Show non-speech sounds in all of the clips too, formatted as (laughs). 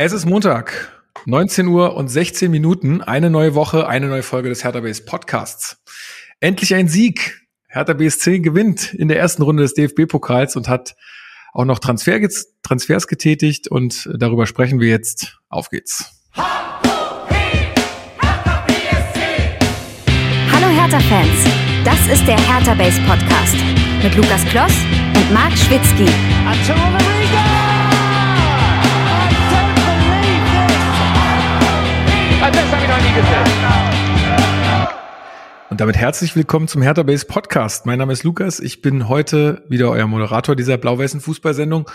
Es ist Montag, 19 Uhr und 16 Minuten, eine neue Woche, eine neue Folge des Hertha Base Podcasts. Endlich ein Sieg. Hertha BSC gewinnt in der ersten Runde des DFB-Pokals und hat auch noch Transfer, Transfers getätigt und darüber sprechen wir jetzt. Auf geht's. Hallo Hertha-Fans, das ist der Hertha Base Podcast mit Lukas Kloss und Marc Schwitzky. Und damit herzlich willkommen zum Hertha Base Podcast. Mein Name ist Lukas. Ich bin heute wieder euer Moderator dieser blau-weißen Fußballsendung.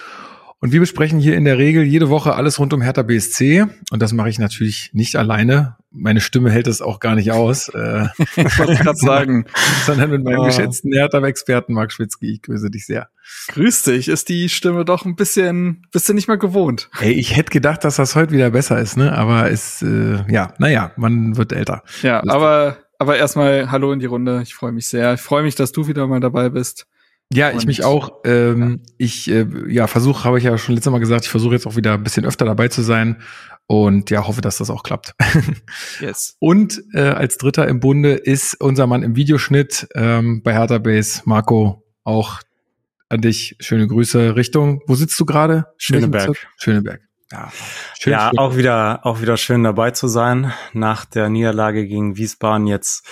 Und wir besprechen hier in der Regel jede Woche alles rund um Hertha BSC. Und das mache ich natürlich nicht alleine. Meine Stimme hält es auch gar nicht aus. Äh, wollte ich gerade sagen. (laughs) sondern mit meinem oh. geschätzten Hertha-Experten Marc Schwitzky. Ich grüße dich sehr. Grüß dich. Ist die Stimme doch ein bisschen, bist du nicht mehr gewohnt? Ey, ich hätte gedacht, dass das heute wieder besser ist, ne? Aber ist, äh, ja, naja, man wird älter. Ja, aber, aber erstmal Hallo in die Runde. Ich freue mich sehr. Ich freue mich, dass du wieder mal dabei bist. Ja, ich mich auch. Ähm, ja. Ich äh, ja versuche, habe ich ja schon letztes Mal gesagt, ich versuche jetzt auch wieder ein bisschen öfter dabei zu sein und ja, hoffe, dass das auch klappt. (laughs) yes. Und äh, als Dritter im Bunde ist unser Mann im Videoschnitt ähm, bei Hertha Base, Marco, auch an dich. Schöne Grüße Richtung. Wo sitzt du gerade? Schöneberg. Schöneberg. Ja, schön, ja schön. auch wieder auch wieder schön dabei zu sein nach der Niederlage gegen Wiesbaden jetzt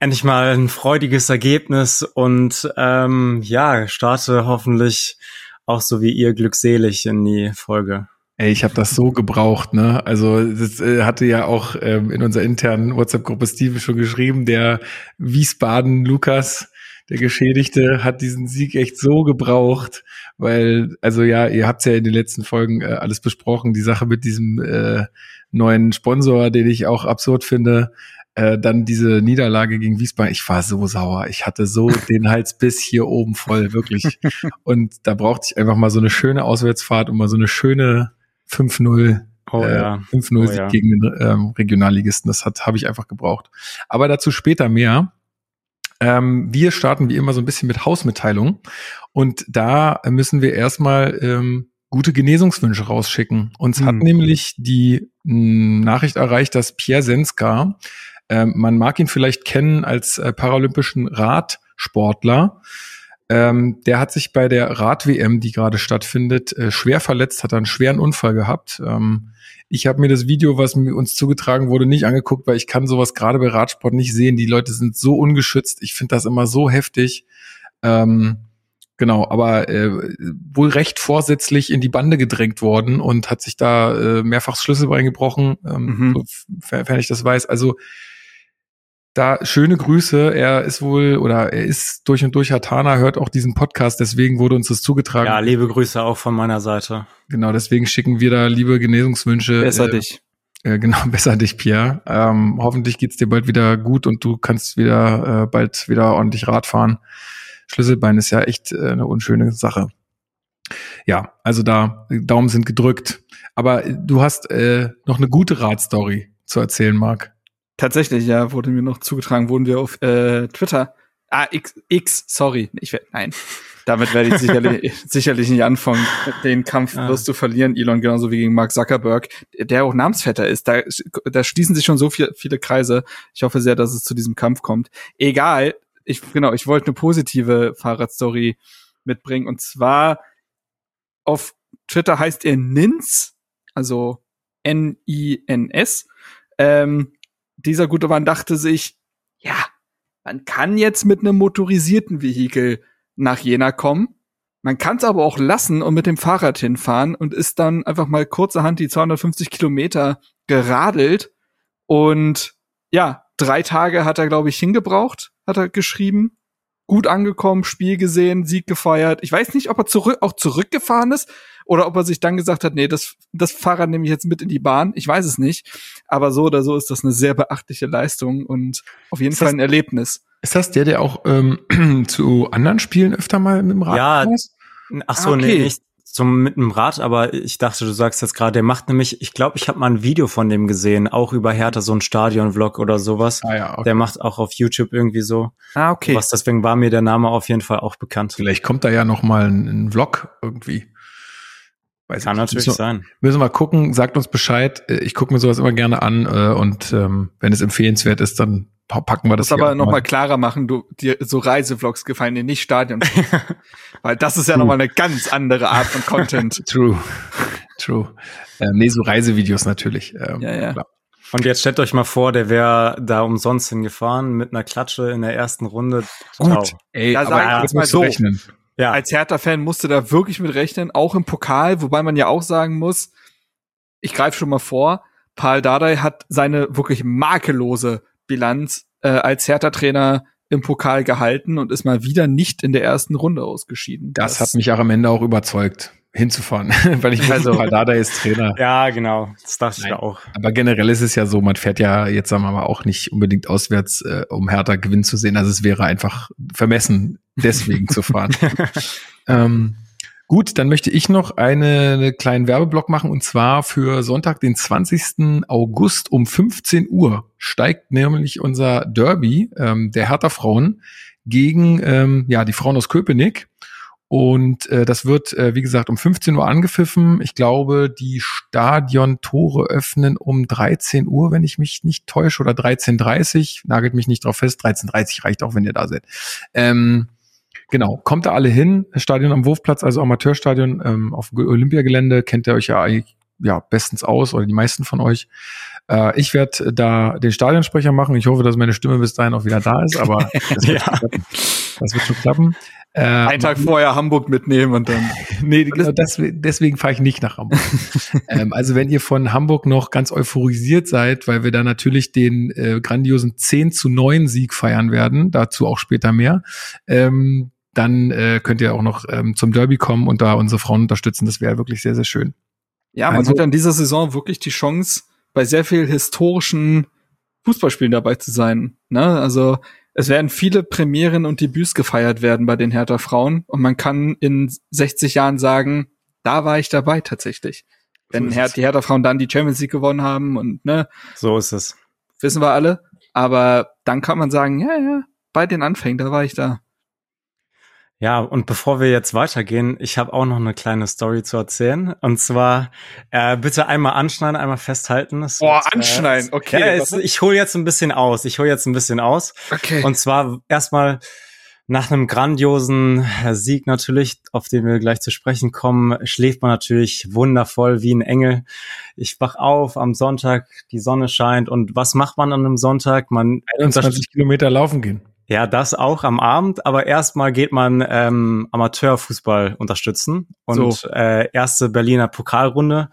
endlich mal ein freudiges Ergebnis und ähm, ja, starte hoffentlich auch so wie ihr glückselig in die Folge. Ey, ich habe das so gebraucht, ne? Also das äh, hatte ja auch ähm, in unserer internen WhatsApp-Gruppe Steve schon geschrieben, der Wiesbaden Lukas, der Geschädigte, hat diesen Sieg echt so gebraucht, weil, also ja, ihr habt's ja in den letzten Folgen äh, alles besprochen, die Sache mit diesem äh, neuen Sponsor, den ich auch absurd finde. Äh, dann diese Niederlage gegen Wiesbaden, ich war so sauer. Ich hatte so (laughs) den Hals bis hier oben voll, wirklich. Und da brauchte ich einfach mal so eine schöne Auswärtsfahrt und mal so eine schöne 5-0 Oh, äh, ja. 5-0 oh, ja. gegen den ähm, Regionalligisten. Das hat habe ich einfach gebraucht. Aber dazu später mehr. Ähm, wir starten wie immer so ein bisschen mit Hausmitteilung. Und da müssen wir erstmal ähm, gute Genesungswünsche rausschicken. Uns hm. hat nämlich die mh, hm, Nachricht erreicht, dass Pierre Senska ähm, man mag ihn vielleicht kennen als äh, paralympischen Radsportler. Ähm, der hat sich bei der Rad-WM, die gerade stattfindet, äh, schwer verletzt, hat einen schweren Unfall gehabt. Ähm, ich habe mir das Video, was uns zugetragen wurde, nicht angeguckt, weil ich kann sowas gerade bei Radsport nicht sehen. Die Leute sind so ungeschützt. Ich finde das immer so heftig. Ähm, genau, aber äh, wohl recht vorsätzlich in die Bande gedrängt worden und hat sich da äh, mehrfach Schlüsselbein gebrochen, ähm, mhm. sofern ich das weiß. Also da schöne Grüße. Er ist wohl oder er ist durch und durch Hatana, hört auch diesen Podcast, deswegen wurde uns das zugetragen. Ja, liebe Grüße auch von meiner Seite. Genau, deswegen schicken wir da liebe Genesungswünsche. Besser äh, dich. Äh, genau, (laughs) besser dich, Pierre. Ähm, hoffentlich geht's dir bald wieder gut und du kannst wieder äh, bald wieder ordentlich Rad fahren. Schlüsselbein ist ja echt äh, eine unschöne Sache. Ja, also da Daumen sind gedrückt. Aber du hast äh, noch eine gute Radstory zu erzählen, Marc. Tatsächlich, ja, wurde mir noch zugetragen, wurden wir auf äh, Twitter. Ah, X, X sorry. Ich werd, nein. Damit werde ich sicherlich, (laughs) sicherlich nicht anfangen. Den Kampf ah. wirst du verlieren, Elon, genauso wie gegen Mark Zuckerberg, der auch Namensvetter ist. Da, da schließen sich schon so viel, viele Kreise. Ich hoffe sehr, dass es zu diesem Kampf kommt. Egal. Ich, genau, ich wollte eine positive Fahrradstory mitbringen. Und zwar auf Twitter heißt er Nins, also N-I-N-S. Ähm, dieser gute Mann dachte sich, ja, man kann jetzt mit einem motorisierten Vehikel nach Jena kommen. Man kann es aber auch lassen und mit dem Fahrrad hinfahren und ist dann einfach mal kurzerhand die 250 Kilometer geradelt. Und ja, drei Tage hat er, glaube ich, hingebraucht, hat er geschrieben. Gut angekommen, Spiel gesehen, Sieg gefeiert. Ich weiß nicht, ob er zurück, auch zurückgefahren ist oder ob er sich dann gesagt hat, nee, das, das Fahrrad nehme ich jetzt mit in die Bahn. Ich weiß es nicht. Aber so oder so ist das eine sehr beachtliche Leistung und auf jeden ist Fall ein Erlebnis. Ist das der, der auch ähm, (clears throat) zu anderen Spielen öfter mal mit dem Rad Ja, ach so, ah, okay. nee, nicht zum mit dem Rad, aber ich dachte, du sagst jetzt gerade, der macht nämlich, ich glaube, ich habe mal ein Video von dem gesehen, auch über Hertha, so ein Stadion-Vlog oder sowas. Ah, ja, okay. Der macht auch auf YouTube irgendwie so. Ah, okay. Was deswegen war mir der Name auf jeden Fall auch bekannt. Vielleicht kommt da ja noch mal ein, ein Vlog irgendwie. Weiß Kann natürlich müssen, sein. Müssen wir mal gucken, sagt uns Bescheid. Äh, ich gucke mir sowas immer gerne an äh, und ähm, wenn es empfehlenswert ist, dann packen wir das. Das aber noch mal klarer machen, du dir so Reisevlogs gefallen dir nicht Stadion, (laughs) weil das ist ja noch mal eine ganz andere Art von Content. (laughs) True, true. Ähm, nee, so Reisevideos natürlich. Ähm, ja, ja. Klar. Und jetzt stellt euch mal vor, der wäre da umsonst hingefahren mit einer Klatsche in der ersten Runde. Gut, ey, da aber ich jetzt mal so. Rechnen. Ja. Als Hertha-Fan musste da wirklich mit rechnen, auch im Pokal, wobei man ja auch sagen muss, ich greife schon mal vor, Paul Dardai hat seine wirklich makellose Bilanz äh, als Hertha-Trainer im Pokal gehalten und ist mal wieder nicht in der ersten Runde ausgeschieden. Das, das hat mich auch am Ende auch überzeugt hinzufahren, (laughs) weil ich also Dada ist Trainer. Ja, genau, das dachte Nein. ich auch. Aber generell ist es ja so, man fährt ja jetzt sagen wir mal auch nicht unbedingt auswärts, äh, um Hertha gewinnen zu sehen. Also es wäre einfach vermessen, deswegen zu fahren. (laughs) ähm, gut, dann möchte ich noch eine, eine kleinen Werbeblock machen und zwar für Sonntag, den 20. August um 15 Uhr steigt nämlich unser Derby ähm, der Hertha Frauen gegen ähm, ja die Frauen aus Köpenick. Und äh, das wird, äh, wie gesagt, um 15 Uhr angepfiffen. Ich glaube, die Stadiontore öffnen um 13 Uhr, wenn ich mich nicht täusche, oder 13.30 Nagelt mich nicht drauf fest. 13.30 reicht auch, wenn ihr da seid. Ähm, genau, kommt da alle hin. Stadion am Wurfplatz, also Amateurstadion ähm, auf dem Olympiagelände. Kennt ihr euch ja eigentlich ja, bestens aus oder die meisten von euch. Äh, ich werde da den Stadionsprecher machen. Ich hoffe, dass meine Stimme bis dahin auch wieder da ist, aber (laughs) das wird, ja. das wird schon klappen. Äh, Einen Tag vorher Hamburg mitnehmen und dann. (laughs) nee, genau das, deswegen fahre ich nicht nach Hamburg. (laughs) ähm, also wenn ihr von Hamburg noch ganz euphorisiert seid, weil wir da natürlich den äh, grandiosen 10 zu 9 Sieg feiern werden, dazu auch später mehr, ähm, dann äh, könnt ihr auch noch ähm, zum Derby kommen und da unsere Frauen unterstützen. Das wäre wirklich sehr, sehr schön. Ja, man also, hat in dieser Saison wirklich die Chance, bei sehr viel historischen Fußballspielen dabei zu sein. Ne? Also es werden viele Premieren und Debüts gefeiert werden bei den Hertha Frauen und man kann in 60 Jahren sagen, da war ich dabei tatsächlich. Wenn so die Hertha Frauen dann die Champions League gewonnen haben und ne. So ist es. Wissen wir alle. Aber dann kann man sagen, ja, ja, bei den Anfängen, da war ich da. Ja, und bevor wir jetzt weitergehen, ich habe auch noch eine kleine Story zu erzählen. Und zwar, äh, bitte einmal anschneiden, einmal festhalten. Es Boah, wird, anschneiden, okay. Ja, es, ich hole jetzt ein bisschen aus. Ich hole jetzt ein bisschen aus. Okay. Und zwar erstmal nach einem grandiosen Sieg natürlich, auf den wir gleich zu sprechen kommen, schläft man natürlich wundervoll wie ein Engel. Ich wach auf am Sonntag, die Sonne scheint und was macht man an einem Sonntag? Man 21 Kilometer laufen gehen. Ja, das auch am Abend, aber erstmal geht man ähm, Amateurfußball unterstützen und so. äh, erste Berliner Pokalrunde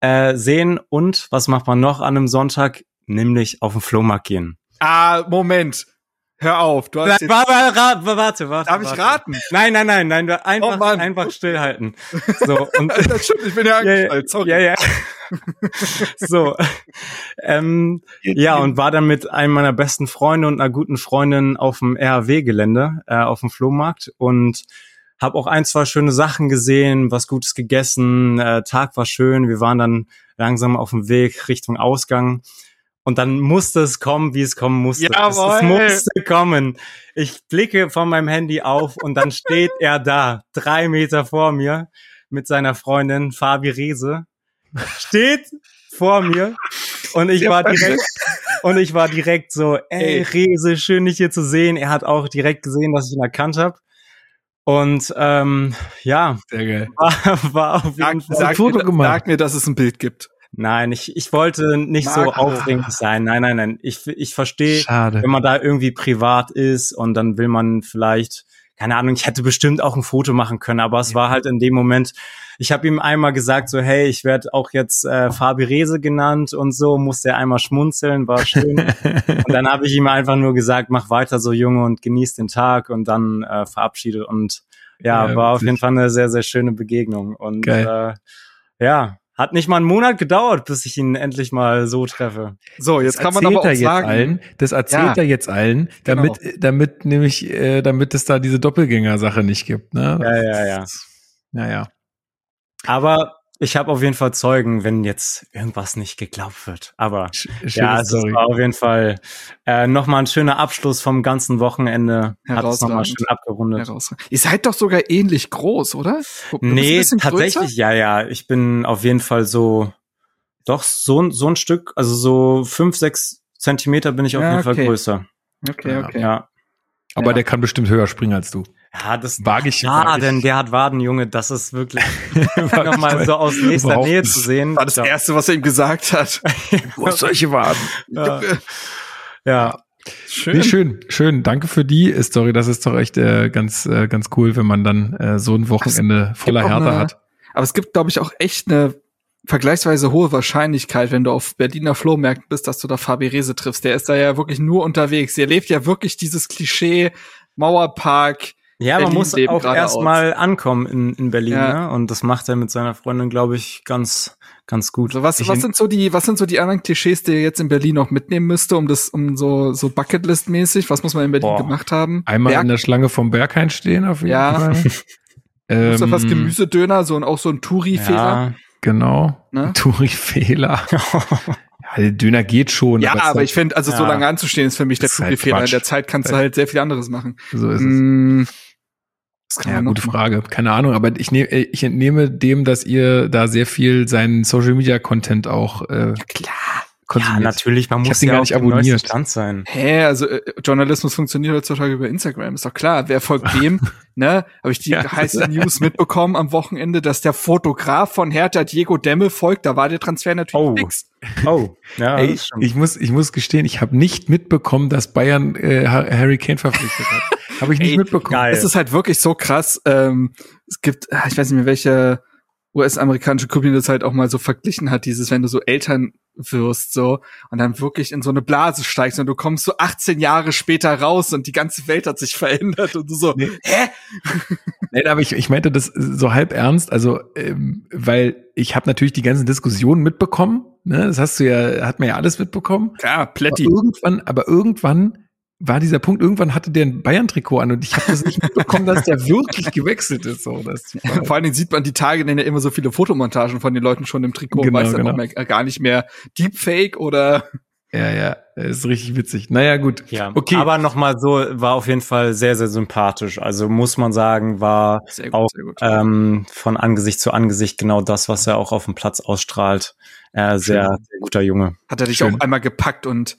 äh, sehen und was macht man noch an einem Sonntag? Nämlich auf den Flohmarkt gehen. Ah, Moment. Hör auf, du hast jetzt warte, warte, warte. Darf ich raten? Nein, nein, nein, nein, einfach, oh einfach stillhalten. (laughs) So und das stimmt, ich bin ja angeschnallt, sorry. Ja, ja. (laughs) so, ähm, ja und war dann mit einem meiner besten Freunde und einer guten Freundin auf dem RAW-Gelände, äh, auf dem Flohmarkt und habe auch ein, zwei schöne Sachen gesehen, was Gutes gegessen, äh, Tag war schön, wir waren dann langsam auf dem Weg Richtung Ausgang und dann musste es kommen, wie es kommen musste. Jawohl. Es, musste kommen. Ich blicke von meinem Handy auf und dann steht er da, drei Meter vor mir, mit seiner Freundin Fabi Rese. Steht vor mir und ich war direkt und ich war direkt so, ey Rese, schön dich hier zu sehen. Er hat auch direkt gesehen, dass ich ihn erkannt habe. Und ähm, ja, Sehr geil. War, war auf jeden Fall. Sag, Foto gemacht. sag mir, dass es ein Bild gibt. Nein, ich, ich wollte nicht Marco. so aufregend sein. Nein, nein, nein. Ich, ich verstehe, wenn man da irgendwie privat ist und dann will man vielleicht, keine Ahnung, ich hätte bestimmt auch ein Foto machen können, aber es ja. war halt in dem Moment, ich habe ihm einmal gesagt, so, hey, ich werde auch jetzt äh, Fabi Rese genannt und so, musste er einmal schmunzeln, war schön. (laughs) und dann habe ich ihm einfach nur gesagt, mach weiter so, Junge, und genieß den Tag und dann äh, verabschiedet. Und ja, ja war auf jeden Fall eine sehr, sehr schöne Begegnung. Und äh, ja, hat nicht mal einen Monat gedauert, bis ich ihn endlich mal so treffe. So, jetzt das kann man aber auch sagen, allen, das erzählt ja, er jetzt allen, damit, genau. damit nämlich, äh, damit es da diese Doppelgänger-Sache nicht gibt. Ne? Ja, ja, ja. Naja. Aber ich habe auf jeden Fall Zeugen, wenn jetzt irgendwas nicht geglaubt wird. Aber Sch- ja, es Story. war auf jeden Fall äh, nochmal ein schöner Abschluss vom ganzen Wochenende. Hat es nochmal schön abgerundet. Ihr seid doch sogar ähnlich groß, oder? Du Nee, tatsächlich, größer? ja, ja. Ich bin auf jeden Fall so, doch so, ein- so ein Stück, also so fünf, sechs Zentimeter bin ich auf Ja, jeden Fall okay. größer. Okay, okay. Ja. Aber Ja. der kann bestimmt höher springen als du. Ja, das Wage ich- Ja, ich- denn der hat Waden, Junge, das ist wirklich (laughs) nochmal so aus nächster Nähe zu sehen. War das ja. Erste, was er ihm gesagt hat. (laughs) Du hast solche Waden. Ja. Ja. Schön. Nee, schön, schön. Danke für die Story. Das ist doch echt äh, ganz, äh, ganz cool, wenn man dann äh, so ein Wochenende voller Härte eine- hat. Aber es gibt, glaube ich, auch echt eine vergleichsweise hohe Wahrscheinlichkeit, wenn du auf Berliner Flohmärkten bist, dass du da Fabi Rese triffst. Der ist da ja wirklich nur unterwegs. Der lebt ja wirklich dieses Klischee Mauerpark. Ja, man Berlin muss leben auch erstmal ankommen in, in Berlin, Ja. ne? Und das macht er mit seiner Freundin, glaube ich, ganz, ganz gut. So, was, Ich was in- sind so die, was sind so die anderen Klischees, die ihr jetzt in Berlin noch mitnehmen müsste, um das, um so, so Bucketlist-mäßig? Was muss man in Berlin Boah. gemacht haben? Einmal Berg- in der Schlange vom Berghain stehen auf jeden Ja. Fall. (laughs) (laughs) Muss da was Ähm, Gemüsedöner, so und auch so ein Touri-Fehler. Ja. Genau. Ne? (laughs) Touri-Fehler. (laughs) Ja, der Döner geht schon. Ja, ist aber halt- ich finde, also so Ja. lange anzustehen ist für mich der Das halt Touri-Fehler. In Quatsch. der Zeit kannst du halt sehr viel anderes machen. so ist es. Mm, Was kann Ja, gute machen? Frage. Keine Ahnung, aber ich, nehm, äh, ich entnehme dem, dass ihr da sehr viel seinen Social Media Content auch äh, Klar. Ja, konsumiert. natürlich, man Ich muss ja gar nicht abonniert. Stand sein. Hä, also äh, Journalismus funktioniert heutzutage über Instagram, ist doch klar. Wer folgt wem? (laughs) ne? Habe ich die Ja. heiße News mitbekommen am Wochenende, dass der Fotograf von Hertha Diego Demme folgt. Da war der Transfer natürlich Oh. fix. (laughs) Oh, ja, Ey, ich muss, ich muss gestehen, ich habe nicht mitbekommen, dass Bayern äh, Ha- Harry Kane verpflichtet hat. (laughs) Habe ich nicht Ey, mitbekommen. geil. Es ist halt wirklich so krass. Ähm, es gibt, ah, ich weiß nicht mehr, welche US-amerikanische Community das halt auch mal so verglichen hat, dieses, wenn du so Eltern wirst, so, und dann wirklich in so eine Blase steigst und du kommst so 18 Jahre später raus und die ganze Welt hat sich verändert und du so, Nee. hä? (laughs) Nein, aber ich, ich meinte das so halb ernst, also ähm, weil ich habe natürlich die ganzen Diskussionen mitbekommen, ne? Das hast du ja, hat man ja alles mitbekommen. Klar, Aber Plätti. irgendwann, aber irgendwann war dieser Punkt, irgendwann hatte der ein Bayern-Trikot an und ich habe das nicht mitbekommen, dass der wirklich gewechselt ist. So, das Vor allen Dingen sieht man die Tage dann ja immer so viele Fotomontagen von den Leuten schon im Trikot, Genau, weiß dann genau. auch mehr, gar nicht mehr Deepfake oder ja, ja, ist richtig witzig. Naja, gut. Ja, Okay. aber nochmal so, war auf jeden Fall sehr, sehr sympathisch. Also muss man sagen, war sehr Auch, sehr gut. ähm, von Angesicht zu Angesicht genau das, was er auch auf dem Platz ausstrahlt. Äh, sehr, sehr guter Junge. Hat er dich schön. auch einmal gepackt und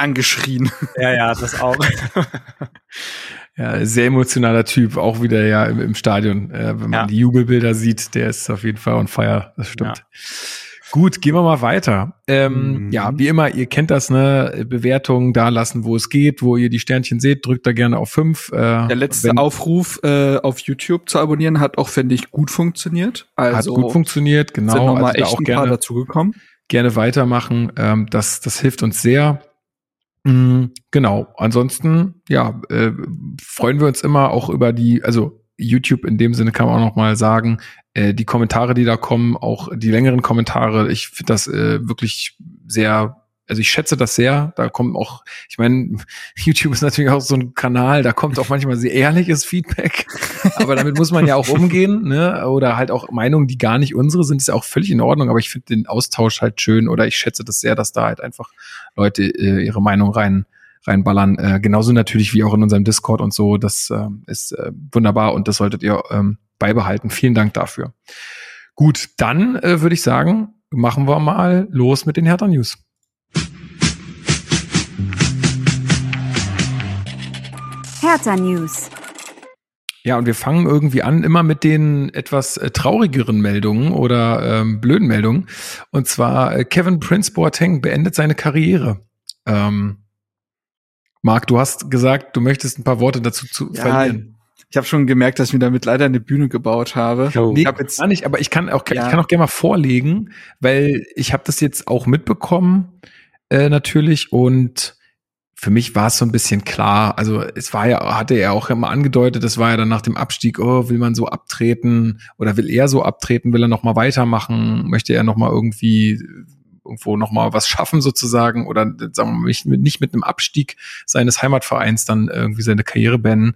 angeschrien. Ja, ja, das auch. (laughs) Ja, sehr emotionaler Typ, auch wieder ja im, im Stadion. Äh, wenn man Ja. die Jubelbilder sieht, der ist auf jeden Fall on fire. Das stimmt. Gut, gehen wir mal weiter. Ähm, Mhm. Ja, wie immer, ihr kennt das, ne? Bewertungen da lassen, wo es geht, wo ihr die Sternchen seht, drückt da gerne auf fünf. Äh, Der letzte wenn- Aufruf äh, auf YouTube zu abonnieren hat auch, finde ich, gut funktioniert. hat Also gut funktioniert, genau. sind nochmal also da echt auch ein paar gerne, dazugekommen. gerne weitermachen. Ähm, das, das hilft uns sehr. Mm, Genau. Ansonsten, ja, äh, freuen wir uns immer auch über die, also YouTube in dem Sinne kann man auch noch mal sagen, äh, die Kommentare, die da kommen, auch die längeren Kommentare. Ich finde das äh, wirklich sehr, also ich schätze das sehr. Da kommt auch, ich meine, (laughs) YouTube ist natürlich auch so ein Kanal, da kommt auch manchmal sehr ehrliches Feedback. Aber damit muss man ja auch umgehen, ne? Oder halt auch Meinungen, die gar nicht unsere sind, ist ja auch völlig in Ordnung. Aber ich finde den Austausch halt schön oder ich schätze das sehr, dass da halt einfach Leute äh, ihre Meinung rein reinballern. Äh, genauso natürlich wie auch in unserem Discord und so. Das äh, ist äh, wunderbar und das solltet ihr ähm, beibehalten. Vielen Dank dafür. Gut, dann äh, würde ich sagen, machen wir mal los mit den Hertha News. Hertha News. Ja, und wir fangen irgendwie an, immer mit den etwas äh, traurigeren Meldungen oder ähm, blöden Meldungen. Und zwar äh, Kevin Prince Boateng beendet seine Karriere. Ähm, Marc, du hast gesagt, du möchtest ein paar Worte dazu zu Ja, verlieren. Ich habe schon gemerkt, dass ich mir damit leider eine Bühne gebaut habe. Oh. Ich hab jetzt Gar nicht, aber ich kann auch, Ja. ich kann auch gerne mal vorlegen, weil ich habe das jetzt auch mitbekommen, äh, natürlich, und für mich war es so ein bisschen klar. Also es war ja, hatte er auch immer angedeutet, es war ja dann nach dem Abstieg, oh, will man so abtreten oder will er so abtreten, will er noch mal weitermachen, möchte er noch mal irgendwie irgendwo nochmal was schaffen sozusagen oder sagen wir mal nicht mit, nicht mit einem Abstieg seines Heimatvereins dann irgendwie seine Karriere beenden.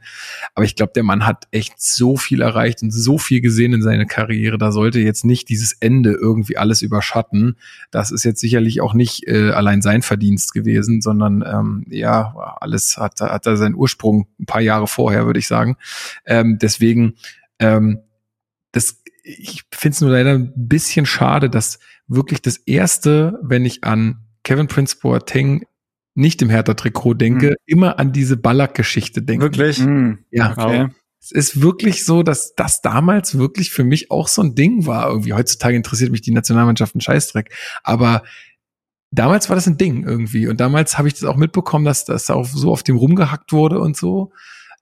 Aber ich glaube, der Mann hat echt so viel erreicht und so viel gesehen in seiner Karriere. Da sollte jetzt nicht dieses Ende irgendwie alles überschatten. Das ist jetzt sicherlich auch nicht äh, allein sein Verdienst gewesen, sondern ähm, ja, alles hat, hat da seinen Ursprung ein paar Jahre vorher, würde ich sagen. Ähm, deswegen, ähm, das, ich finde es nur leider ein bisschen schade, dass wirklich das erste, wenn ich an Kevin Prince Boateng nicht im Hertha-Trikot denke, mhm. immer an diese Ballack-Geschichte denke. Wirklich? Mhm. Ja. Okay. Es ist wirklich so, dass das damals wirklich für mich auch so ein Ding war. Irgendwie heutzutage interessiert mich die Nationalmannschaft ein Scheißdreck. Aber damals war das ein Ding irgendwie. Und damals habe ich das auch mitbekommen, dass das auch so auf dem rumgehackt wurde und so.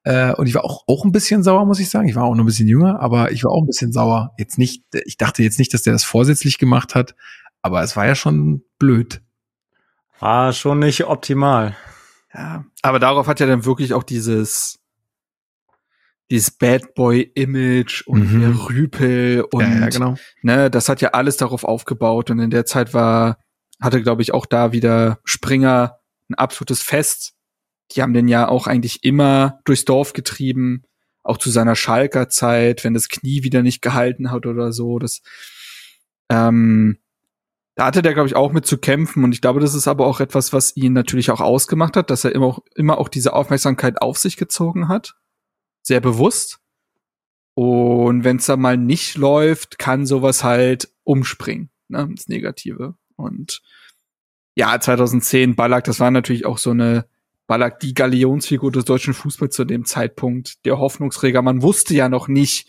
Äh, und ich war auch, auch ein bisschen sauer, muss ich sagen. Ich war auch noch ein bisschen jünger, aber ich war auch ein bisschen sauer. Jetzt nicht, ich dachte jetzt nicht, dass der das vorsätzlich gemacht hat, aber es war ja schon blöd. War schon nicht optimal. Ja, aber darauf hat ja dann wirklich auch dieses, dieses Bad Boy Image und mhm. der Rüpel und, ja, ja, genau. ne, das hat ja alles darauf aufgebaut und in der Zeit war, hatte glaube ich auch da wieder Springer ein absolutes Fest die haben den ja auch eigentlich immer durchs Dorf getrieben, auch zu seiner Schalker Zeit, wenn das Knie wieder nicht gehalten hat oder so. Das, ähm, da hatte der, glaube ich, auch mit zu kämpfen. Und ich glaube, das ist aber auch etwas, was ihn natürlich auch ausgemacht hat, dass er immer auch, immer auch diese Aufmerksamkeit auf sich gezogen hat. Sehr bewusst. Und wenn es dann mal nicht läuft, kann sowas halt umspringen, ne, ins Negative. Und ja, 2010 Ballack, das war natürlich auch so eine Ballack die Galionsfigur des deutschen Fußballs zu dem Zeitpunkt, der Hoffnungsträger. Man wusste ja noch nicht,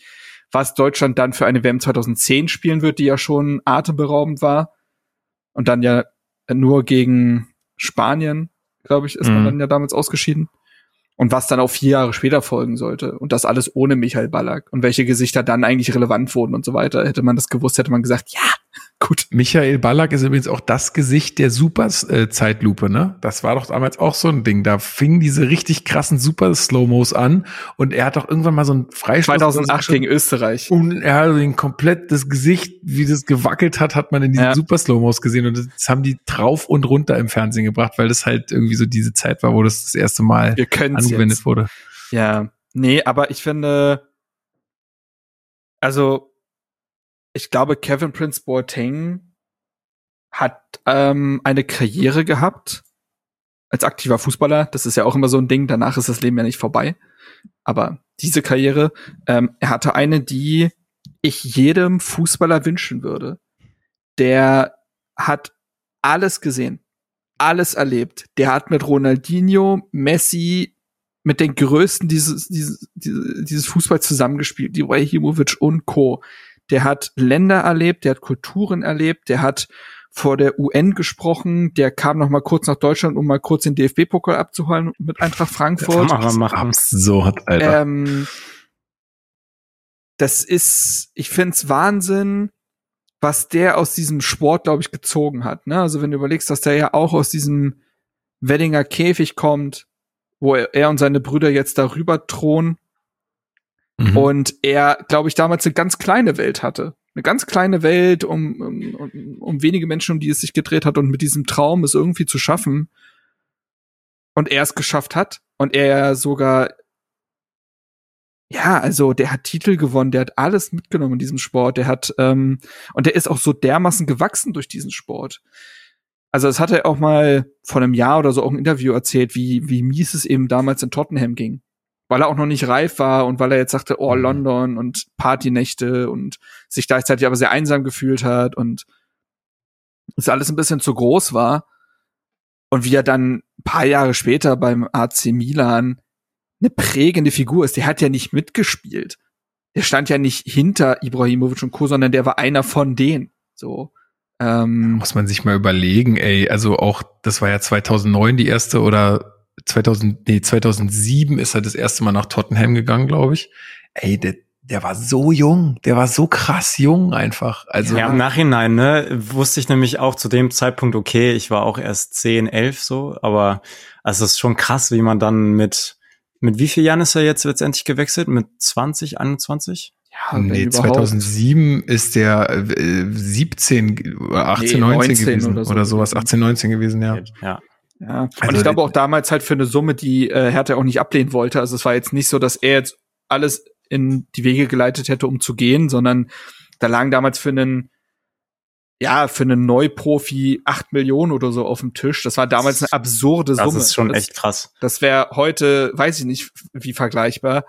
was Deutschland dann für eine WM 2010 spielen wird, die ja schon atemberaubend war. Und dann ja nur gegen Spanien, glaube ich, ist mhm. man dann ja damals ausgeschieden. Und was dann auch vier Jahre später folgen sollte. Und das alles ohne Michael Ballack. Und welche Gesichter dann eigentlich relevant wurden und so weiter. Hätte man das gewusst, hätte man gesagt, ja, Gut. Michael Ballack ist übrigens auch das Gesicht der Super-Zeitlupe, ne? Das war doch damals auch so ein Ding. Da fingen diese richtig krassen Super-Slow-Mos an und er hat doch irgendwann mal so ein Freistoß. 2008 gegen Österreich. Und er hat den komplett, das Gesicht, wie das gewackelt hat, hat man in diesen ja. Super-Slow-Mos gesehen und das haben die drauf und runter im Fernsehen gebracht, weil das halt irgendwie so diese Zeit war, wo das das erste Mal angewendet jetzt. wurde. Ja. Nee, aber ich finde, also ich glaube, Kevin Prince Boateng hat ähm, eine Karriere gehabt als aktiver Fußballer. Das ist ja auch immer so ein Ding. Danach ist das Leben ja nicht vorbei. Aber diese Karriere, ähm, er hatte eine, die ich jedem Fußballer wünschen würde. Der hat alles gesehen, alles erlebt. Der hat mit Ronaldinho, Messi, mit den Größten dieses, dieses, dieses Fußball zusammengespielt, die Ibrahimovic und Co der hat Länder erlebt, der hat Kulturen erlebt, der hat vor der UN gesprochen, der kam noch mal kurz nach Deutschland, um mal kurz den DFB-Pokal abzuholen mit Eintracht Frankfurt. Das kann man machen. Absurd, Alter. Ähm, das ist, ich find's Wahnsinn, was der aus diesem Sport, glaube ich, gezogen hat. Ne? Also wenn du überlegst, dass der ja auch aus diesem Weddinger Käfig kommt, wo er, er und seine Brüder jetzt darüber thronen Mhm. Und er, glaube ich, damals eine ganz kleine Welt hatte. Eine ganz kleine Welt, um, um, um wenige Menschen, um die es sich gedreht hat und mit diesem Traum es irgendwie zu schaffen. Und er es geschafft hat. Und er sogar, ja, also der hat Titel gewonnen, der hat alles mitgenommen in diesem Sport. Der hat, ähm, und der ist auch so dermaßen gewachsen durch diesen Sport. Also das hat er auch mal vor einem Jahr oder so auch ein Interview erzählt, wie, wie mies es eben damals in Tottenham ging weil er auch noch nicht reif war und weil er jetzt sagte, oh, mhm. London und Partynächte und sich gleichzeitig aber sehr einsam gefühlt hat und es alles ein bisschen zu groß war. Und wie er dann ein paar Jahre später beim AC Milan eine prägende Figur ist, der hat ja nicht mitgespielt. Der stand ja nicht hinter Ibrahimovic und Co., sondern der war einer von denen. So. Ähm, muss man sich mal überlegen, ey. Also auch, das war ja 2009 die erste oder 2000, nee, 2007 ist er das erste Mal nach Tottenham gegangen, glaube ich. Ey, der, der war so jung, der war so krass jung einfach. Also ja, im Nachhinein, ne, wusste ich nämlich auch zu dem Zeitpunkt, okay, ich war auch erst 10, 11 so, aber also es ist schon krass, wie man dann mit mit wie vielen Jahren ist er jetzt letztendlich gewechselt? Mit 20, 21? Ja, nee, 2007 ist der äh, 17 oder 18, nee, 19 gewesen oder, so oder sowas, 18, 19 gewesen, ja. Ja. Ja, und also, ich glaube auch damals halt für eine Summe, die äh, Hertha auch nicht ablehnen wollte. Also es war jetzt nicht so, dass er jetzt alles in die Wege geleitet hätte, um zu gehen, sondern da lagen damals für einen ja, für einen Neuprofi acht Millionen oder so auf dem Tisch. Das war damals eine absurde Summe. Das ist schon echt krass. Das wäre heute, weiß ich nicht, wie vergleichbar.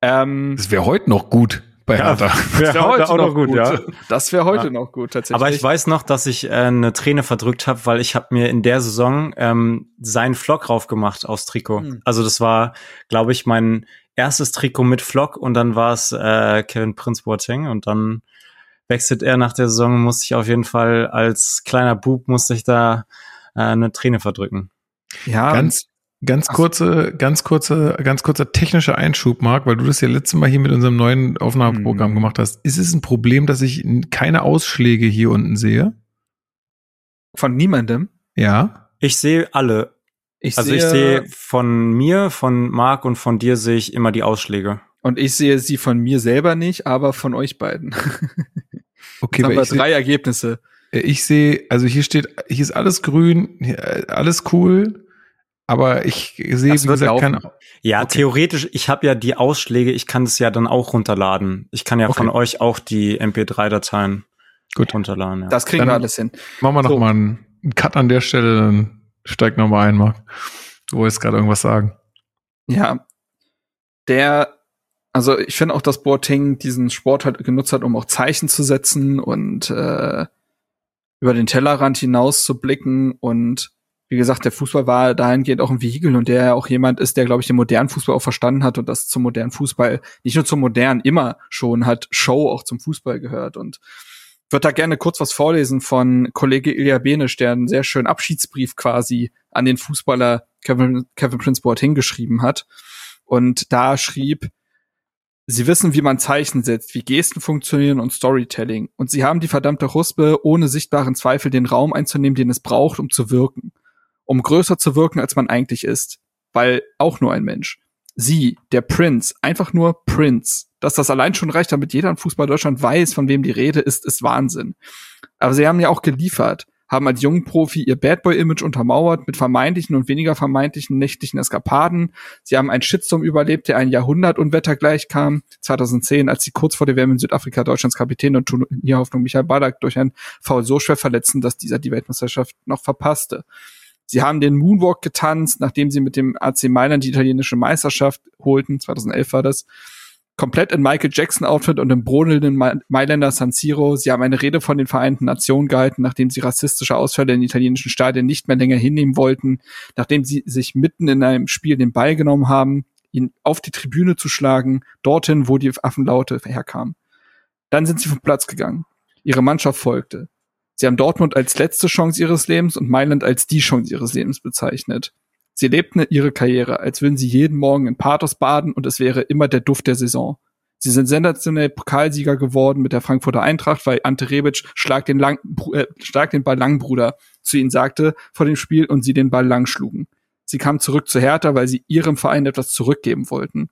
Ähm, das wäre heute noch gut bei Hertha. Ja, wäre wär heute auch noch gut, gut, ja. Das wäre heute ja. noch gut, tatsächlich. Aber ich weiß noch, dass ich äh, eine Träne verdrückt habe, weil ich habe mir in der Saison ähm, seinen Flock raufgemacht aufs Trikot. Hm. Also das war, glaube ich, mein erstes Trikot mit Flock und dann war es äh, Kevin Prince Boateng und dann wechselt er nach der Saison, musste ich auf jeden Fall als kleiner Bub musste ich da äh, eine Träne verdrücken. Ja, ganz ganz kurze, ganz kurze, ganz kurzer technischer Einschub, Marc, weil du das ja letztes Mal hier mit unserem neuen Aufnahmeprogramm hm. gemacht hast. Ist es ein Problem, dass ich keine Ausschläge hier unten sehe? Von niemandem? Ja. Ich sehe alle. Ich also sehe, ich sehe von mir, von Marc und von dir sehe ich immer die Ausschläge. Und ich sehe sie von mir selber nicht, aber von euch beiden. (laughs) Okay, haben wir drei seh, Ergebnisse. Äh, ich sehe, also hier steht, hier ist alles grün, äh, alles cool, aber ich sehe, wie gesagt, kein. Ja, okay. theoretisch, ich habe ja die Ausschläge, ich kann das ja dann auch runterladen. Ich kann ja okay. von euch auch die MP3-Dateien runterladen. Ja. Das kriegen dann wir alles hin. Machen wir so. noch mal einen Cut an der Stelle, dann steig noch mal ein, Marc. Du wolltest gerade irgendwas sagen. Ja, der also ich finde auch, dass Boateng diesen Sport halt genutzt hat, um auch Zeichen zu setzen und äh, über den Tellerrand hinaus zu blicken. Und wie gesagt, der Fußball war dahingehend auch ein Vehikel und der auch jemand ist, der, glaube ich, den modernen Fußball auch verstanden hat und das zum modernen Fußball, nicht nur zum modernen, immer schon hat Show auch zum Fußball gehört. Und würde da gerne kurz was vorlesen von Kollege Ilja Benisch, der einen sehr schönen Abschiedsbrief quasi an den Fußballer Kevin, Kevin Prince Boateng geschrieben hat. Und da schrieb, Sie wissen, wie man Zeichen setzt, wie Gesten funktionieren und Storytelling. Und sie haben die verdammte Huspe, ohne sichtbaren Zweifel den Raum einzunehmen, den es braucht, um zu wirken. Um größer zu wirken, als man eigentlich ist. Weil auch nur ein Mensch. Sie, der Prince, einfach nur Prince. Dass das allein schon reicht, damit jeder in Fußball Deutschland weiß, von wem die Rede ist, ist Wahnsinn. Aber sie haben ja auch geliefert haben als jungen Profi ihr Bad Boy-Image untermauert mit vermeintlichen und weniger vermeintlichen nächtlichen Eskapaden. Sie haben einen Shitstorm überlebt, der ein Jahrhundert Unwetter gleichkam. 2010, als sie kurz vor der WM in Südafrika Deutschlands Kapitän und Turnierhoffnung Michael Ballack durch ein Foul so schwer verletzten, dass dieser die Weltmeisterschaft noch verpasste. Sie haben den Moonwalk getanzt, nachdem sie mit dem AC Mailand die italienische Meisterschaft holten. 2011 war das komplett in Michael Jackson Outfit und im brodelnden Mailänder San Siro. Sie haben eine Rede von den Vereinten Nationen gehalten, nachdem sie rassistische Ausfälle in italienischen Stadien nicht mehr länger hinnehmen wollten, nachdem sie sich mitten in einem Spiel den Ball genommen haben, ihn auf die Tribüne zu schlagen, dorthin, wo die Affenlaute herkamen. Dann sind sie vom Platz gegangen. Ihre Mannschaft folgte. Sie haben Dortmund als letzte Chance ihres Lebens und Mailand als die Chance ihres Lebens bezeichnet. Sie lebten ihre Karriere, als würden sie jeden Morgen in Pathos baden und es wäre immer der Duft der Saison. Sie sind sensationell Pokalsieger geworden mit der Frankfurter Eintracht, weil Ante Rebic schlag den, lang, äh, schlag den Ball lang, Bruder, zu ihnen sagte vor dem Spiel und sie den Ball lang schlugen. Sie kamen zurück zu Hertha, weil sie ihrem Verein etwas zurückgeben wollten.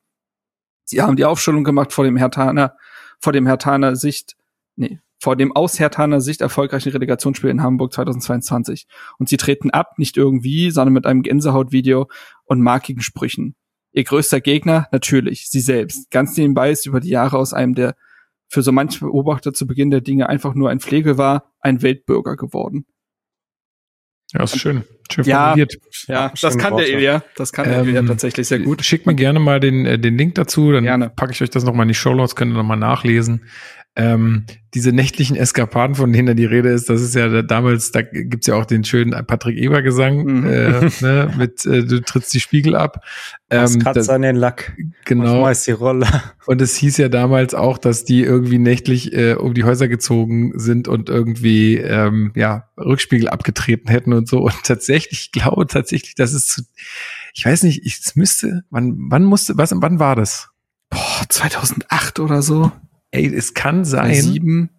Sie haben die Aufstellung gemacht vor dem Hertaner, vor dem Hertaner Sicht, nee, vor dem aus Hertaner Sicht erfolgreichen Relegationsspiel in Hamburg 2022. Und sie treten ab, nicht irgendwie, sondern mit einem Gänsehautvideo und markigen Sprüchen. Ihr größter Gegner, natürlich, sie selbst. Ganz nebenbei ist über die Jahre aus einem der für so manche Beobachter zu Beginn der Dinge einfach nur ein Pflege war, ein Weltbürger geworden. Ja, ist schön. Schön ja, formuliert. Ja, das kann Worte. der Ilja. Das kann der Ilja ähm, tatsächlich sehr gut. Schickt mir gerne mal den, äh, den Link dazu, dann gerne. packe ich euch das nochmal in die Show Notes, könnt ihr nochmal nachlesen ähm, diese nächtlichen Eskapaden, von denen da die Rede ist, das ist ja damals, da gibt's ja auch den schönen Patrick Eber-Gesang, mhm. äh, (laughs) ne, mit äh, du trittst die Spiegel ab. Ähm, das an den Lack. Genau. Und die Rolle. Und es hieß ja damals auch, dass die irgendwie nächtlich äh, um die Häuser gezogen sind und irgendwie ähm, ja Rückspiegel abgetreten hätten und so. Und tatsächlich, ich glaube tatsächlich, dass es zu, ich weiß nicht, ich, es müsste, wann, wann musste, was, wann war das? Boah, 2008 oder so. Ey, es kann sein. Sieben.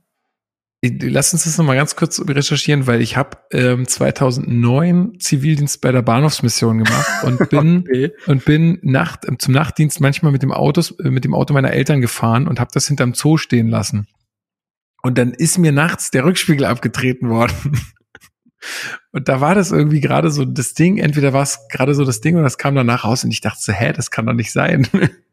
Lass uns das nochmal ganz kurz recherchieren, weil ich habe ähm, 2009 Zivildienst bei der Bahnhofsmission gemacht und (laughs) bin okay. und bin Nacht zum Nachtdienst manchmal mit dem Autos äh, mit dem Auto meiner Eltern gefahren und habe das hinterm Zoo stehen lassen. Und dann ist mir nachts der Rückspiegel abgetreten worden. (laughs) Und da war das irgendwie gerade so das Ding, entweder war es gerade so das Ding oder das kam danach raus und ich dachte so, hä, das kann doch nicht sein. (laughs)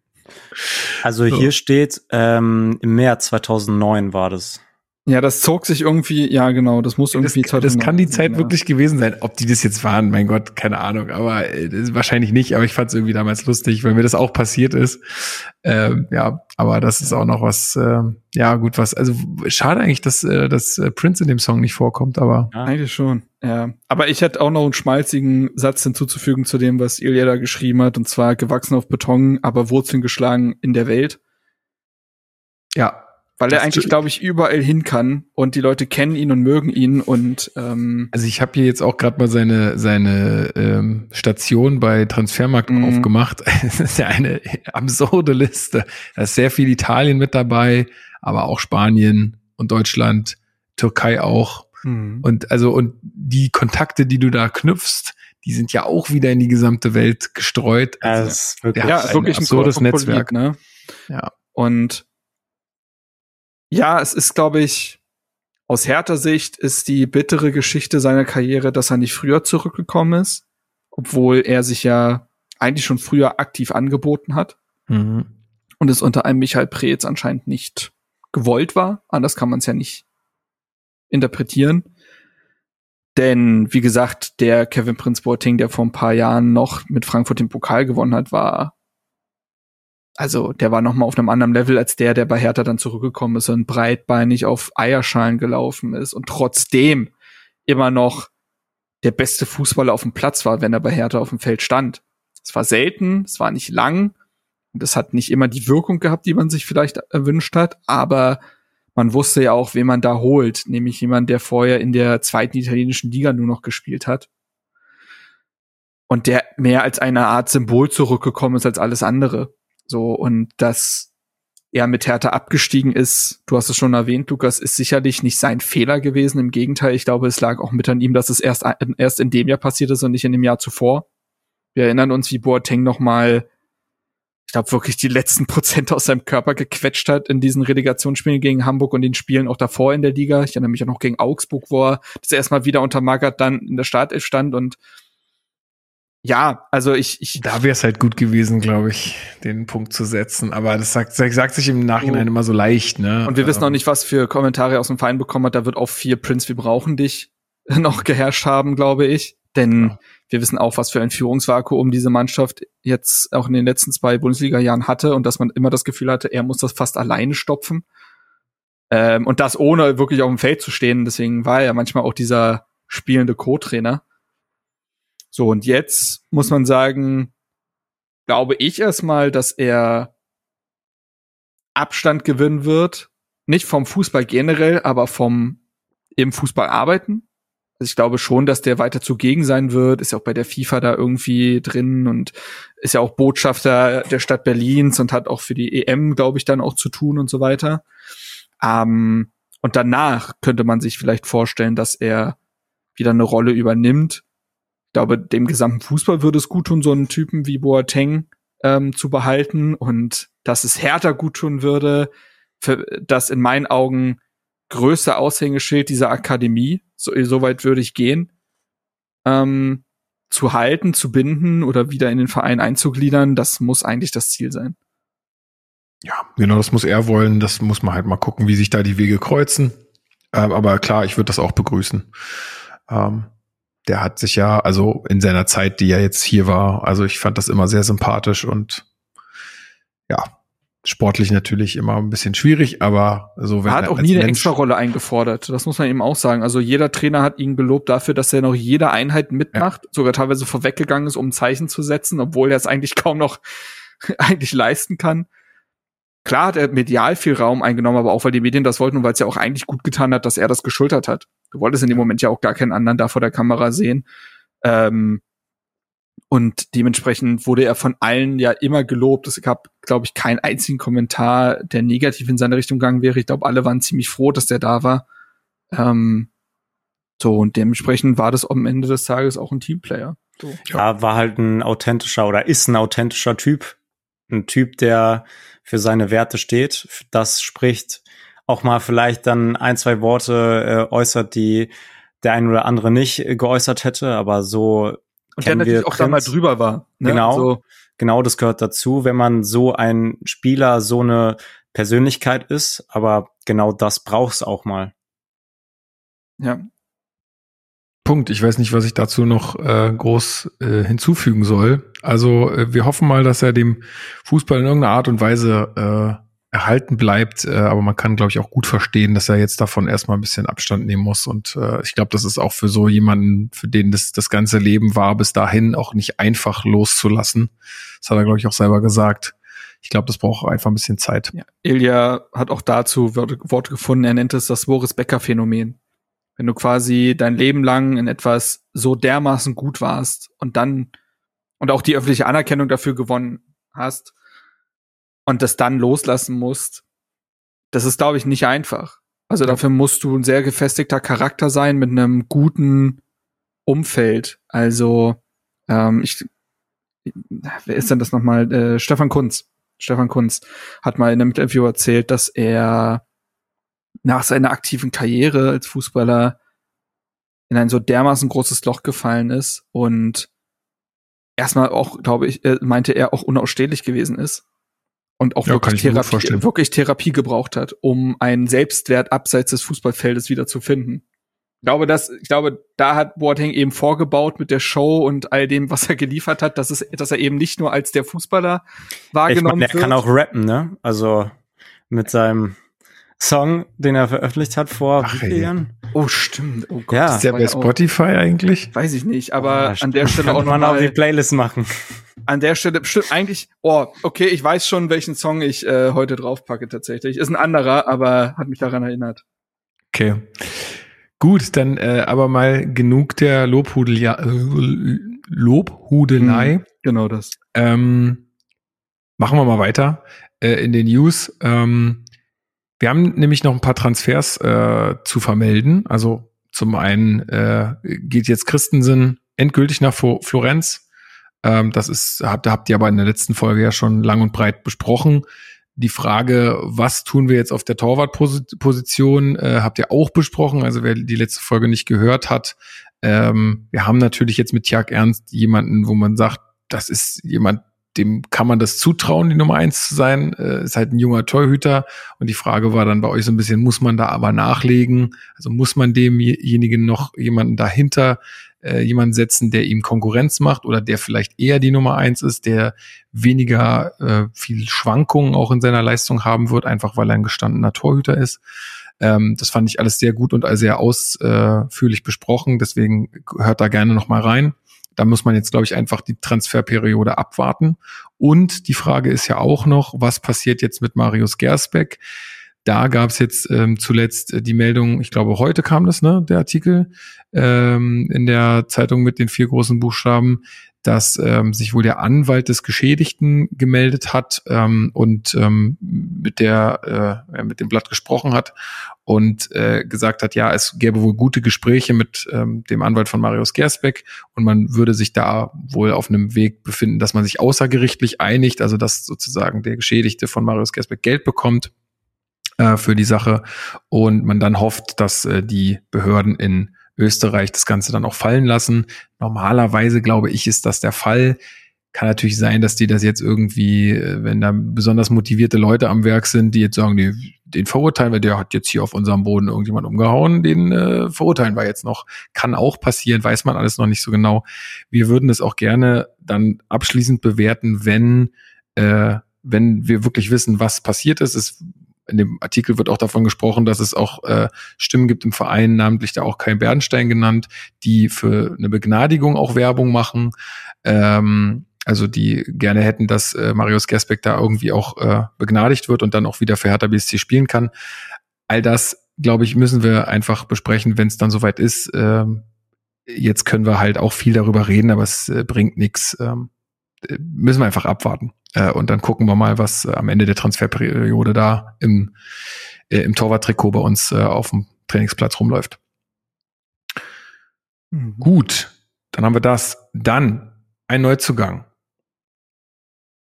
Also so. hier steht, ähm, im März 2009 war das. Ja, das zog sich irgendwie, ja genau, das muss irgendwie. Das, das kann die Zeit ja. wirklich gewesen sein. Ob die das jetzt waren, mein Gott, keine Ahnung, aber äh, wahrscheinlich nicht. Aber ich fand es irgendwie damals lustig, weil mir das auch passiert ist. Ähm, ja, aber das ist auch noch was, äh, ja gut, was. Also schade eigentlich, dass, äh, dass äh, Prince in dem Song nicht vorkommt, aber. Ja. Eigentlich schon. Ja, aber ich hätte auch noch einen schmalzigen Satz hinzuzufügen zu dem, was Ilya da geschrieben hat, und zwar gewachsen auf Beton, aber Wurzeln geschlagen in der Welt. Ja, weil er eigentlich, glaube ich, überall hin kann und die Leute kennen ihn und mögen ihn und ähm also ich habe hier jetzt auch gerade mal seine seine ähm, Station bei Transfermarkt mhm. aufgemacht. (laughs) das ist ja eine absurde Liste. Da ist sehr viel Italien mit dabei, aber auch Spanien und Deutschland, Türkei auch. Mhm. Und also und die Kontakte, die du da knüpfst, die sind ja auch wieder in die gesamte Welt gestreut. Also, ist wirklich, ja, ist wirklich ein absurdes Netzwerk. Ne? Ja. Und ja, es ist, glaube ich, aus härter Sicht ist die bittere Geschichte seiner Karriere, dass er nicht früher zurückgekommen ist, obwohl er sich ja eigentlich schon früher aktiv angeboten hat. Mhm. Und es unter einem Michael Preetz anscheinend nicht gewollt war. Anders kann man es ja nicht interpretieren. Denn, wie gesagt, der Kevin Prince Boateng, der vor ein paar Jahren noch mit Frankfurt den Pokal gewonnen hat, war also der war noch mal auf einem anderen Level als der, der bei Hertha dann zurückgekommen ist und breitbeinig auf Eierschalen gelaufen ist und trotzdem immer noch der beste Fußballer auf dem Platz war, wenn er bei Hertha auf dem Feld stand. Es war selten, es war nicht lang und es hat nicht immer die Wirkung gehabt, die man sich vielleicht erwünscht hat, aber man wusste ja auch, wen man da holt, nämlich jemand, der vorher in der zweiten italienischen Liga nur noch gespielt hat. Und der mehr als eine Art Symbol zurückgekommen ist als alles andere. So, und dass er mit Hertha abgestiegen ist, du hast es schon erwähnt, Lukas, ist sicherlich nicht sein Fehler gewesen. Im Gegenteil, ich glaube, es lag auch mit an ihm, dass es erst, erst in dem Jahr passiert ist und nicht in dem Jahr zuvor. Wir erinnern uns, wie Boateng noch mal, ich glaube, wirklich die letzten (laughs) Prozent aus seinem Körper gequetscht hat in diesen Relegationsspielen gegen Hamburg und den Spielen auch davor in der Liga. Ich erinnere mich auch noch gegen Augsburg, wo er das erstmal wieder unter Magath dann in der Startelf stand und ja, also ich, ich da wäre es halt gut gewesen, glaube ich, den Punkt zu setzen. Aber das sagt, sagt sich im Nachhinein oh. immer so leicht, ne? Und wir wissen auch nicht, was für Kommentare aus dem Verein bekommen hat. Da wird auch viel Prince, wir brauchen dich (laughs) noch geherrscht haben, glaube ich. Denn ja. wir wissen auch, was für ein Führungsvakuum diese Mannschaft jetzt auch in den letzten zwei Bundesliga-Jahren hatte und dass man immer das Gefühl hatte, er muss das fast alleine stopfen. Ähm, und das ohne wirklich auf dem Feld zu stehen. Deswegen war er ja manchmal auch dieser spielende Co-Trainer. So, und jetzt muss man sagen, glaube ich erstmal, dass er Abstand gewinnen wird. Nicht vom Fußball generell, aber vom im Fußball arbeiten. Also ich glaube schon, dass der weiter zugegen sein wird. Ist ja auch bei der FIFA da irgendwie drin und ist ja auch Botschafter der Stadt Berlins und hat auch für die EM, glaube ich, dann auch zu tun und so weiter. Ähm, und danach könnte man sich vielleicht vorstellen, dass er wieder eine Rolle übernimmt ich glaube, dem gesamten Fußball würde es gut tun, so einen Typen wie Boateng ähm, zu behalten und dass es härter gut tun würde, für das in meinen Augen größte Aushängeschild dieser Akademie, so, so weit würde ich gehen, ähm, zu halten, zu binden oder wieder in den Verein einzugliedern, das muss eigentlich das Ziel sein. Ja, genau, das muss er wollen. Das muss man halt mal gucken, wie sich da die Wege kreuzen. Ähm, aber klar, ich würde das auch begrüßen. Ähm, der hat sich ja, also in seiner Zeit, die er jetzt hier war, also ich fand das immer sehr sympathisch und ja, sportlich natürlich immer ein bisschen schwierig, aber so wenn er hat auch nie eine extra Rolle eingefordert. Das muss man eben auch sagen. Also jeder Trainer hat ihn gelobt dafür, dass er noch jede Einheit mitmacht, ja. sogar teilweise vorweggegangen ist, um ein Zeichen zu setzen, obwohl er es eigentlich kaum noch (laughs) eigentlich leisten kann. Klar hat er medial viel Raum eingenommen, aber auch weil die Medien das wollten und weil es ja auch eigentlich gut getan hat, dass er das geschultert hat. Du wolltest in dem Moment ja auch gar keinen anderen da vor der Kamera sehen. Ähm, und dementsprechend wurde er von allen ja immer gelobt. Es gab, glaube ich, keinen einzigen Kommentar, der negativ in seine Richtung gegangen wäre. Ich glaube, alle waren ziemlich froh, dass der da war. Ähm, so, und dementsprechend war das am Ende des Tages auch ein Teamplayer. So. Ja, war halt ein authentischer oder ist ein authentischer Typ. Ein Typ, der für seine Werte steht. Das spricht auch mal vielleicht dann ein, zwei Worte äh, äußert, die der ein oder andere nicht äh, geäußert hätte, aber so. Und der natürlich auch da mal drüber war. Ne? Genau. So. Genau, das gehört dazu, wenn man so ein Spieler, so eine Persönlichkeit ist, aber genau das brauchst auch mal. Ja, Punkt. Ich weiß nicht, was ich dazu noch äh, groß äh, hinzufügen soll. Also äh, wir hoffen mal, dass er dem Fußball in irgendeiner Art und Weise äh, erhalten bleibt. Äh, aber man kann, glaube ich, auch gut verstehen, dass er jetzt davon erstmal ein bisschen Abstand nehmen muss. Und äh, ich glaube, das ist auch für so jemanden, für den das, das ganze Leben war, bis dahin auch nicht einfach loszulassen. Das hat er, glaube ich, auch selber gesagt. Ich glaube, das braucht einfach ein bisschen Zeit. Ja. Ilja hat auch dazu Worte gefunden. Er nennt es das Boris Becker-Phänomen wenn du quasi dein Leben lang in etwas so dermaßen gut warst und dann und auch die öffentliche Anerkennung dafür gewonnen hast und das dann loslassen musst, das ist, glaube ich, nicht einfach. Also dafür musst du ein sehr gefestigter Charakter sein mit einem guten Umfeld. Also ähm, ich, wer ist denn das nochmal? Äh, Stefan Kunz. Stefan Kunz hat mal in einem Interview erzählt, dass er nach seiner aktiven Karriere als Fußballer in ein so dermaßen großes Loch gefallen ist und erstmal auch, glaube ich, äh, meinte er auch unausstehlich gewesen ist und auch ja, wirklich, Therapie, wirklich Therapie gebraucht hat, um einen Selbstwert abseits des Fußballfeldes wieder zu finden. Ich glaube, dass, ich glaube, da hat Boateng eben vorgebaut mit der Show und all dem, was er geliefert hat, dass es, dass er eben nicht nur als der Fußballer wahrgenommen ich mein, der wird. Er kann auch rappen, ne? Also mit seinem Song, den er veröffentlicht hat vor Ach, wie vielen Jahren? Oh, stimmt. Oh Gott, ja. Ist der bei Spotify eigentlich? Weiß ich nicht, aber oh, an der Stelle auch mal auf die Playlist machen. An der Stelle bestimmt eigentlich, oh, okay, ich weiß schon, welchen Song ich äh, heute draufpacke tatsächlich. Ist ein anderer, aber hat mich daran erinnert. Okay. Gut, dann äh, aber mal genug der Lobhudel ja, äh, Lobhudelei. Mhm, genau das. Ähm, machen wir mal weiter äh, in den News. Ähm, wir haben nämlich noch ein paar Transfers äh, zu vermelden. Also zum einen äh, geht jetzt Christensen endgültig nach Florenz. Ähm, das ist, habt, habt ihr aber in der letzten Folge ja schon lang und breit besprochen. Die Frage, was tun wir jetzt auf der Torwartposition, äh, habt ihr auch besprochen. Also wer die letzte Folge nicht gehört hat, ähm, wir haben natürlich jetzt mit Tjag Ernst jemanden, wo man sagt, das ist jemand, dem kann man das zutrauen, die Nummer eins zu sein. Äh, ist halt ein junger Torhüter. Und die Frage war dann bei euch so ein bisschen, muss man da aber nachlegen? Also muss man demjenigen noch jemanden dahinter äh, jemanden setzen, der ihm Konkurrenz macht oder der vielleicht eher die Nummer eins ist, der weniger äh, viel Schwankungen auch in seiner Leistung haben wird, einfach weil er ein gestandener Torhüter ist. Ähm, das fand ich alles sehr gut und sehr ausführlich besprochen. Deswegen hört da gerne noch mal rein. Da muss man jetzt, glaube ich, einfach die Transferperiode abwarten. Und die Frage ist ja auch noch, was passiert jetzt mit Marius Gersbeck? Da gab es jetzt ähm, zuletzt äh, die Meldung, ich glaube, heute kam das, ne, der Artikel ähm, in der Zeitung mit den vier großen Buchstaben, dass ähm, sich wohl der Anwalt des Geschädigten gemeldet hat ähm, und ähm, mit der äh, mit dem Blatt gesprochen hat und äh, gesagt hat, ja, es gäbe wohl gute Gespräche mit ähm, dem Anwalt von Marius Gersbeck und man würde sich da wohl auf einem Weg befinden, dass man sich außergerichtlich einigt, also dass sozusagen der Geschädigte von Marius Gersbeck Geld bekommt äh, für die Sache und man dann hofft, dass äh, die Behörden in Österreich das Ganze dann auch fallen lassen. Normalerweise glaube ich, ist das der Fall. Kann natürlich sein, dass die das jetzt irgendwie, äh, wenn da besonders motivierte Leute am Werk sind, die jetzt sagen, die, den verurteilen wir, der hat jetzt hier auf unserem Boden irgendjemand umgehauen, den äh, verurteilen wir jetzt noch. Kann auch passieren, weiß man alles noch nicht so genau. Wir würden das auch gerne dann abschließend bewerten, wenn äh, wenn wir wirklich wissen, was passiert ist. Es in dem Artikel wird auch davon gesprochen, dass es auch äh, Stimmen gibt im Verein, namentlich da auch Kai Bernstein genannt, die für eine Begnadigung auch Werbung machen. Ähm, also die gerne hätten, dass äh, Marius Gersbeck da irgendwie auch äh, begnadigt wird und dann auch wieder für Hertha BSC spielen kann. All das, glaube ich, müssen wir einfach besprechen, wenn es dann soweit ist. Ähm, jetzt können wir halt auch viel darüber reden, aber es äh, bringt nichts. Ähm, äh, müssen wir einfach abwarten. Äh, und dann gucken wir mal, was äh, am Ende der Transferperiode da im, äh, im Torwarttrikot bei uns äh, auf dem Trainingsplatz rumläuft. Mhm. Gut, dann haben wir das. Dann ein Neuzugang.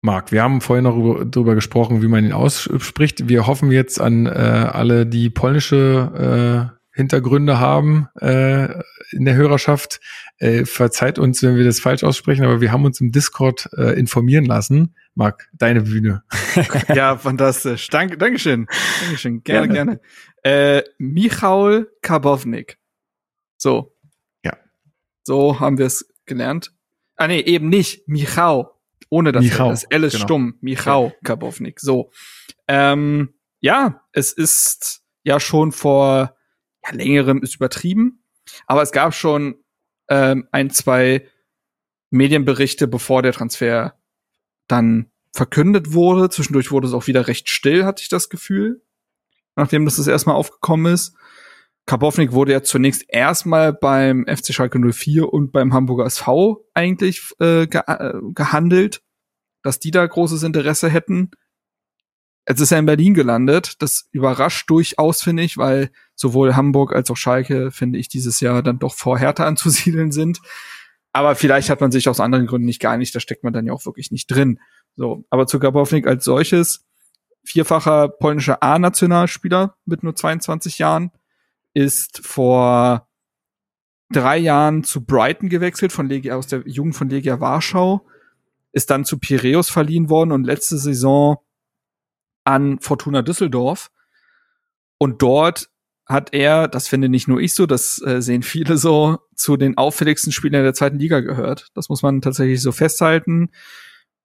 Marc, wir haben vorhin noch darüber gesprochen, wie man ihn ausspricht. Wir hoffen jetzt an äh, alle, die polnische äh, Hintergründe haben äh, in der Hörerschaft. Äh, verzeiht uns, wenn wir das falsch aussprechen, aber wir haben uns im Discord äh, informieren lassen. Marc, deine Bühne. (laughs) ja, fantastisch. Danke, Dankeschön. Dankeschön. Gerne, gerne. gerne. Äh, Michael Karbovnik. So. Ja. So haben wir es gelernt. Ah nee, eben nicht. Michał. Ohne das Michał. L. Das L ist genau. stumm. Michał ja. Karbovnik. So. Ähm, ja, es ist ja schon vor ja, längerem ist übertrieben, aber es gab schon ähm, ein, zwei Medienberichte, bevor der Transfer dann verkündet wurde. Zwischendurch wurde es auch wieder recht still, hatte ich das Gefühl, nachdem das das erstmal aufgekommen ist. Karbovnik wurde ja zunächst erstmal beim FC Schalke 04 und beim Hamburger SV eigentlich äh, ge äh, gehandelt, dass die da großes Interesse hätten. Jetzt ist er in Berlin gelandet. Das überrascht durchaus, finde ich, weil sowohl Hamburg als auch Schalke, finde ich, dieses Jahr dann doch vor Hertha (laughs) anzusiedeln sind. Aber vielleicht hat man sich aus anderen Gründen nicht nicht, da steckt man dann ja auch wirklich nicht drin. So, aber zu Gabownik als solches, vierfacher polnischer A-Nationalspieler mit nur 22 Jahren, ist vor drei Jahren zu Brighton gewechselt, von Legia, aus der Jugend von Legia Warschau, ist dann zu Piräus verliehen worden und letzte Saison an Fortuna Düsseldorf. Und dort hat er, das finde nicht nur ich so, das äh, sehen viele so, zu den auffälligsten Spielern der zweiten Liga gehört. Das muss man tatsächlich so festhalten.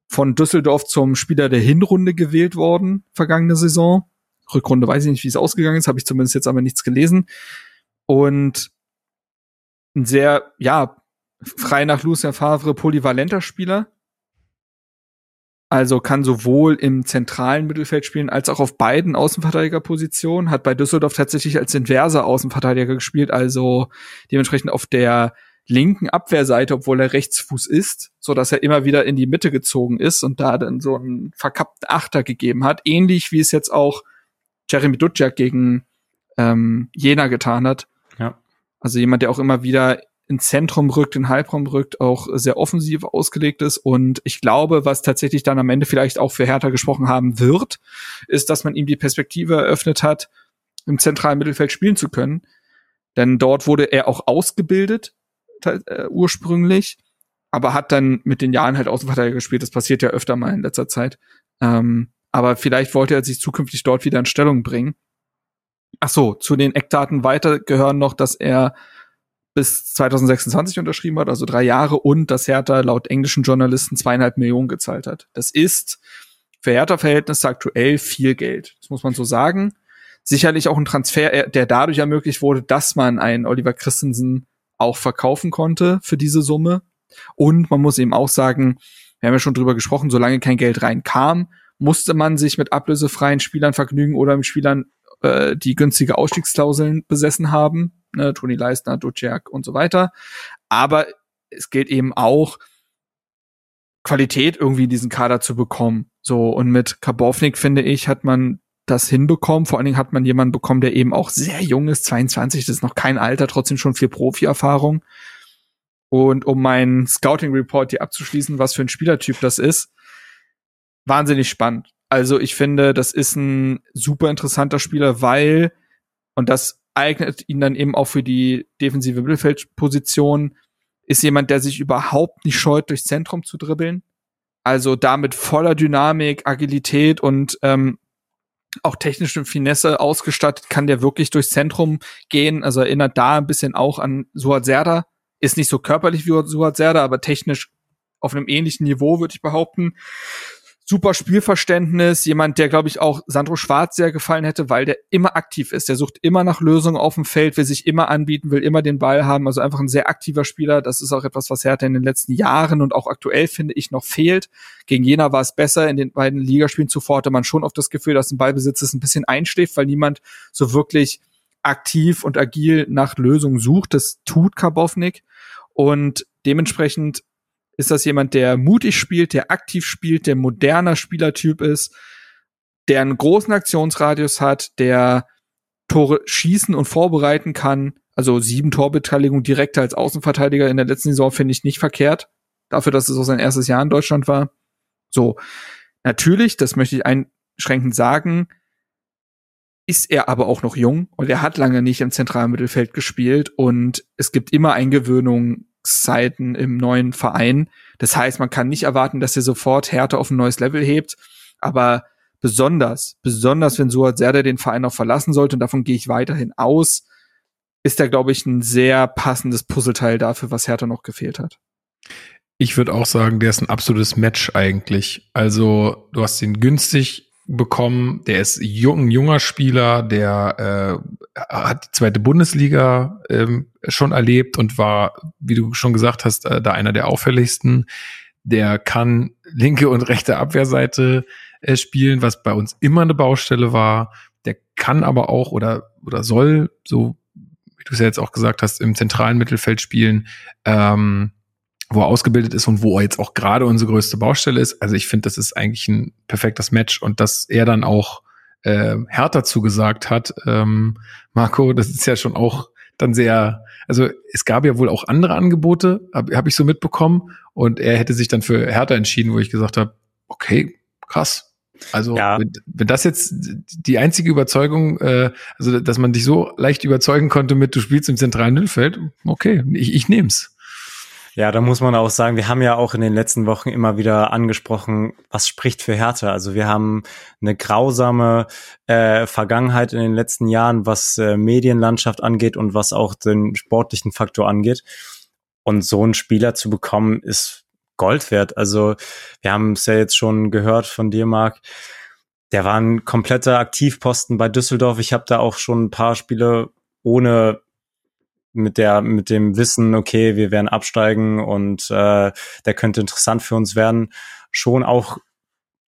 Von Düsseldorf zum Spieler der Hinrunde gewählt worden, vergangene Saison. Rückrunde weiß ich nicht, wie es ausgegangen ist, habe ich zumindest jetzt aber nichts gelesen. Und ein sehr, ja, frei nach Lucien Favre polyvalenter Spieler. Also kann sowohl im zentralen Mittelfeld spielen als auch auf beiden Außenverteidigerpositionen. Hat bei Düsseldorf tatsächlich als inverser Außenverteidiger gespielt, also dementsprechend auf der linken Abwehrseite, obwohl er Rechtsfuß ist, so dass er immer wieder in die Mitte gezogen ist und da dann so einen verkappten Achter gegeben hat. Ähnlich wie es jetzt auch Jeremy Dudjak gegen ähm, Jena getan hat. Ja. Also jemand, der auch immer wieder ins Zentrum rückt, in Halbraum rückt, auch sehr offensiv ausgelegt ist. Und ich glaube, was tatsächlich dann am Ende vielleicht auch für Hertha gesprochen haben wird, ist, dass man ihm die Perspektive eröffnet hat, im zentralen Mittelfeld spielen zu können. Denn dort wurde er auch ausgebildet, äh, ursprünglich, aber hat dann mit den Jahren halt Außenverteidiger gespielt. Das passiert ja öfter mal in letzter Zeit. Ähm, aber vielleicht wollte er sich zukünftig dort wieder in Stellung bringen. Ach so, zu den Eckdaten weiter gehören noch, dass er bis 2026 unterschrieben hat, also drei Jahre, und dass Hertha laut englischen Journalisten zweieinhalb Millionen gezahlt hat. Das ist für Hertha-Verhältnisse aktuell viel Geld. Das muss man so sagen. Sicherlich auch ein Transfer, äh, der dadurch ermöglicht wurde, dass man einen Oliver Christensen auch verkaufen konnte für diese Summe. Und man muss eben auch sagen, wir haben ja schon drüber gesprochen, solange kein Geld reinkam, musste man sich mit ablösefreien Spielern vergnügen oder mit Spielern, äh, die günstige Ausstiegsklauseln besessen haben. Ne, Toni Leistner, Duciak und so weiter. Aber es gilt eben auch, Qualität irgendwie in diesen Kader zu bekommen. So, und mit Karbovnik, finde ich, hat man das hinbekommen. Vor allen Dingen hat man jemanden bekommen, der eben auch sehr jung ist, 22, das ist noch kein Alter, trotzdem schon viel Profi-Erfahrung. Und um meinen Scouting-Report hier abzuschließen, was für ein Spielertyp das ist, wahnsinnig spannend. Also ich finde, das ist ein super interessanter Spieler, weil, und das eignet ihn dann eben auch für die defensive Mittelfeldposition, ist jemand, der sich überhaupt nicht scheut, durchs Zentrum zu dribbeln. Also damit voller Dynamik, Agilität und ähm, auch technische Finesse ausgestattet, kann der wirklich durchs Zentrum gehen. Also erinnert da ein bisschen auch an Suat Serda. Ist nicht so körperlich wie Suat Serda, aber technisch auf einem ähnlichen Niveau, würde ich behaupten super Spielverständnis, jemand, der, glaube ich, auch Sandro Schwarz sehr gefallen hätte, weil der immer aktiv ist. Der sucht immer nach Lösungen auf dem Feld, will sich immer anbieten, will immer den Ball haben. Also einfach ein sehr aktiver Spieler. Das ist auch etwas, was Hertha in den letzten Jahren und auch aktuell, finde ich, noch fehlt. Gegen Jena war es besser. In den beiden Ligaspielen zuvor hatte man schon oft das Gefühl, dass ein Ballbesitz es ein bisschen einschläft, weil niemand so wirklich aktiv und agil nach Lösungen sucht. Das tut Karbovnik. Und dementsprechend ist das jemand, der mutig spielt, der aktiv spielt, der moderner Spielertyp ist, der einen großen Aktionsradius hat, der Tore schießen und vorbereiten kann. Also sieben Torbeteiligung direkt als Außenverteidiger in der letzten Saison finde ich nicht verkehrt. Dafür, dass es auch sein erstes Jahr in Deutschland war. So. Natürlich, das möchte ich einschränkend sagen, ist er aber auch noch jung und er hat lange nicht im zentralen Mittelfeld gespielt und es gibt immer Eingewöhnungszeiten im neuen Verein. Das heißt, man kann nicht erwarten, dass er sofort Härte auf ein neues Level hebt, aber besonders, besonders wenn Suat Serdar den Verein auch verlassen sollte, und davon gehe ich weiterhin aus, ist er, glaube ich, ein sehr passendes Puzzleteil dafür, was Hertha noch gefehlt hat. Ich würde auch sagen, der ist ein absolutes Match eigentlich. Also du hast ihn günstig bekommen. Der ist jung, ein junger Spieler, der äh, hat die zweite Bundesliga ähm, schon erlebt und war, wie du schon gesagt hast, äh, da einer der auffälligsten. Der kann linke und rechte Abwehrseite äh, spielen, was bei uns immer eine Baustelle war. Der kann aber auch oder oder soll, so wie du es ja jetzt auch gesagt hast, im zentralen Mittelfeld spielen. Ähm, wo er ausgebildet ist und wo er jetzt auch gerade unsere größte Baustelle ist. Also ich finde, das ist eigentlich ein perfektes Match und dass er dann auch äh, härter zugesagt hat, ähm, Marco, das ist ja schon auch dann sehr, also es gab ja wohl auch andere Angebote, habe hab ich so mitbekommen und er hätte sich dann für härter entschieden, wo ich gesagt habe, okay, krass. Also ja. wenn, wenn das jetzt die einzige Überzeugung, äh, also dass man dich so leicht überzeugen konnte mit, du spielst im zentralen Mittelfeld, okay, ich, ich nehm's. Ja, da muss man auch sagen, wir haben ja auch in den letzten Wochen immer wieder angesprochen, was spricht für Härte. Also wir haben eine grausame äh, Vergangenheit in den letzten Jahren, was äh, Medienlandschaft angeht und was auch den sportlichen Faktor angeht. Und so einen Spieler zu bekommen, ist Gold wert. Also wir haben es ja jetzt schon gehört von dir, Marc. Der war ein kompletter Aktivposten bei Düsseldorf. Ich habe da auch schon ein paar Spiele ohne mit der mit dem Wissen, okay, wir werden absteigen und äh, der könnte interessant für uns werden, schon auch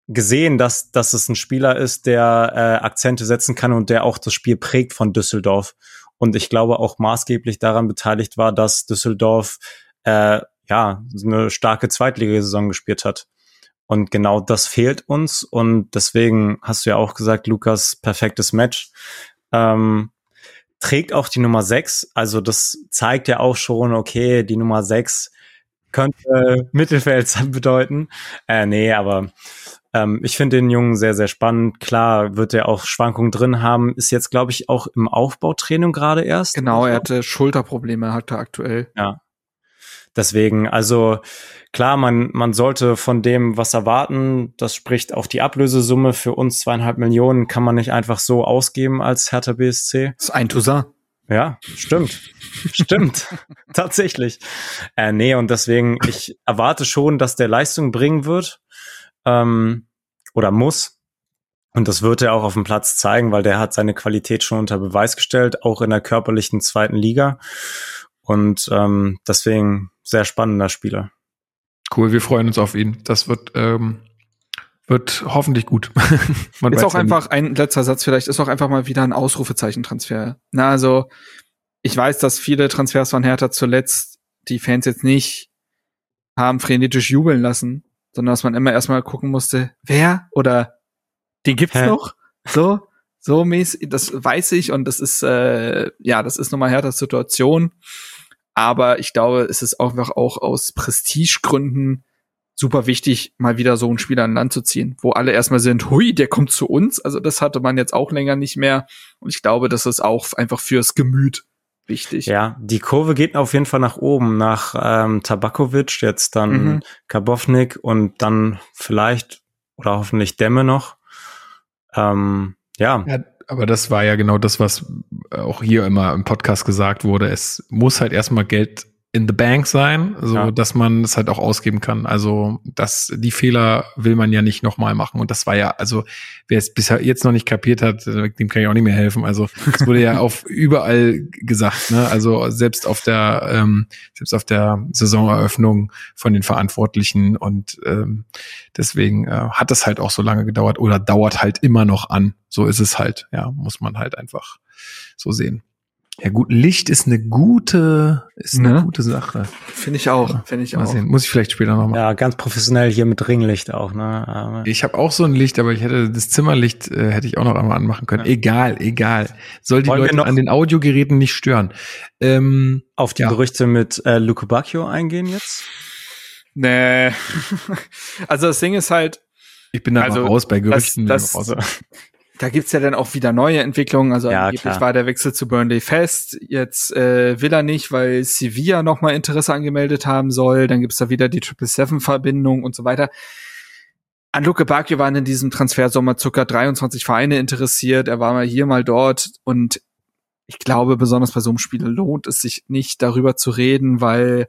gesehen, dass dass es ein Spieler ist, der äh, Akzente setzen kann und der auch das Spiel prägt von Düsseldorf. Und ich glaube auch maßgeblich daran beteiligt war, dass Düsseldorf äh, ja eine starke Zweitligasaison gespielt hat. Und genau das fehlt uns. Und deswegen hast du ja auch gesagt, Lukas, perfektes Match. Ähm, trägt auch die Nummer 6. Also das zeigt ja auch schon, okay, die Nummer 6 könnte Mittelfeld (laughs) bedeuten. Äh, nee, aber ähm, ich finde den Jungen sehr, sehr spannend. Klar wird er auch Schwankungen drin haben. Ist jetzt, glaube ich, auch im Aufbautraining gerade erst. Genau, er hatte Schulterprobleme, hat er aktuell. Ja. Deswegen, also klar, man, man sollte von dem was erwarten. Das spricht auch die Ablösesumme für uns zweieinhalb Millionen kann man nicht einfach so ausgeben als Hertha BSC. Das ist ein Toussaint. Ja, stimmt. stimmt. (laughs) Tatsächlich. Äh, nee, und deswegen, ich erwarte schon, dass der Leistung bringen wird. Ähm, oder muss. Und das wird er auch auf dem Platz zeigen, weil der hat seine Qualität schon unter Beweis gestellt, auch in der körperlichen zweiten Liga. Und ähm, deswegen sehr spannender Spieler. Cool, wir freuen uns auf ihn. Das wird, ähm, wird hoffentlich gut. (laughs) Man ist auch einfach ein letzter Satz vielleicht, ist auch einfach mal wieder ein Ausrufezeichen-Transfer. Na, also, ich weiß, dass viele Transfers von Hertha zuletzt die Fans jetzt nicht haben frenetisch jubeln lassen, sondern dass man immer erstmal gucken musste, wer oder den gibt's Hä? noch? So, so mäßig, das weiß ich und das ist, äh, ja, das ist nochmal Herthas Situation. Aber ich glaube, es ist einfach auch aus Prestigegründen super wichtig, mal wieder so einen Spieler an Land zu ziehen, wo alle erstmal sind, hui, der kommt zu uns. Also das hatte man jetzt auch länger nicht mehr. Und ich glaube, das ist auch einfach fürs Gemüt wichtig. Ja, die Kurve geht auf jeden Fall nach oben, nach ähm, Tabakovic, jetzt dann mhm. Karbovnik und dann vielleicht oder hoffentlich Dämme noch. Ähm, ja. ja aber das war ja genau das, was auch hier immer im Podcast gesagt wurde. Es muss halt erstmal Geld in the bank sein, so ja. dass man es halt auch ausgeben kann. Also das, die Fehler will man ja nicht nochmal machen. Und das war ja, also wer es bisher jetzt noch nicht kapiert hat, dem kann ich auch nicht mehr helfen. Also es wurde ja (laughs) auf überall gesagt, ne? Also selbst auf der, ähm, selbst auf der Saisoneröffnung von den Verantwortlichen und ähm, deswegen äh, hat es halt auch so lange gedauert oder dauert halt immer noch an. So ist es halt, ja, muss man halt einfach so sehen. Ja gut, Licht ist eine gute, ist eine Ne? gute Sache. Finde ich auch, finde ich Mal auch. sehen, muss ich vielleicht später noch machen. Ja, ganz professionell hier mit Ringlicht auch, ne? Aber Ich habe auch so ein Licht, aber ich hätte das Zimmerlicht äh, hätte ich auch noch einmal anmachen können. Ja. Egal, egal. Soll die Wollen Leute noch- an den Audiogeräten nicht stören. Ähm, auf die Ja. Gerüchte mit äh, Luke Bacchio eingehen jetzt? Nee. (laughs) also das Ding ist halt, ich bin da Also, raus bei Gerüchten. das- raus. (laughs) da gibt's ja dann auch wieder neue Entwicklungen. Also Ja, angeblich klar. war der Wechsel zu Burnley fest. Jetzt äh, will er nicht, weil Sevilla nochmal Interesse angemeldet haben soll. Dann gibt's da wieder die Triple Seven Verbindung und so weiter. An Luke Bacchio waren in diesem Transfersommer circa 23 Vereine interessiert. Er war mal hier, mal dort. Und ich glaube, besonders bei so einem Spiel lohnt es sich nicht, darüber zu reden, weil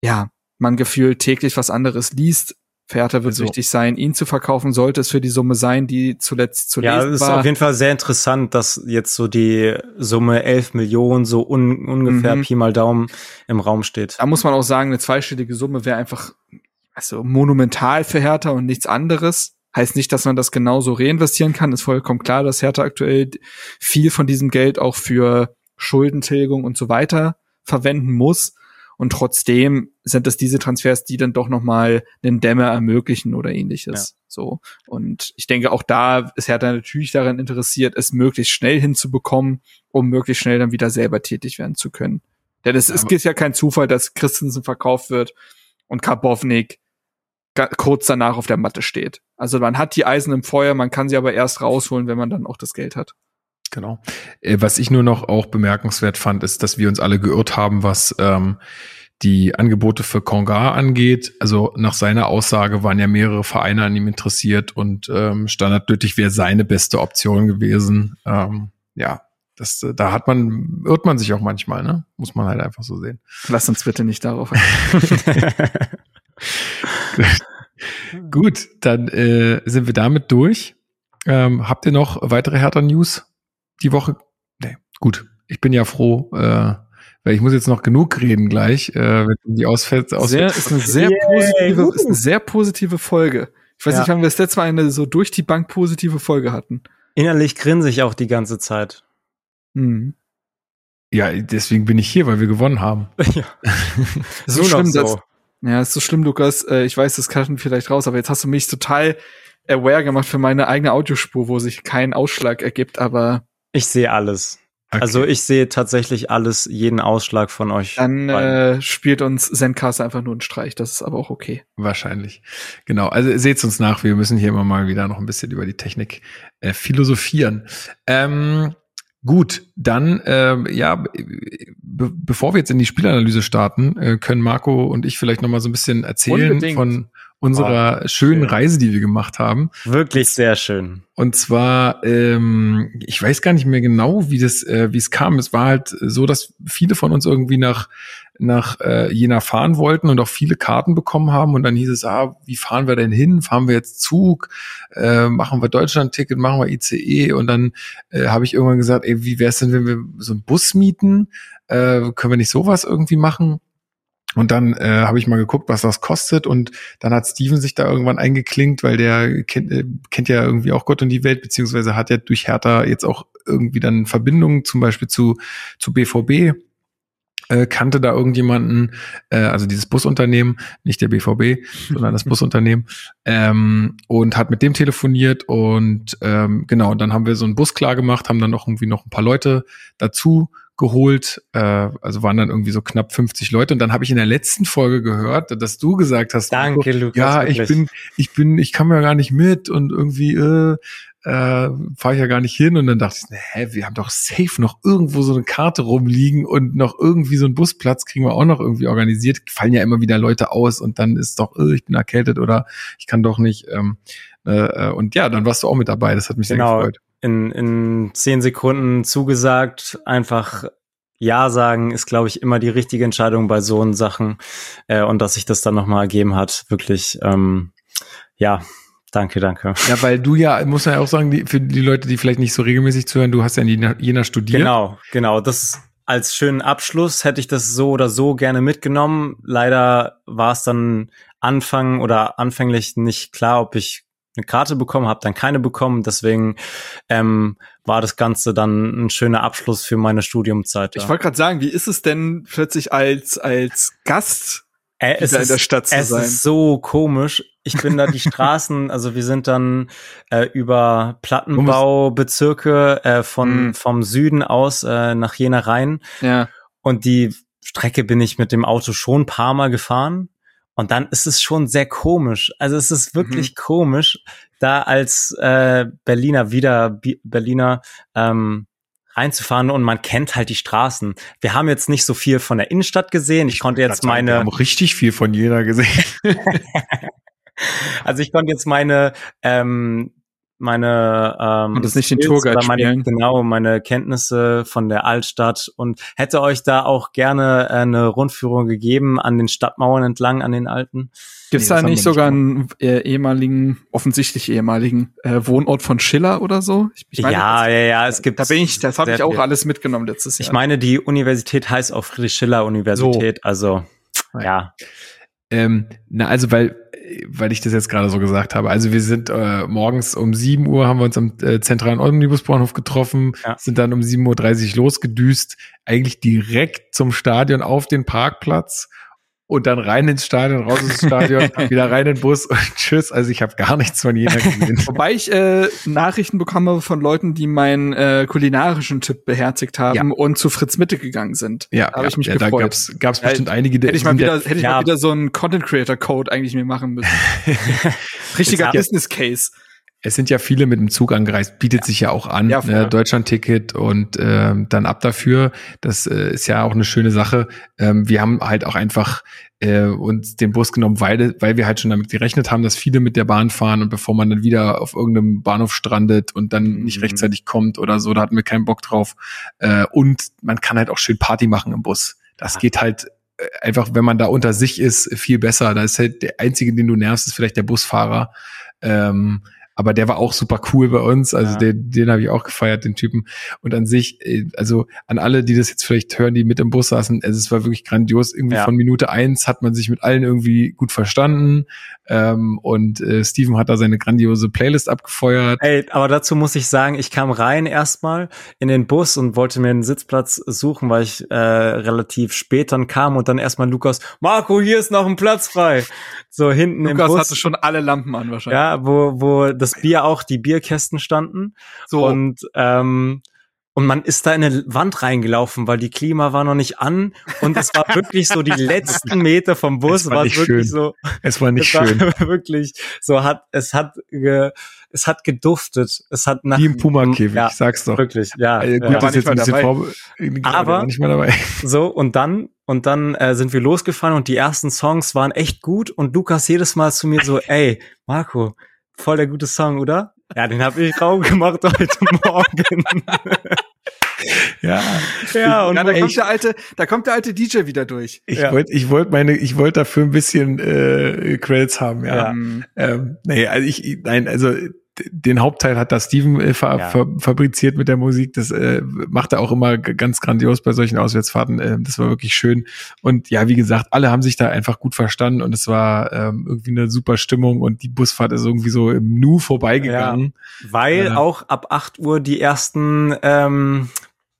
ja, man gefühlt täglich was anderes liest. Für Hertha wird es Also- wichtig sein, ihn zu verkaufen, sollte es für die Summe sein, die zuletzt zu Ja, lesen es ist war. auf jeden Fall sehr interessant, dass jetzt so die Summe 11 Millionen so un ungefähr Mhm. Pi mal Daumen im Raum steht. da muss man auch sagen, eine zweistellige Summe wäre einfach also monumental für Hertha und nichts anderes. Heißt nicht, dass man das genauso reinvestieren kann. Ist vollkommen klar, dass Hertha aktuell viel von diesem Geld auch für Schuldentilgung und so weiter verwenden muss. Und trotzdem sind es diese Transfers, die dann doch noch mal einen Dämmer ermöglichen oder ähnliches. So. Und ich denke, auch da ist Hertha natürlich daran interessiert, es möglichst schnell hinzubekommen, um möglichst schnell dann wieder selber tätig werden zu können. Denn es, es Aber- ist ja kein Zufall, dass Christensen verkauft wird und Karbovnik kurz danach auf der Matte steht. Also man hat die Eisen im Feuer, man kann sie aber erst rausholen, wenn man dann auch das Geld hat. Genau. Äh, was ich nur noch auch bemerkenswert fand, ist, dass wir uns alle geirrt haben, was ähm, die Angebote für Konga angeht. Also nach seiner Aussage waren ja mehrere Vereine an ihm interessiert und ähm, Standard Lüttich wäre seine beste Option gewesen. Ähm, ja, das, äh, da hat man, irrt man sich auch manchmal, ne? Muss man halt einfach so sehen. Lass uns bitte nicht darauf. (laughs) (laughs) Gut, dann äh, sind wir damit durch. Ähm, habt ihr noch weitere Hertha-News die Woche? Nee, gut. Ich bin ja froh, äh, weil ich muss jetzt noch genug reden gleich, äh, wenn die ausfällt. sehr, ausfällt. ist eine sehr Yay, positive, ist eine sehr positive Folge. Ich weiß Ja. nicht, wann wir das letzte Mal eine so durch die Bank positive Folge hatten. Innerlich grinse ich auch die ganze Zeit. Hm. Ja, deswegen bin ich hier, weil wir gewonnen haben. (laughs) ja. (laughs) So noch schlimm, so. dass, ja, ist so schlimm, Lukas. Äh, ich weiß, das kann vielleicht raus, aber jetzt hast du mich total aware gemacht für meine eigene Audiospur, wo sich kein Ausschlag ergibt, aber Ich sehe alles. Okay. Also ich sehe tatsächlich alles, jeden Ausschlag von euch. dann äh, spielt uns Zencaster einfach nur einen Streich. Das ist aber auch okay. Wahrscheinlich. Genau. Also seht's uns nach. Wir müssen hier immer mal wieder noch ein bisschen über die Technik äh, philosophieren. Ähm, gut, dann ähm, ja, be bevor wir jetzt in die Spielanalyse starten, äh, können Marco und ich vielleicht noch mal so ein bisschen erzählen Unbedingt. von unserer schönen schön. Reise, die wir gemacht haben. Wirklich sehr schön. Und zwar, ähm, ich weiß gar nicht mehr genau, wie das, äh, wie es kam. Es war halt so, dass viele von uns irgendwie nach nach äh, Jena fahren wollten und auch viele Karten bekommen haben. Und dann hieß es, ah, wie fahren wir denn hin? Fahren wir jetzt Zug? Äh, machen wir Deutschland-Ticket? Machen wir ICE? Und dann äh, habe ich irgendwann gesagt, ey, wie wäre es denn, wenn wir so einen Bus mieten? Äh, können wir nicht sowas irgendwie machen? Und dann äh, habe ich mal geguckt, was das kostet. Und dann hat Steven sich da irgendwann eingeklinkt, weil der kennt, äh, kennt ja irgendwie auch Gott und die Welt, beziehungsweise hat ja durch Hertha jetzt auch irgendwie dann Verbindungen, zum Beispiel zu, zu BVB. Äh, kannte da irgendjemanden, äh, also dieses Busunternehmen, nicht der BVB, (laughs) sondern das Busunternehmen, ähm, und hat mit dem telefoniert und ähm, genau, und dann haben wir so einen Bus klar gemacht, haben dann noch irgendwie noch ein paar Leute dazu geholt, äh, also waren dann irgendwie so knapp 50 Leute und dann habe ich in der letzten Folge gehört, dass du gesagt hast, Danke, Lukas. ja, ich bin, ich bin, ich kann ja gar nicht mit und irgendwie äh, äh, fahre ich ja gar nicht hin. Und dann dachte ich, hä, wir haben doch safe noch irgendwo so eine Karte rumliegen und noch irgendwie so einen Busplatz kriegen wir auch noch irgendwie organisiert. Fallen ja immer wieder Leute aus und dann ist doch, äh, ich bin erkältet oder ich kann doch nicht. Ähm, äh, und ja, dann warst du auch mit dabei. Das hat mich sehr Genau. gefreut. In, in zehn Sekunden zugesagt, einfach Ja sagen ist, glaube ich, immer die richtige Entscheidung bei so Sachen. Äh, und dass sich das dann nochmal ergeben hat, wirklich, ähm, ja, danke, danke. Ja, weil du ja, muss man ja auch sagen, die, für die Leute, die vielleicht nicht so regelmäßig zuhören, du hast ja in Jena, Jena studiert. Genau, genau. Das als schönen Abschluss hätte ich das so oder so gerne mitgenommen. Leider war es dann Anfang oder anfänglich nicht klar, ob ich eine Karte bekommen, habe dann keine bekommen. Deswegen ähm, war das Ganze dann ein schöner Abschluss für meine Studiumzeit. Ich wollte gerade sagen, wie ist es denn plötzlich als als Gast äh, es in der Stadt zu es sein? ist so komisch. Ich bin da die (laughs) Straßen, also wir sind dann äh, über Plattenbaubezirke äh, von Mhm. vom Süden aus äh, nach Jena rein Ja. und die Strecke bin ich mit dem Auto schon ein paar Mal gefahren. Und dann ist es schon sehr komisch. Also es ist wirklich komisch, da als äh, Berliner wieder Bi Berliner ähm, reinzufahren und man kennt halt die Straßen. Wir haben jetzt nicht so viel von der Innenstadt gesehen. Ich konnte jetzt Wir meine, haben auch richtig viel von jeder gesehen. (laughs) (laughs) also ich konnte jetzt meine ähm, meine ähm, Und das nicht den Tourguide meine, spielen. genau meine Kenntnisse von der Altstadt und hätte euch da auch gerne äh, eine Rundführung gegeben an den Stadtmauern entlang an den alten. Gibt's Nee, das da nicht nicht sogar einen äh, ehemaligen, offensichtlich ehemaligen äh, Wohnort von Schiller oder so? Ich, ich meine, ja, das, ja, ja, es gibt da bin ich, das habe ich auch viel. alles mitgenommen letztes Jahr. Ich meine, die Universität heißt auch Friedrich Schiller Universität, also ja. Ähm, na, also weil, weil ich das jetzt gerade so gesagt habe. Also wir sind äh, morgens um 7 Uhr haben wir uns am äh, zentralen Omnibusbahnhof getroffen, Ja. sind dann um 7.30 Uhr losgedüst, eigentlich direkt zum Stadion auf den Parkplatz und dann rein ins Stadion, raus ins Stadion, (laughs) wieder rein in den Bus und tschüss. Also ich habe gar nichts von Jena gesehen. (laughs) Wobei ich äh, Nachrichten bekomme von Leuten, die meinen äh, kulinarischen Tipp beherzigt haben Ja. und zu Fritz Mitte gegangen sind. Ja, da habe ja, ich mich ja, gefreut. Da gab's, gab's bestimmt einige, die Hätte ich mal wieder, hätte ich mal wieder so einen Content Creator Code eigentlich mir machen müssen. (laughs) Richtiger Business Case. Es sind ja viele mit dem Zug angereist, bietet sich ja auch an, Ja, ne, Deutschland-Ticket und ähm, dann ab dafür. Das äh, ist ja auch eine schöne Sache. Ähm, wir haben halt auch einfach äh, uns den Bus genommen, weil, weil wir halt schon damit gerechnet haben, dass viele mit der Bahn fahren und bevor man dann wieder auf irgendeinem Bahnhof strandet und dann nicht Mhm. rechtzeitig kommt oder so, da hatten wir keinen Bock drauf. Äh, und man kann halt auch schön Party machen im Bus. Das Ja. geht halt äh, einfach, wenn man da unter sich ist, viel besser. Da ist halt der einzige, den du nervst, ist vielleicht der Busfahrer. Ähm, aber der war auch super cool bei uns. Also Ja. den, den habe ich auch gefeiert, den Typen. Und an sich, äh, also an alle, die das jetzt vielleicht hören, die mit im Bus saßen, also es war wirklich grandios. Irgendwie Ja. von Minute eins hat man sich mit allen irgendwie gut verstanden. Ähm, und äh, Steven hat da seine grandiose Playlist abgefeuert. Ey, aber dazu muss ich sagen, ich kam rein erstmal in den Bus und wollte mir einen Sitzplatz suchen, weil ich äh, relativ spät dann kam und dann erstmal Lukas, Marco, hier ist noch ein Platz frei. So hinten im Lukas Bus. hatte schon alle Lampen an wahrscheinlich. ja, wo, wo das Bier auch, die Bierkästen standen. so. Und, ähm, und man ist da in eine Wand reingelaufen, weil die Klima war noch nicht an. Und es war wirklich so die letzten (laughs) Meter vom Bus, Es war war nicht es wirklich schön. so. Es war nicht (laughs) es war schön. (laughs) wirklich so hat, es hat, ge, es hat geduftet. Es hat nach, Wie im Puma-Käfig, Ja, ich sag's doch. wirklich, ja. Äh, gut, ja. das ist jetzt ein nicht bisschen vor, der Aber- nicht mal dabei. So, und dann, und dann äh, sind wir losgefahren und die ersten Songs waren echt gut und Lukas jedes Mal zu mir so, ey, Marco, voll der gute Song, oder? Ja, den habe ich Raum gemacht heute Morgen. (laughs) Ja, ja, und ja, da kommt der alte, da kommt der alte DJ wieder durch. ich Ja. wollte, ich wollte meine, ich wollte dafür ein bisschen äh, Credits haben, ja. Ja. Ähm, nee, also ich, nein, also den Hauptteil hat da Steven äh, fa Ja. fa fabriziert mit der Musik. Das äh, macht er auch immer ganz grandios bei solchen Auswärtsfahrten. Ähm, das war wirklich schön. Und ja, wie gesagt, alle haben sich da einfach gut verstanden und es war ähm, irgendwie eine super Stimmung und die Busfahrt ist irgendwie so im Nu vorbeigegangen. weil Ja. auch ab 8 Uhr die ersten ähm,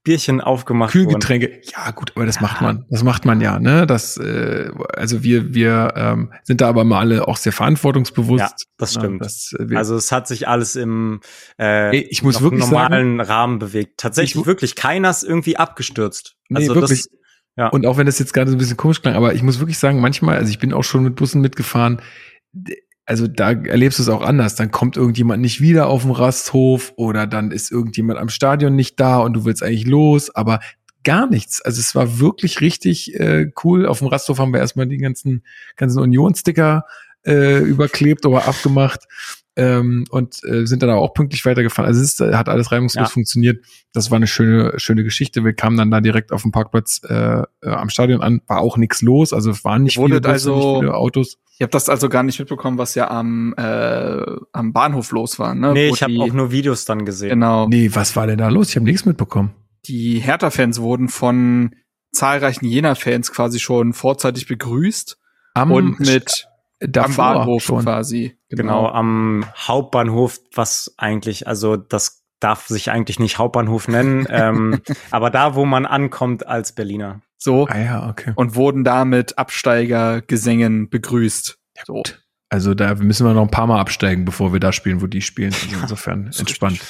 Bierchen aufgemacht wurden. Kühlgetränke, ja gut, aber das macht man, das macht man ja, ne? Das, äh, also wir, wir ähm, sind da aber mal alle auch sehr verantwortungsbewusst. Ja, das Ja, stimmt. das, äh, Also es hat sich alles im äh, Ey, ich muss wirklich normalen Rahmen bewegt. Tatsächlich wirklich keiner ist irgendwie abgestürzt. Nee, Also wirklich. das ja. Und auch wenn das jetzt gerade so ein bisschen komisch klang, aber ich muss wirklich sagen, manchmal, also ich bin auch schon mit Bussen mitgefahren, also da erlebst du es auch anders. Dann kommt irgendjemand nicht wieder auf den Rasthof oder dann ist irgendjemand am Stadion nicht da und du willst eigentlich los, aber gar nichts. Also es war wirklich richtig äh, cool. Auf dem Rasthof haben wir erstmal die ganzen, ganzen Union-Sticker äh, überklebt oder abgemacht. Ähm, und äh, sind dann aber auch pünktlich weitergefahren. Also es ist, äh, hat alles reibungslos Ja. funktioniert. Das war eine schöne, schöne Geschichte. Wir kamen dann da direkt auf dem Parkplatz äh, äh, am Stadion an, war auch nichts los, also es waren nicht Ihr viele, Busse, also- nicht viele Autos. ihr habt das also gar nicht mitbekommen, was ja am, äh, am Bahnhof los war, ne? nee, Wo ich habe auch nur Videos dann gesehen. Genau. Nee, was war denn da los? Ich habe nichts mitbekommen. Die Hertha-Fans wurden von zahlreichen Jena-Fans quasi schon vorzeitig begrüßt Am und mit Davor am Bahnhof schon. quasi. Genau. genau, am Hauptbahnhof, was eigentlich, also das darf sich eigentlich nicht Hauptbahnhof nennen, (laughs) ähm, aber da, wo man ankommt als Berliner. So. Ah ja, okay. Und wurden da mit Absteigergesängen begrüßt. Ja, so. gut. Also da müssen wir noch ein paar Mal absteigen, bevor wir da spielen, wo die spielen. Also insofern entspannt.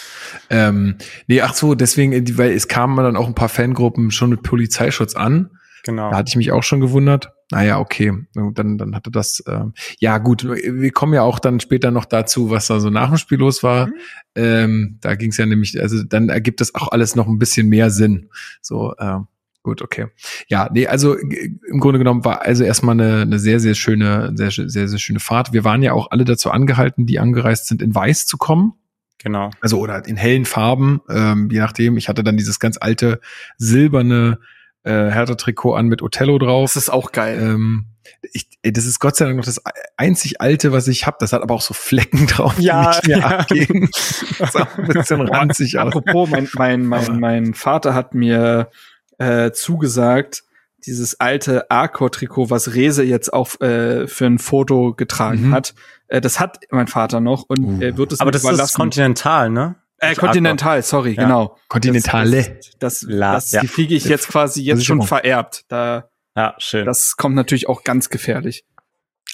Ähm, nee, ach so, deswegen, weil es kamen dann auch ein paar Fangruppen schon mit Polizeischutz an. Genau. Da hatte ich mich auch schon gewundert. Naja, okay. Dann, dann hatte das, ähm, ja gut, wir kommen ja auch dann später noch dazu, was da so nach dem Spiel los war. Mhm. Ähm, da ging es ja nämlich, also dann ergibt das auch alles noch ein bisschen mehr Sinn. So, ähm, Gut, okay. Ja, nee, also im Grunde genommen war also erstmal eine, eine sehr, sehr schöne, sehr, sehr, sehr schöne Fahrt. Wir waren ja auch alle dazu angehalten, die angereist sind, in Weiß zu kommen. Genau. Also oder in hellen Farben, ähm, je nachdem. Ich hatte dann dieses ganz alte silberne äh, Hertha-Trikot an mit Othello drauf. Das ist auch geil. Ähm, ich, ey, das ist Gott sei Dank noch das einzig alte, was ich habe. Das hat aber auch so Flecken drauf, ja, die nicht mehr ja. abgehen. (laughs) das ist auch ein bisschen ranzig aus. Apropos, mein, mein, mein, mein Vater hat mir äh, zugesagt, dieses alte Arcor-Trikot, was Rese jetzt auch äh, für ein Foto getragen mhm. hat. Äh, das hat mein Vater noch und uh. er wird es Aber das überlassen. ist Continental, ne? Äh, Continental, sorry, ja. genau. Kontinentale. Das, das, das, ja. die kriege ich jetzt quasi jetzt schon vererbt. Da, ja, schön. Das kommt natürlich auch ganz gefährlich.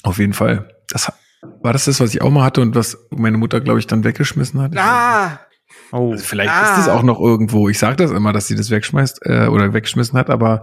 Auf jeden Fall. Das war das das, was ich auch mal hatte und was meine Mutter, glaube ich, dann weggeschmissen hat. Ah, Oh. Also vielleicht ah. ist es auch noch irgendwo. Ich sage das immer, dass sie das wegschmeißt äh, oder weggeschmissen hat, aber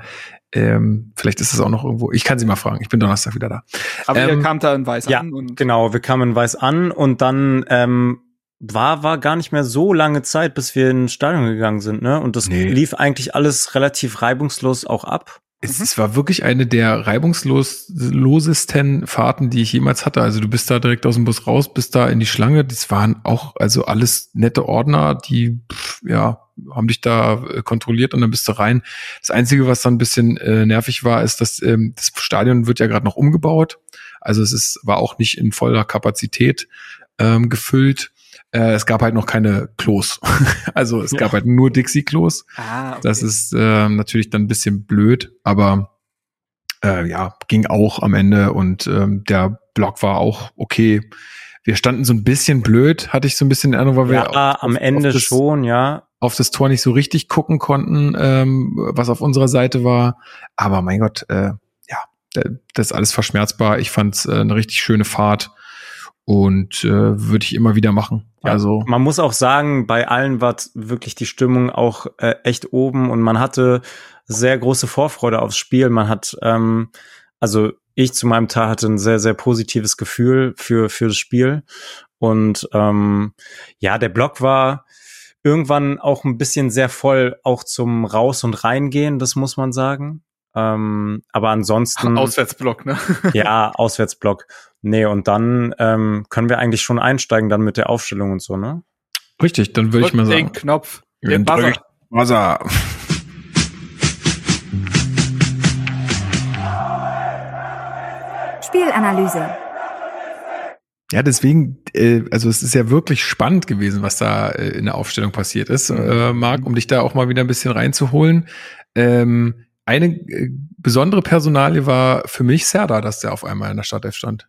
ähm, vielleicht ist es auch noch irgendwo. Ich kann sie mal fragen. Ich bin Donnerstag wieder da. Aber ähm, ihr kamt da in Weiß ja, an. Und genau, wir kamen in Weiß an und dann ähm, war war gar nicht mehr so lange Zeit, bis wir ins Stadion gegangen sind, ne? Und das nee. lief eigentlich alles relativ reibungslos auch ab. Es, mhm. es war wirklich eine der reibungslosesten Fahrten, die ich jemals hatte. Also du bist da direkt aus dem Bus raus, bist da in die Schlange. Das waren auch also alles nette Ordner, die pff, ja haben dich da äh, kontrolliert und dann bist du rein. Das Einzige, was dann ein bisschen äh, nervig war, ist, dass ähm, das Stadion wird ja gerade noch umgebaut. Also es ist, war auch nicht in voller Kapazität ähm, gefüllt. Äh, es gab halt noch keine Klos. (laughs) also es ja. gab halt nur Dixie-Klos. Ah, okay. Das ist äh, natürlich dann ein bisschen blöd, aber äh, ja, ging auch am Ende und ähm, der Block war auch okay. Wir standen so ein bisschen blöd, hatte ich so ein bisschen Erinnerung, weil ja, wir auf, am Ende das, schon, ja. Auf das Tor nicht so richtig gucken konnten, ähm, was auf unserer Seite war. Aber mein Gott, äh, ja, das ist alles verschmerzbar. Ich fand es äh, eine richtig schöne Fahrt und äh, würde ich immer wieder machen. Ja, also man muss auch sagen, bei allen war wirklich die Stimmung auch äh, echt oben und man hatte sehr große Vorfreude aufs Spiel. Man hat ähm, also ich zu meinem Teil hatte ein sehr sehr positives Gefühl für für das Spiel und ähm, ja der Block war irgendwann auch ein bisschen sehr voll auch zum raus und reingehen, das muss man sagen. Ähm, aber ansonsten. (laughs) Auswärtsblock, ne? (laughs) ja, Auswärtsblock. Nee, und dann ähm, können wir eigentlich schon einsteigen dann mit der Aufstellung und so, ne? Richtig, dann würde ich mal sagen. Den Knopf. Den Buzzer. Buzzer. Spielanalyse. Ja, deswegen, äh, also es ist ja wirklich spannend gewesen, was da äh, in der Aufstellung passiert ist, äh, Marc, um dich da auch mal wieder ein bisschen reinzuholen. Ähm, eine äh, besondere Personalie war für mich Serda, dass der auf einmal in der Startelf stand.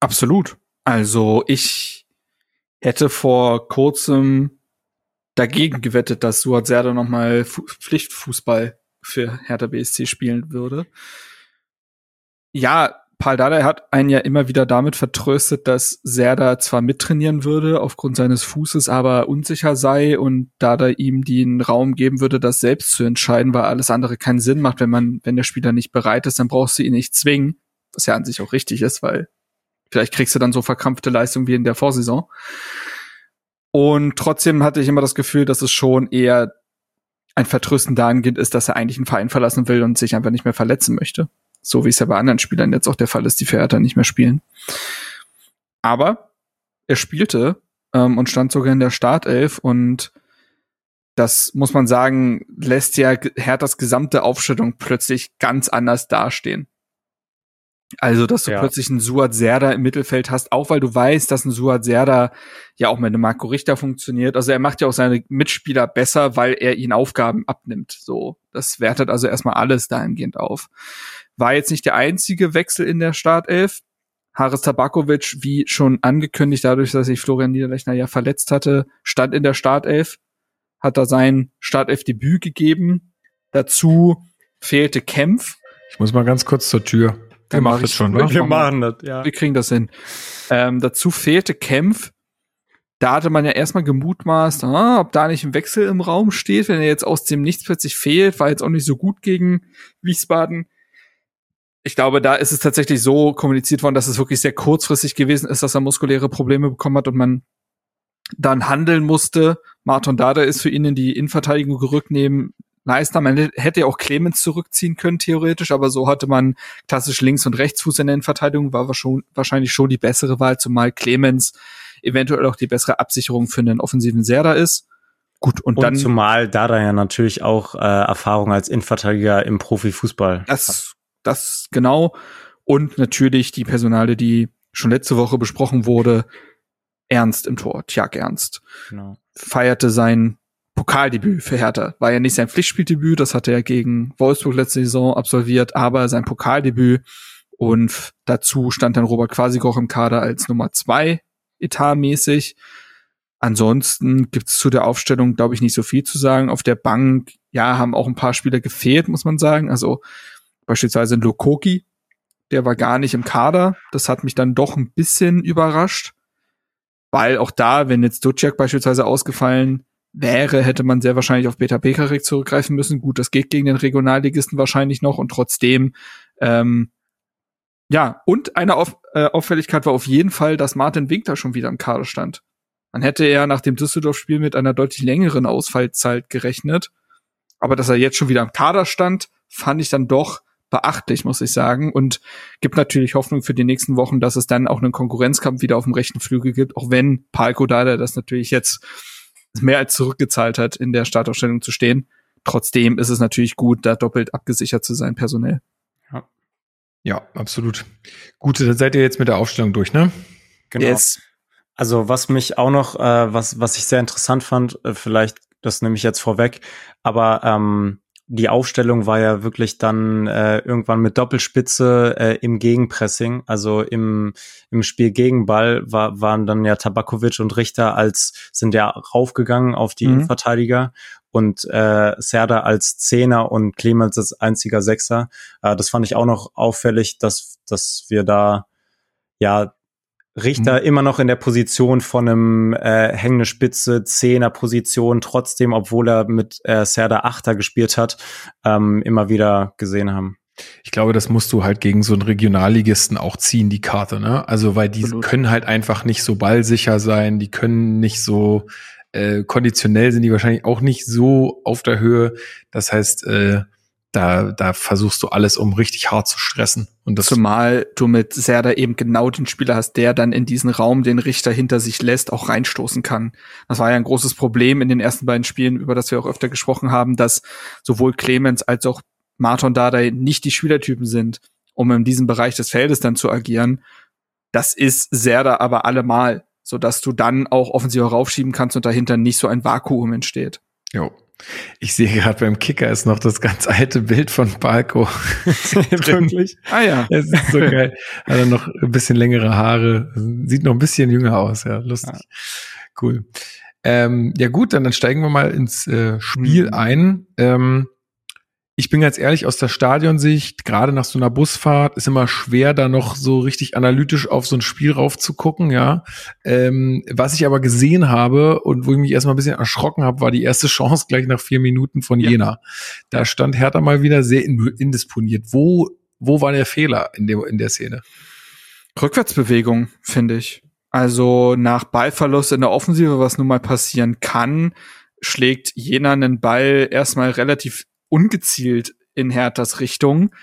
Absolut. Also ich hätte vor kurzem dagegen gewettet, dass Suat Serda nochmal Pflichtfußball für Hertha BSC spielen würde. Ja, Paul Dardai hat einen ja immer wieder damit vertröstet, dass Serda zwar mittrainieren würde aufgrund seines Fußes, aber unsicher sei und Dardai ihm den Raum geben würde, das selbst zu entscheiden, weil alles andere keinen Sinn macht, wenn man, wenn der Spieler nicht bereit ist, dann brauchst du ihn nicht zwingen, was ja an sich auch richtig ist, weil vielleicht kriegst du dann so verkrampfte Leistung wie in der Vorsaison. Und trotzdem hatte ich immer das Gefühl, dass es schon eher ein Vertrösten dahingehend ist, dass er eigentlich einen Verein verlassen will und sich einfach nicht mehr verletzen möchte. So wie es ja bei anderen Spielern jetzt auch der Fall ist, die für Hertha nicht mehr spielen. Aber er spielte ähm, und stand sogar in der Startelf und das muss man sagen, lässt ja Herthas gesamte Aufstellung plötzlich ganz anders dastehen. Also, dass du ja. plötzlich einen Suat Serda im Mittelfeld hast, auch weil du weißt, dass ein Suat Serda ja auch mit einem Marco Richter funktioniert. Also er macht ja auch seine Mitspieler besser, weil er ihnen Aufgaben abnimmt. So, das wertet also erstmal alles dahingehend auf. War jetzt nicht der einzige Wechsel in der Startelf, Haris Tabakovic, wie schon angekündigt, dadurch, dass sich Florian Niederlechner ja verletzt hatte, stand in der Startelf, hat da sein Startelf-Debüt gegeben. Dazu fehlte Kempf. Ich muss mal ganz kurz zur Tür. Wir machen das schon, ne? Wir machen das, ja. Wir kriegen das hin. Ähm, dazu fehlte Kempf. Da hatte man ja erstmal gemutmaßt, ah, ob da nicht ein Wechsel im Raum steht, wenn er jetzt aus dem Nichts plötzlich fehlt, war jetzt auch nicht so gut gegen Wiesbaden. Ich glaube, da ist es tatsächlich so kommuniziert worden, dass es wirklich sehr kurzfristig gewesen ist, dass er muskuläre Probleme bekommen hat und man dann handeln musste. Martin Dada ist für ihn in die Innenverteidigung gerückt neben Leistner. Man hätte ja auch Clemens zurückziehen können, theoretisch, aber so hatte man klassisch Links- und Rechtsfuß in der Innenverteidigung, war schon, wahrscheinlich schon die bessere Wahl, zumal Clemens eventuell auch die bessere Absicherung für einen offensiven Serda ist. Gut, und, und dann. Zumal Dada ja natürlich auch äh, Erfahrung als Innenverteidiger im Profifußball. Das, hat. Das genau. Und natürlich die Personale, die schon letzte Woche besprochen wurde, Ernst im Tor, Tjag Ernst. Genau. Feierte sein Pokaldebüt für Hertha. War ja nicht sein Pflichtspieldebüt, das hatte er gegen Wolfsburg letzte Saison absolviert, aber sein Pokaldebüt. Und dazu stand dann Robert Quasikoch im Kader als Nummer zwei etatmäßig. Ansonsten gibt's zu der Aufstellung, glaube ich, nicht so viel zu sagen. Auf der Bank, ja, haben auch ein paar Spieler gefehlt, muss man sagen. Also beispielsweise Lokoki, der war gar nicht im Kader. Das hat mich dann doch ein bisschen überrascht. Weil auch da, wenn jetzt Duciak beispielsweise ausgefallen wäre, hätte man sehr wahrscheinlich auf Beta Pekarik zurückgreifen müssen. Gut, das geht gegen den Regionalligisten wahrscheinlich noch und trotzdem, ähm, ja, und eine auf, äh, Auffälligkeit war auf jeden Fall, dass Martin Winkler schon wieder im Kader stand. Man hätte ja nach dem Düsseldorf-Spiel mit einer deutlich längeren Ausfallzeit gerechnet. Aber dass er jetzt schon wieder im Kader stand, fand ich dann doch beachtlich, muss ich sagen. Und gibt natürlich Hoffnung für die nächsten Wochen, dass es dann auch einen Konkurrenzkampf wieder auf dem rechten Flügel gibt, auch wenn Palko Dada das natürlich jetzt mehr als zurückgezahlt hat, in der Startaufstellung zu stehen. Trotzdem ist es natürlich gut, da doppelt abgesichert zu sein, personell. Ja, ja absolut. Gut, dann seid ihr jetzt mit der Aufstellung durch, ne? Genau. Yes. Also was mich auch noch, äh, was, was ich sehr interessant fand, äh, vielleicht, das nehme ich jetzt vorweg, aber ähm, die Aufstellung war ja wirklich dann äh, irgendwann mit Doppelspitze äh, im Gegenpressing, also im, im Spiel gegen Ball war, waren dann ja Tabakovic und Richter als sind ja raufgegangen auf die mhm. Verteidiger und äh, Serda als Zehner und Clemens als einziger Sechser. Äh, das fand ich auch noch auffällig, dass dass wir da ja Richter mhm. immer noch in der Position von einem äh, hängende Spitze, Zehner Position, trotzdem, obwohl er mit äh, Serda Achter gespielt hat, ähm, immer wieder gesehen haben. Ich glaube, das musst du halt gegen so einen Regionalligisten auch ziehen, die Karte, ne? Also, weil die Absolut. können halt einfach nicht so ballsicher sein, die können nicht so äh, konditionell sind die wahrscheinlich auch nicht so auf der Höhe. Das heißt, äh, da, da versuchst du alles, um richtig hart zu stressen. Und das Zumal du mit Serda eben genau den Spieler hast, der dann in diesen Raum den Richter hinter sich lässt, auch reinstoßen kann. Das war ja ein großes Problem in den ersten beiden Spielen, über das wir auch öfter gesprochen haben, dass sowohl Clemens als auch Martin Dardai nicht die Spielertypen sind, um in diesem Bereich des Feldes dann zu agieren. Das ist Serda aber allemal, sodass du dann auch offensiv raufschieben kannst und dahinter nicht so ein Vakuum entsteht. Jo, ich sehe gerade beim Kicker ist noch das ganz alte Bild von Balko. (laughs) (laughs) Wirklich? Ah ja. Es ist so (laughs) geil. Hat er noch ein bisschen längere Haare. Sieht noch ein bisschen jünger aus, ja. Lustig. Ja. Cool. Ähm, ja gut, dann, dann steigen wir mal ins äh, Spiel mhm. ein. Ähm, ich bin ganz ehrlich, aus der Stadionsicht, gerade nach so einer Busfahrt, ist immer schwer, da noch so richtig analytisch auf so ein Spiel raufzugucken, ja. Ähm, was ich aber gesehen habe und wo ich mich erstmal ein bisschen erschrocken habe, war die erste (laughs) Chance gleich nach vier Minuten von ja. Jena. Da stand Hertha mal wieder sehr indisponiert. Wo, wo war der Fehler in, der in der Szene? Rückwärtsbewegung, finde ich. Also nach Ballverlust in der Offensive, was nun mal passieren kann, schlägt Jena einen Ball erstmal relativ ungezielt in Herthas Richtung.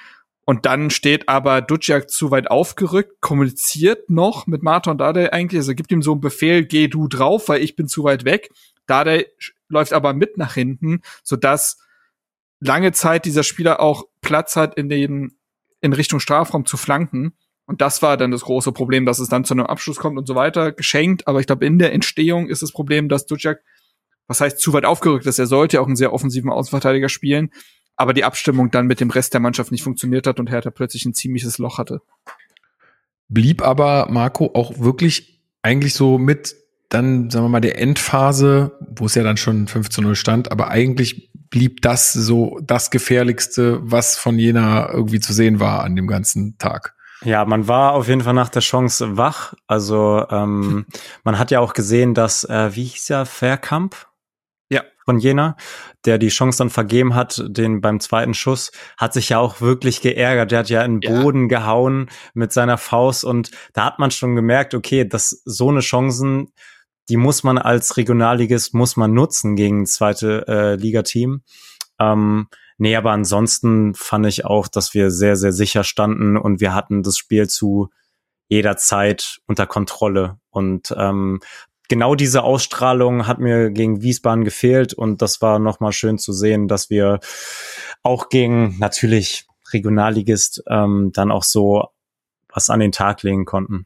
Und dann steht aber Duciak zu weit aufgerückt, kommuniziert noch mit Martin Dade eigentlich, also gibt ihm so einen Befehl, geh du drauf, weil ich bin zu weit weg. Dade läuft aber mit nach hinten, sodass lange Zeit dieser Spieler auch Platz hat, in den, in Richtung Strafraum zu flanken. Und das war dann das große Problem, dass es dann zu einem Abschluss kommt und so weiter, geschenkt. Aber ich glaube, in der Entstehung ist das Problem, dass Duciak was heißt zu weit aufgerückt ist. Er sollte ja auch einen sehr offensiven Außenverteidiger spielen, aber die Abstimmung dann mit dem Rest der Mannschaft nicht funktioniert hat und Hertha plötzlich ein ziemliches Loch hatte. blieb aber Marco auch wirklich eigentlich so mit dann, sagen wir mal, der Endphase, wo es ja dann schon 15-0 stand, aber eigentlich blieb das so das Gefährlichste, was von Jena irgendwie zu sehen war an dem ganzen Tag. Ja, man war auf jeden Fall nach der Chance wach. Also ähm, (laughs) man hat ja auch gesehen, dass, äh, wie hieß ja, Fairkamp? Von Jena, der die Chance dann vergeben hat, den beim zweiten Schuss, hat sich ja auch wirklich geärgert. Der hat ja in den Boden ja. gehauen mit seiner Faust und da hat man schon gemerkt, okay, dass so eine Chancen, die muss man als Regionalligist, muss man nutzen gegen ein zweite äh, Ligateam. Ähm, nee, aber ansonsten fand ich auch, dass wir sehr, sehr sicher standen und wir hatten das Spiel zu jeder Zeit unter Kontrolle. Und ähm, genau diese Ausstrahlung hat mir gegen Wiesbaden gefehlt und das war nochmal schön zu sehen, dass wir auch gegen natürlich Regionalligist ähm, dann auch so was an den Tag legen konnten.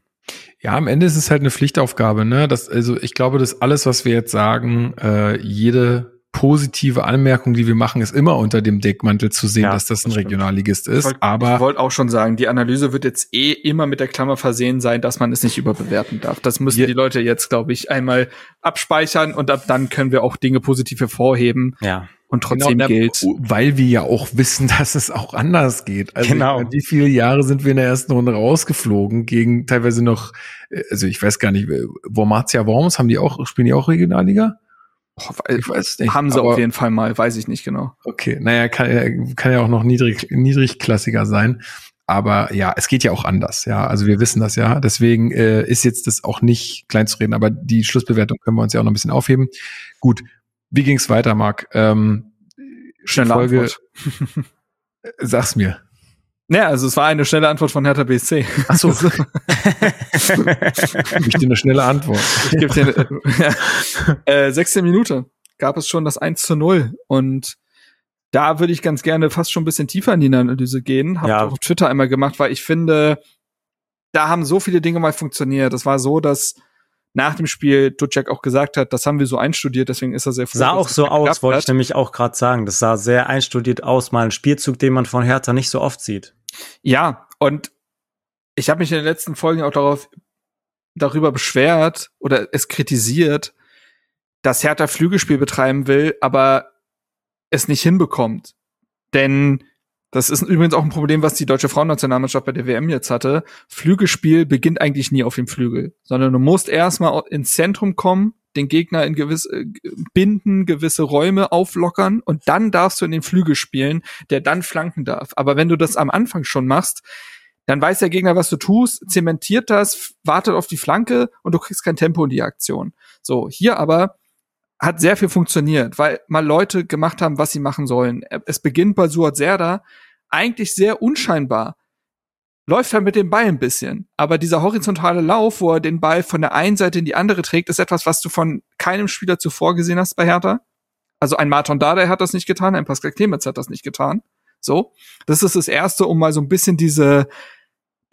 Ja, am Ende ist es halt eine Pflichtaufgabe, ne? Das, also ich glaube, dass alles, was wir jetzt sagen, äh, jede positive Anmerkung, die wir machen, ist immer unter dem Deckmantel zu sehen, ja, dass das ein Regionalligist ist. Ich wollt, aber ich wollte auch schon sagen, die Analyse wird jetzt eh immer mit der Klammer versehen sein, dass man es nicht überbewerten darf. Das müssen die Leute jetzt, glaube ich, einmal abspeichern und ab dann können wir auch Dinge positiv hervorheben. Ja. Und trotzdem genau, gilt. Weil wir ja auch wissen, (laughs) dass es auch anders geht. Also genau. wie viele Jahre sind wir in der ersten Runde rausgeflogen gegen teilweise noch, äh, also ich weiß gar nicht, Wormatia Worms, haben die auch, spielen die auch Regionalliga? Ich weiß nicht. Haben sie auf jeden Fall mal, weiß ich nicht genau. Okay, naja, kann, kann ja auch noch niedrig, niedrigklassiger sein. Aber ja, es geht ja auch anders, ja. Also wir wissen das ja. Deswegen äh, ist jetzt das auch nicht klein zu reden, aber die Schlussbewertung können wir uns ja auch noch ein bisschen aufheben. Gut, wie ging's weiter, Marc? Ähm, Schnelle Folge, Antwort. (laughs) Sag's mir. Ja, also es war eine schnelle Antwort von Hertha BSC. Ach so. (laughs) ich dir eine schnelle Antwort. Ich gebe dir äh, äh, 16 Minuten gab es schon das 1 zu 0 und da würde ich ganz gerne fast schon ein bisschen tiefer in die Analyse gehen. Hab ja. auf Twitter einmal gemacht, weil ich finde, da haben so viele Dinge mal funktioniert. Das war so, dass nach dem Spiel Ducek auch gesagt hat, das haben wir so einstudiert, deswegen ist er sehr froh. Sah auch so aus, wollte ich nämlich auch gerade sagen. Das sah sehr einstudiert aus, mal ein Spielzug, den man von Hertha nicht so oft sieht. Ja, und ich habe mich in den letzten Folgen auch darauf darüber beschwert oder es kritisiert, dass Hertha Flügelspiel betreiben will, aber es nicht hinbekommt. Denn das ist übrigens auch ein Problem, was die deutsche Frauennationalmannschaft bei der WM jetzt hatte. Flügelspiel beginnt eigentlich nie auf dem Flügel, sondern du musst erstmal ins Zentrum kommen, den Gegner in gewisse äh, binden, gewisse Räume auflockern und dann darfst du in den Flügel spielen, der dann flanken darf. Aber wenn du das am Anfang schon machst, dann weiß der Gegner, was du tust, zementiert das, wartet auf die Flanke und du kriegst kein Tempo in die Aktion. So, hier aber hat sehr viel funktioniert, weil mal Leute gemacht haben, was sie machen sollen. Es beginnt bei Suat Serda eigentlich sehr unscheinbar läuft er mit dem Ball ein bisschen. Aber dieser horizontale Lauf, wo er den Ball von der einen Seite in die andere trägt, ist etwas, was du von keinem Spieler zuvor gesehen hast bei Hertha. Also ein Martin Dardai hat das nicht getan, ein Pascal Clemens hat das nicht getan. So. Das ist das erste, um mal so ein bisschen diese,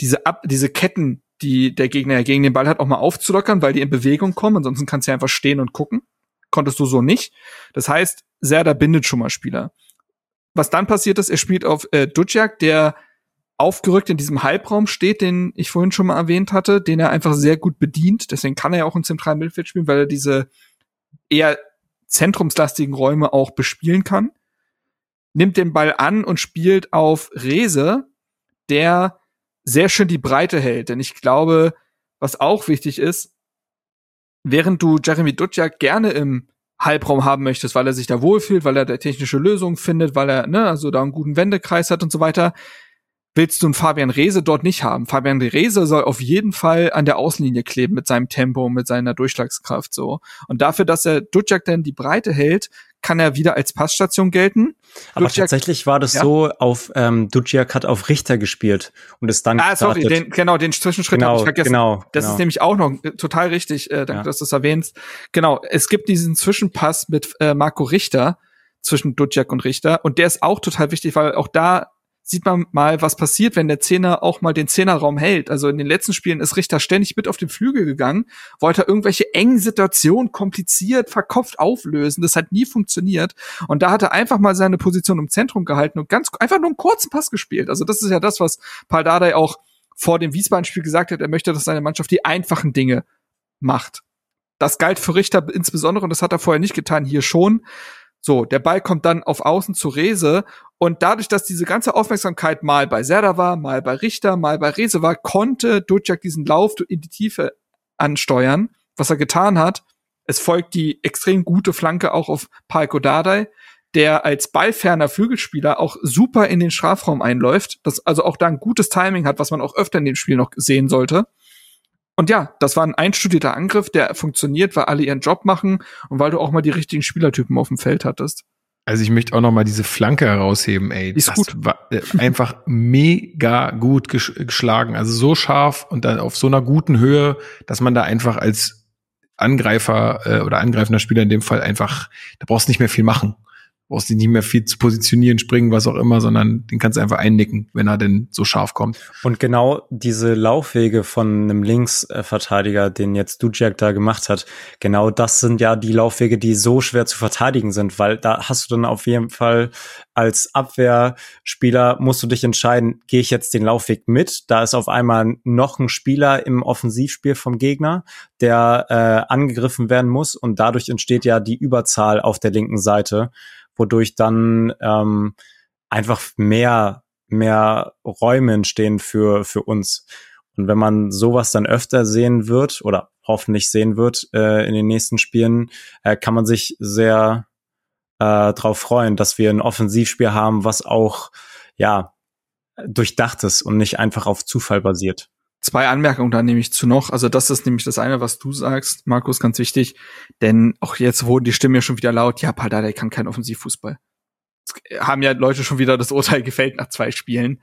diese Ab, diese Ketten, die der Gegner ja gegen den Ball hat, auch mal aufzulockern, weil die in Bewegung kommen. Ansonsten kannst du ja einfach stehen und gucken. Konntest du so nicht. Das heißt, Serda bindet schon mal Spieler. Was dann passiert ist, er spielt auf äh, Duciak, der aufgerückt in diesem Halbraum steht, den ich vorhin schon mal erwähnt hatte, den er einfach sehr gut bedient. Deswegen kann er ja auch im zentralen Mittelfeld spielen, weil er diese eher zentrumslastigen Räume auch bespielen kann. Nimmt den Ball an und spielt auf Rese, der sehr schön die Breite hält. Denn ich glaube, was auch wichtig ist, während du Jeremy Duciak gerne im Halbraum haben möchtest, weil er sich da wohlfühlt, weil er da technische Lösungen findet, weil er ne, also da einen guten Wendekreis hat und so weiter, willst du einen Fabian Rehse dort nicht haben. Fabian Rehse soll auf jeden Fall an der Außenlinie kleben mit seinem Tempo, mit seiner Durchschlagskraft so. Und dafür, dass er Dujak dann die Breite hält, kann er wieder als Passstation gelten. Aber Duciak, tatsächlich war das ja. so, auf ähm, Dujak hat auf Richter gespielt und ist dann Ah, sorry, den, genau, den Zwischenschritt genau, habe ich vergessen. Genau, das genau. ist nämlich auch noch äh, total richtig, äh, danke, ja. dass du es erwähnst. Genau, es gibt diesen Zwischenpass mit äh, Marco Richter zwischen Dujak und Richter und der ist auch total wichtig, weil auch da sieht man mal, was passiert, wenn der Zehner auch mal den Zehnerraum hält. Also in den letzten Spielen ist Richter ständig mit auf den Flügel gegangen, wollte irgendwelche engen Situationen kompliziert, verkopft auflösen. Das hat nie funktioniert. Und da hat er einfach mal seine Position im Zentrum gehalten und ganz einfach nur einen kurzen Pass gespielt. Also das ist ja das, was Paldadei auch vor dem Wiesbaden-Spiel gesagt hat, er möchte, dass seine Mannschaft die einfachen Dinge macht. Das galt für Richter insbesondere und das hat er vorher nicht getan, hier schon. So, der Ball kommt dann auf Außen zu Rese und dadurch, dass diese ganze Aufmerksamkeit mal bei Serda war, mal bei Richter, mal bei Rese war, konnte Dujak diesen Lauf in die Tiefe ansteuern, was er getan hat. Es folgt die extrem gute Flanke auch auf Palko Dardai, der als ballferner Flügelspieler auch super in den Strafraum einläuft, das also auch da ein gutes Timing hat, was man auch öfter in dem Spiel noch sehen sollte. Und ja, das war ein einstudierter Angriff, der funktioniert, weil alle ihren Job machen und weil du auch mal die richtigen Spielertypen auf dem Feld hattest. Also ich möchte auch noch mal diese Flanke herausheben, ey. Die ist das gut. war äh, einfach mega gut gesch geschlagen. Also so scharf und dann auf so einer guten Höhe, dass man da einfach als Angreifer äh, oder angreifender Spieler in dem Fall einfach, da brauchst du nicht mehr viel machen brauchst dich nicht mehr viel zu positionieren, springen, was auch immer, sondern den kannst du einfach einnicken, wenn er denn so scharf kommt. Und genau diese Laufwege von einem Linksverteidiger, den jetzt Dujak da gemacht hat, genau das sind ja die Laufwege, die so schwer zu verteidigen sind, weil da hast du dann auf jeden Fall als Abwehrspieler musst du dich entscheiden, gehe ich jetzt den Laufweg mit? Da ist auf einmal noch ein Spieler im Offensivspiel vom Gegner, der äh, angegriffen werden muss und dadurch entsteht ja die Überzahl auf der linken Seite wodurch dann ähm, einfach mehr, mehr Räume entstehen für, für uns. Und wenn man sowas dann öfter sehen wird oder hoffentlich sehen wird äh, in den nächsten Spielen, äh, kann man sich sehr äh, darauf freuen, dass wir ein Offensivspiel haben, was auch ja durchdacht ist und nicht einfach auf Zufall basiert. Zwei Anmerkungen da nehme ich zu noch. Also das ist nämlich das eine, was du sagst, Markus, ganz wichtig. Denn auch jetzt wurden die Stimmen ja schon wieder laut. Ja, Paldada kann kein Offensivfußball. Es haben ja Leute schon wieder das Urteil gefällt nach zwei Spielen.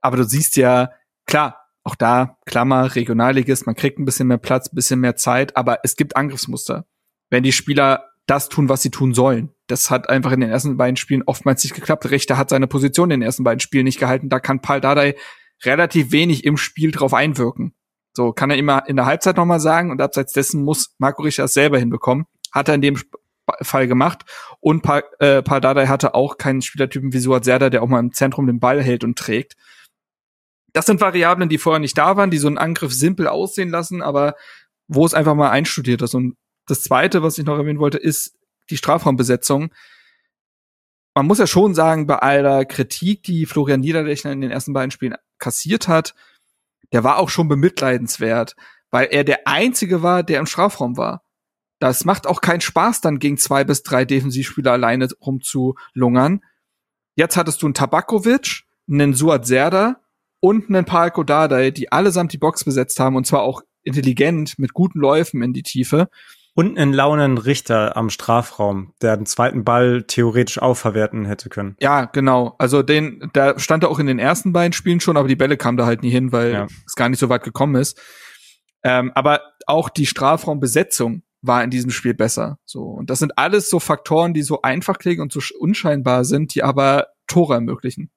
Aber du siehst ja, klar, auch da, Klammer, Regionalligist, man kriegt ein bisschen mehr Platz, ein bisschen mehr Zeit, aber es gibt Angriffsmuster. Wenn die Spieler das tun, was sie tun sollen. Das hat einfach in den ersten beiden Spielen oftmals nicht geklappt. Richter hat seine Position in den ersten beiden Spielen nicht gehalten. Da kann Paul Dardai relativ wenig im Spiel drauf einwirken. So kann er immer in der Halbzeit nochmal sagen und abseits dessen muss Marco Richter es selber hinbekommen. Hat er in dem Fall gemacht. Und pa äh, Pardadei hatte auch keinen Spielertypen wie Suat Serda, der auch mal im Zentrum den Ball hält und trägt. Das sind Variablen, die vorher nicht da waren, die so einen Angriff simpel aussehen lassen, aber wo es einfach mal einstudiert ist. Und das Zweite, was ich noch erwähnen wollte, ist die Strafraumbesetzung. Man muss ja schon sagen, bei aller Kritik, die Florian Niederlechner in den ersten beiden Spielen kassiert hat, der war auch schon bemitleidenswert, weil er der Einzige war, der im Strafraum war. Das macht auch keinen Spaß, dann gegen zwei bis drei Defensivspieler alleine rumzulungern. Jetzt hattest du einen Tabakovic, einen Suat Serda und einen Palko Dardai, die allesamt die Box besetzt haben und zwar auch intelligent mit guten Läufen in die Tiefe. Und einen launen Richter am Strafraum, der den zweiten Ball theoretisch auch verwerten hätte können. Ja, genau. Also den, da stand er auch in den ersten beiden Spielen schon, aber die Bälle kamen da halt nie hin, weil ja. es gar nicht so weit gekommen ist. Ähm, aber auch die Strafraumbesetzung war in diesem Spiel besser. So. Und das sind alles so Faktoren, die so einfach klingen und so unscheinbar sind, die aber Tore ermöglichen.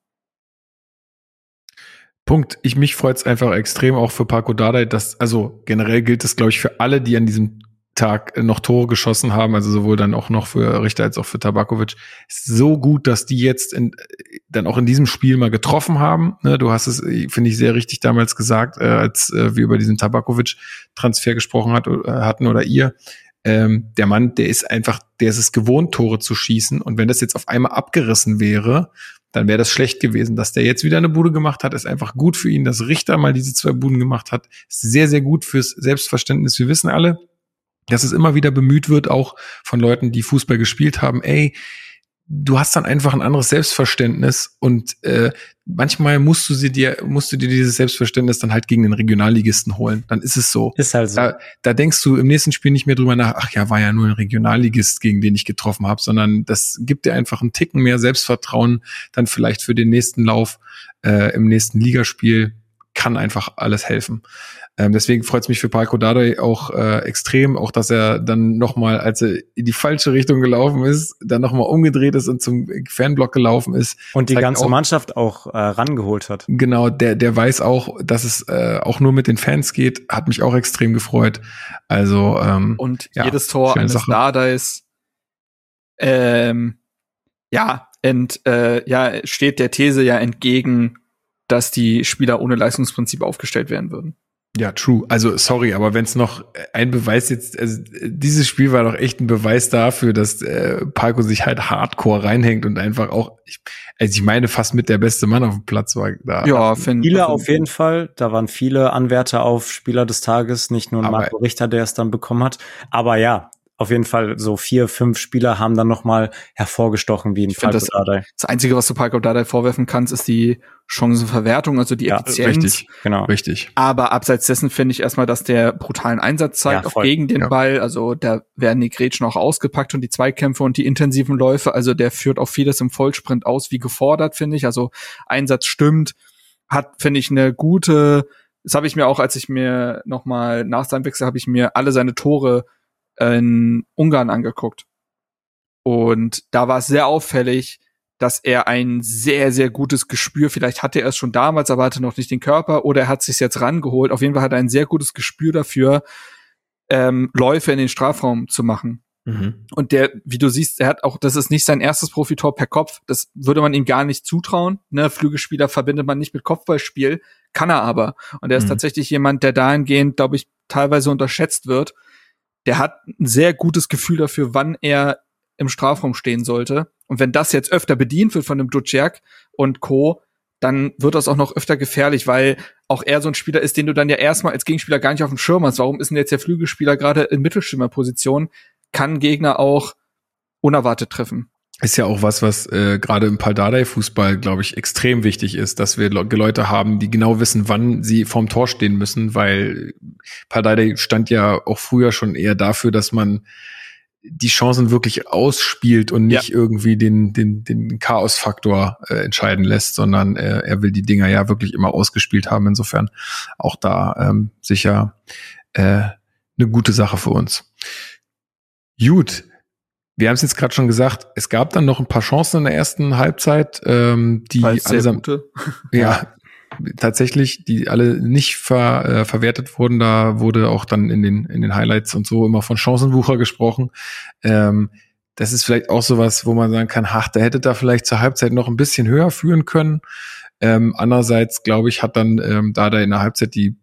Punkt. Ich mich freut es einfach extrem auch für Paco Dardai, dass also generell gilt es glaube ich für alle, die an diesem Tag noch Tore geschossen haben, also sowohl dann auch noch für Richter als auch für Tabakovic, so gut, dass die jetzt in, dann auch in diesem Spiel mal getroffen haben. Ne, du hast es, finde ich, sehr richtig damals gesagt, äh, als äh, wir über diesen Tabakovic-Transfer gesprochen hat, äh, hatten oder ihr. Ähm, der Mann, der ist einfach, der ist es gewohnt, Tore zu schießen. Und wenn das jetzt auf einmal abgerissen wäre, dann wäre das schlecht gewesen. Dass der jetzt wieder eine Bude gemacht hat, ist einfach gut für ihn. Dass Richter mal diese zwei Buden gemacht hat, sehr, sehr gut fürs Selbstverständnis. Wir wissen alle, dass es immer wieder bemüht wird, auch von Leuten, die Fußball gespielt haben, ey, du hast dann einfach ein anderes Selbstverständnis und äh, manchmal musst du sie dir, musst du dir dieses Selbstverständnis dann halt gegen den Regionalligisten holen. Dann ist es so. Ist halt so. Da, da denkst du im nächsten Spiel nicht mehr drüber nach, ach ja, war ja nur ein Regionalligist, gegen den ich getroffen habe, sondern das gibt dir einfach einen Ticken mehr Selbstvertrauen, dann vielleicht für den nächsten Lauf äh, im nächsten Ligaspiel kann einfach alles helfen. Ähm, deswegen freut es mich für Parko Dardai auch äh, extrem, auch dass er dann nochmal, als er in die falsche Richtung gelaufen ist, dann nochmal umgedreht ist und zum Fanblock gelaufen ist. Und die ganze auch, Mannschaft auch äh, rangeholt hat. Genau, der, der weiß auch, dass es äh, auch nur mit den Fans geht, hat mich auch extrem gefreut. Also ähm, Und ja, jedes Tor eines Sache. Dardais ähm, ja, ent, äh, ja, steht der These ja entgegen, dass die Spieler ohne Leistungsprinzip aufgestellt werden würden. Ja, true. Also sorry, aber wenn es noch ein Beweis jetzt, also dieses Spiel war doch echt ein Beweis dafür, dass äh, Parko sich halt Hardcore reinhängt und einfach auch, ich, also ich meine, fast mit der beste Mann auf dem Platz war da. Ja, finde Viele auf jeden Fall. Da waren viele Anwärter auf Spieler des Tages, nicht nur Marco Richter, der es dann bekommen hat. Aber ja, auf jeden Fall so vier, fünf Spieler haben dann nochmal hervorgestochen wie ein Falco das, Dardai. Das Einzige, was du Falco Dardai vorwerfen kannst, ist die Chancenverwertung, also die ja, Effizienz. Richtig, genau. Richtig. Aber abseits dessen finde ich erstmal, dass der brutalen Einsatz zeigt, ja, auch gegen den ja. Ball. Also da werden die Gretchen auch ausgepackt und die Zweikämpfe und die intensiven Läufe. Also der führt auch vieles im Vollsprint aus, wie gefordert, finde ich. Also Einsatz stimmt, hat, finde ich, eine gute, das habe ich mir auch, als ich mir nochmal nach seinem Wechsel, habe ich mir alle seine Tore in Ungarn angeguckt. Und da war es sehr auffällig, dass er ein sehr, sehr gutes Gespür, vielleicht hatte er es schon damals, aber hatte noch nicht den Körper, oder er hat sich jetzt rangeholt. Auf jeden Fall hat er ein sehr gutes Gespür dafür, ähm, Läufe in den Strafraum zu machen. Mhm. Und der, wie du siehst, er hat auch, das ist nicht sein erstes Profitor per Kopf. Das würde man ihm gar nicht zutrauen. Ne, Flügelspieler verbindet man nicht mit Kopfballspiel, kann er aber. Und er ist mhm. tatsächlich jemand, der dahingehend, glaube ich, teilweise unterschätzt wird der hat ein sehr gutes Gefühl dafür, wann er im Strafraum stehen sollte. Und wenn das jetzt öfter bedient wird von dem Duciak und Co., dann wird das auch noch öfter gefährlich, weil auch er so ein Spieler ist, den du dann ja erstmal als Gegenspieler gar nicht auf dem Schirm hast. Warum ist denn jetzt der Flügelspieler gerade in Mittelschimmerposition? Kann Gegner auch unerwartet treffen. Ist ja auch was, was äh, gerade im Paldadei-Fußball, glaube ich, extrem wichtig ist, dass wir Leute haben, die genau wissen, wann sie vorm Tor stehen müssen, weil Paldadei stand ja auch früher schon eher dafür, dass man die Chancen wirklich ausspielt und nicht ja. irgendwie den, den, den Chaos-Faktor äh, entscheiden lässt, sondern äh, er will die Dinger ja wirklich immer ausgespielt haben. Insofern auch da ähm, sicher äh, eine gute Sache für uns. Gut, wir haben es jetzt gerade schon gesagt, es gab dann noch ein paar Chancen in der ersten Halbzeit, ähm, die allesamt, (laughs) ja, tatsächlich, die alle nicht ver, äh, verwertet wurden. Da wurde auch dann in den in den Highlights und so immer von Chancenwucher gesprochen. Ähm, das ist vielleicht auch sowas, wo man sagen kann, ach, der hätte da vielleicht zur Halbzeit noch ein bisschen höher führen können. Ähm, andererseits, glaube ich, hat dann ähm, da da in der Halbzeit die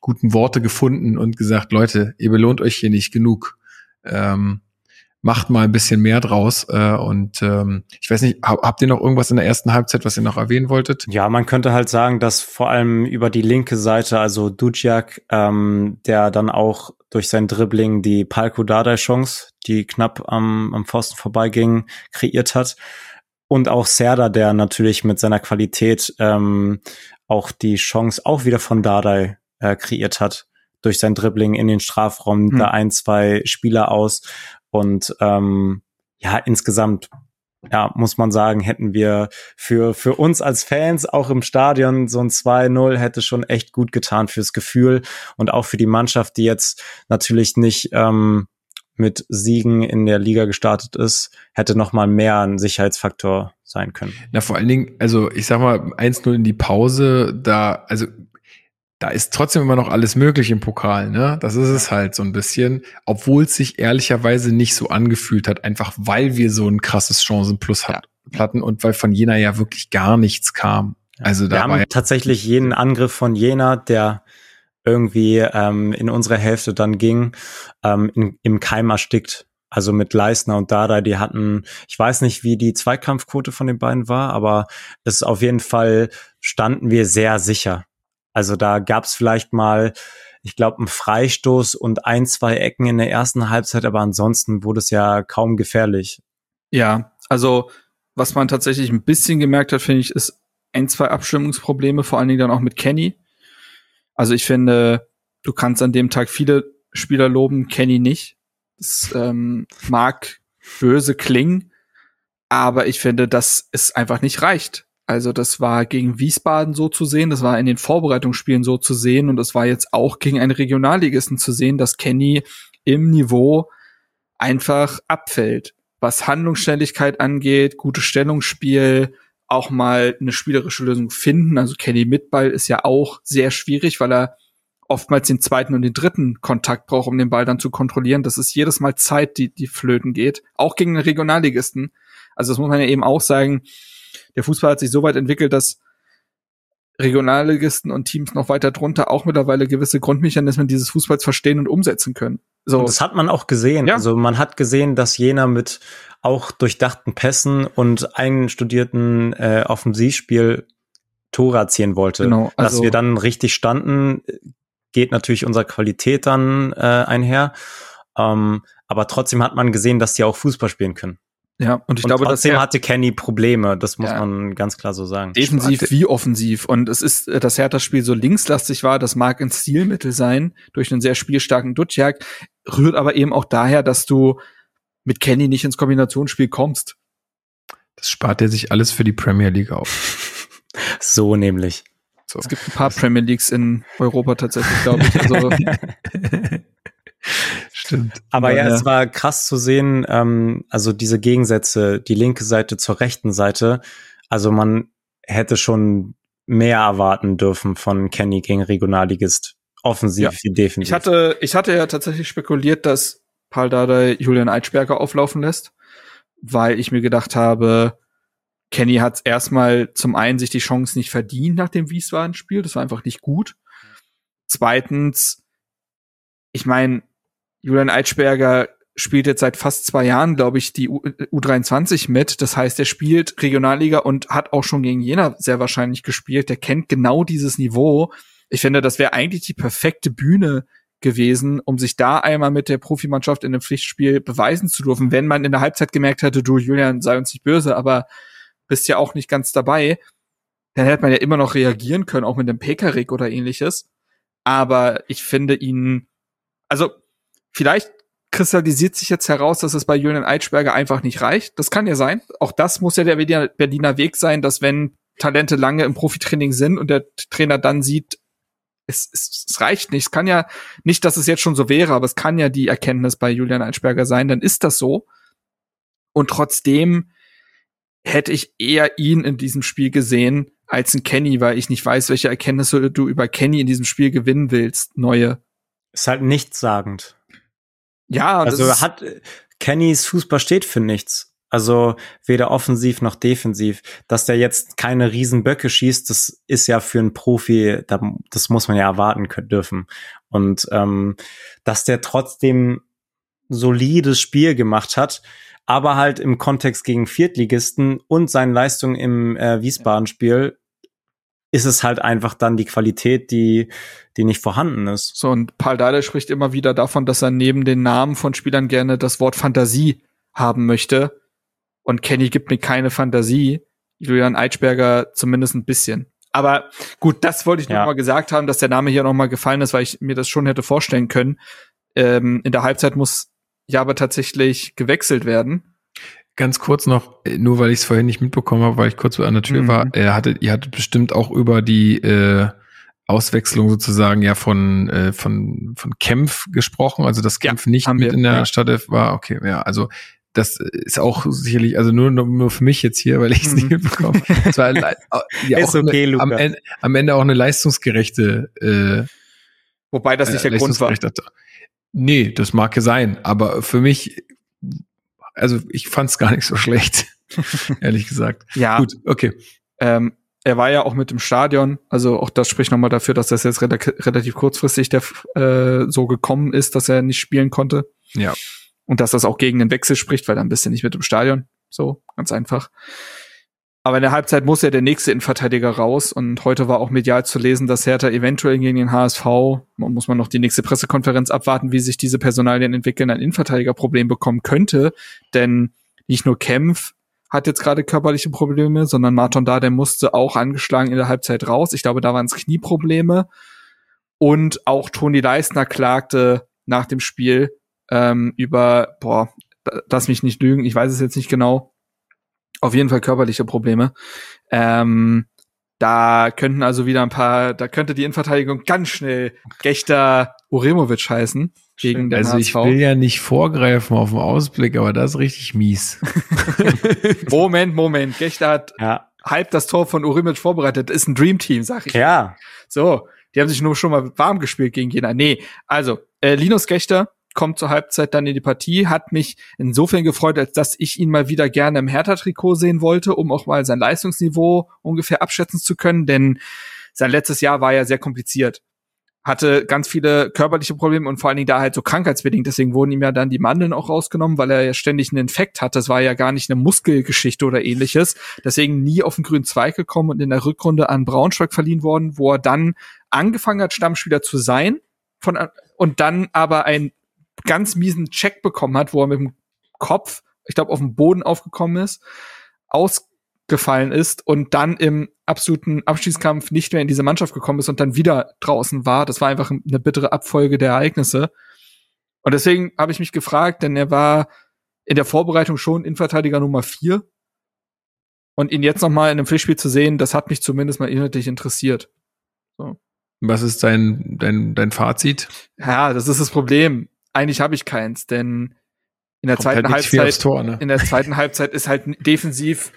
guten Worte gefunden und gesagt, Leute, ihr belohnt euch hier nicht genug. Ähm, macht mal ein bisschen mehr draus. Äh, und ähm, ich weiß nicht, habt ihr noch irgendwas in der ersten Halbzeit, was ihr noch erwähnen wolltet? Ja, man könnte halt sagen, dass vor allem über die linke Seite, also Duciak, ähm, der dann auch durch sein Dribbling die Palko Dardai-Chance, die knapp am, am Pfosten vorbeiging, kreiert hat. Und auch Serda, der natürlich mit seiner Qualität ähm, auch die Chance auch wieder von Dardai äh, kreiert hat durch sein Dribbling in den Strafraum, hm. da ein, zwei Spieler aus und ähm, ja, insgesamt ja, muss man sagen, hätten wir für, für uns als Fans auch im Stadion so ein 2-0 hätte schon echt gut getan fürs Gefühl und auch für die Mannschaft, die jetzt natürlich nicht ähm, mit Siegen in der Liga gestartet ist, hätte noch mal mehr ein Sicherheitsfaktor sein können. Na, vor allen Dingen, also ich sag mal, 1-0 in die Pause, da, also da ist trotzdem immer noch alles möglich im Pokal, ne? Das ist es halt so ein bisschen, obwohl es sich ehrlicherweise nicht so angefühlt hat, einfach weil wir so ein krasses Chancenplus ja. hatten und weil von Jena ja wirklich gar nichts kam. Also da wir haben tatsächlich jeden Angriff von Jena, der irgendwie ähm, in unsere Hälfte dann ging, ähm, in, im Keim erstickt. Also mit Leisner und Dada, die hatten, ich weiß nicht, wie die Zweikampfquote von den beiden war, aber es auf jeden Fall standen wir sehr sicher. Also da gab es vielleicht mal, ich glaube, einen Freistoß und ein, zwei Ecken in der ersten Halbzeit, aber ansonsten wurde es ja kaum gefährlich. Ja, also was man tatsächlich ein bisschen gemerkt hat, finde ich, ist ein, zwei Abstimmungsprobleme, vor allen Dingen dann auch mit Kenny. Also ich finde, du kannst an dem Tag viele Spieler loben, Kenny nicht. Das ähm, mag böse klingen, aber ich finde, dass es einfach nicht reicht. Also das war gegen Wiesbaden so zu sehen, das war in den Vorbereitungsspielen so zu sehen und es war jetzt auch gegen einen Regionalligisten zu sehen, dass Kenny im Niveau einfach abfällt. Was Handlungsschnelligkeit angeht, gutes Stellungsspiel, auch mal eine spielerische Lösung finden. Also Kenny mit Ball ist ja auch sehr schwierig, weil er oftmals den zweiten und den dritten Kontakt braucht, um den Ball dann zu kontrollieren. Das ist jedes Mal Zeit, die, die flöten geht. Auch gegen den Regionalligisten. Also das muss man ja eben auch sagen der Fußball hat sich so weit entwickelt, dass Regionalligisten und Teams noch weiter drunter auch mittlerweile gewisse Grundmechanismen dieses Fußballs verstehen und umsetzen können. So. Und das hat man auch gesehen. Ja. Also man hat gesehen, dass Jena mit auch durchdachten Pässen und einstudierten äh, Offensivspiel Tore erzielen wollte. Genau, also Dass wir dann richtig standen, geht natürlich unserer Qualität dann äh, einher. Ähm, aber trotzdem hat man gesehen, dass die auch Fußball spielen können. Ja, und ich und glaube, trotzdem dass hatte Kenny Probleme, das muss ja. man ganz klar so sagen. Defensiv wie offensiv. Und es ist, äh, dass Hertha-Spiel so linkslastig war, das mag ein Stilmittel sein, durch einen sehr spielstarken Dutjak, rührt aber eben auch daher, dass du mit Kenny nicht ins Kombinationsspiel kommst. Das spart er sich alles für die Premier League auf. (laughs) so nämlich. So. Es gibt ein paar Premier Leagues in Europa tatsächlich, glaube ich. Also (laughs) Stimmt. Aber ja, ja, es war krass zu sehen, ähm, also diese Gegensätze, die linke Seite zur rechten Seite. Also man hätte schon mehr erwarten dürfen von Kenny gegen Regionalligist. Offensiv ja. wie defensiv. Ich hatte, ich hatte ja tatsächlich spekuliert, dass Paul Dardai Julian Eitschberger auflaufen lässt, weil ich mir gedacht habe, Kenny hat erstmal zum einen sich die Chance nicht verdient nach dem Wiesbaden-Spiel. Das war einfach nicht gut. Zweitens, ich meine, Julian Eitschberger spielt jetzt seit fast zwei Jahren, glaube ich, die U U23 mit. Das heißt, er spielt Regionalliga und hat auch schon gegen Jena sehr wahrscheinlich gespielt. Der kennt genau dieses Niveau. Ich finde, das wäre eigentlich die perfekte Bühne gewesen, um sich da einmal mit der Profimannschaft in einem Pflichtspiel beweisen zu dürfen, wenn man in der Halbzeit gemerkt hätte, du Julian, sei uns nicht böse, aber bist ja auch nicht ganz dabei, dann hätte man ja immer noch reagieren können, auch mit dem Pekarik oder ähnliches. Aber ich finde ihn, also Vielleicht kristallisiert sich jetzt heraus, dass es bei Julian Eitschberger einfach nicht reicht. Das kann ja sein. Auch das muss ja der Berliner Weg sein, dass wenn Talente lange im Profitraining sind und der Trainer dann sieht, es, es, es reicht nicht. Es kann ja nicht, dass es jetzt schon so wäre, aber es kann ja die Erkenntnis bei Julian Eitschberger sein, dann ist das so. Und trotzdem hätte ich eher ihn in diesem Spiel gesehen als ein Kenny, weil ich nicht weiß, welche Erkenntnisse du über Kenny in diesem Spiel gewinnen willst. Neue. Ist halt nichtssagend. Ja, also hat Kennys Fußball steht für nichts. Also weder offensiv noch defensiv. Dass der jetzt keine Riesenböcke schießt, das ist ja für einen Profi, das muss man ja erwarten können, dürfen. Und ähm, dass der trotzdem solides Spiel gemacht hat, aber halt im Kontext gegen Viertligisten und seine Leistung im äh, Wiesbaden-Spiel ist es halt einfach dann die Qualität, die, die nicht vorhanden ist. So, und Paul Dardai spricht immer wieder davon, dass er neben den Namen von Spielern gerne das Wort Fantasie haben möchte. Und Kenny gibt mir keine Fantasie. Julian Eitschberger zumindest ein bisschen. Aber gut, das wollte ich ja. noch mal gesagt haben, dass der Name hier noch mal gefallen ist, weil ich mir das schon hätte vorstellen können. Ähm, in der Halbzeit muss ja aber tatsächlich gewechselt werden. Ganz kurz noch, äh, nur weil ich es vorhin nicht mitbekommen habe, weil ich kurz an der Tür mhm. war, er hatte, ihr hattet bestimmt auch über die äh, Auswechslung sozusagen ja von äh, von von Kempf gesprochen, also dass Kempf ja, nicht mit wir, in der ja. Stadt war. Okay, ja, also das ist auch sicherlich, also nur, nur für mich jetzt hier, weil ich es mhm. nicht mitbekommen habe. Es war (laughs) ja auch okay, eine, am, Ende, am Ende auch eine leistungsgerechte äh, Wobei das nicht der Grund war. Nee, das mag ja sein, aber für mich also ich fand es gar nicht so schlecht, (laughs) ehrlich gesagt. Ja. Gut, okay. Ähm, er war ja auch mit dem Stadion, also auch das spricht nochmal dafür, dass das jetzt relativ kurzfristig der, äh, so gekommen ist, dass er nicht spielen konnte. Ja. Und dass das auch gegen den Wechsel spricht, weil dann bist du nicht mit dem Stadion. So, ganz einfach. Aber in der Halbzeit muss ja der nächste Innenverteidiger raus und heute war auch medial zu lesen, dass Hertha eventuell gegen den HSV, muss man noch die nächste Pressekonferenz abwarten, wie sich diese Personalien entwickeln, ein Innenverteidigerproblem bekommen könnte, denn nicht nur Kempf hat jetzt gerade körperliche Probleme, sondern Martin da, der musste auch angeschlagen in der Halbzeit raus. Ich glaube, da waren es Knieprobleme. Und auch Toni Leisner klagte nach dem Spiel ähm, über, boah, lass mich nicht lügen, ich weiß es jetzt nicht genau, auf jeden Fall körperliche Probleme. Ähm, da könnten also wieder ein paar, da könnte die Innenverteidigung ganz schnell Gechter Uremovic heißen. Gegen den also HSV. ich will ja nicht vorgreifen auf den Ausblick, aber das ist richtig mies. (laughs) Moment, Moment. Gechter hat ja. halb das Tor von Uremovic vorbereitet. Das ist ein Dreamteam, sag ich. Ja. So, die haben sich nur schon mal warm gespielt gegen Jena. Nee, also äh, Linus Gechter kommt zur Halbzeit dann in die Partie, hat mich insofern gefreut, als dass ich ihn mal wieder gerne im Hertha-Trikot sehen wollte, um auch mal sein Leistungsniveau ungefähr abschätzen zu können, denn sein letztes Jahr war ja sehr kompliziert. Hatte ganz viele körperliche Probleme und vor allen Dingen da halt so krankheitsbedingt. Deswegen wurden ihm ja dann die Mandeln auch rausgenommen, weil er ja ständig einen Infekt hatte. Das war ja gar nicht eine Muskelgeschichte oder ähnliches. Deswegen nie auf den grünen Zweig gekommen und in der Rückrunde an Braunschweig verliehen worden, wo er dann angefangen hat, Stammspieler zu sein von, und dann aber einen ganz miesen Check bekommen hat, wo er mit dem Kopf, ich glaube, auf dem Boden aufgekommen ist, ausgefallen ist und dann im absoluten Abschießkampf nicht mehr in diese Mannschaft gekommen ist und dann wieder draußen war. Das war einfach eine bittere Abfolge der Ereignisse. Und deswegen habe ich mich gefragt, denn er war in der Vorbereitung schon Innenverteidiger Nummer vier. Und ihn jetzt noch mal in einem Pflichtspiel zu sehen, das hat mich zumindest mal inhaltlich interessiert. So. Was ist dein, dein, dein Fazit? Ja, das ist das Problem. Eigentlich habe ich keins, denn in der Kommt zweiten halt Halbzeit, Tor, ne? in der zweiten Halbzeit ist halt defensiv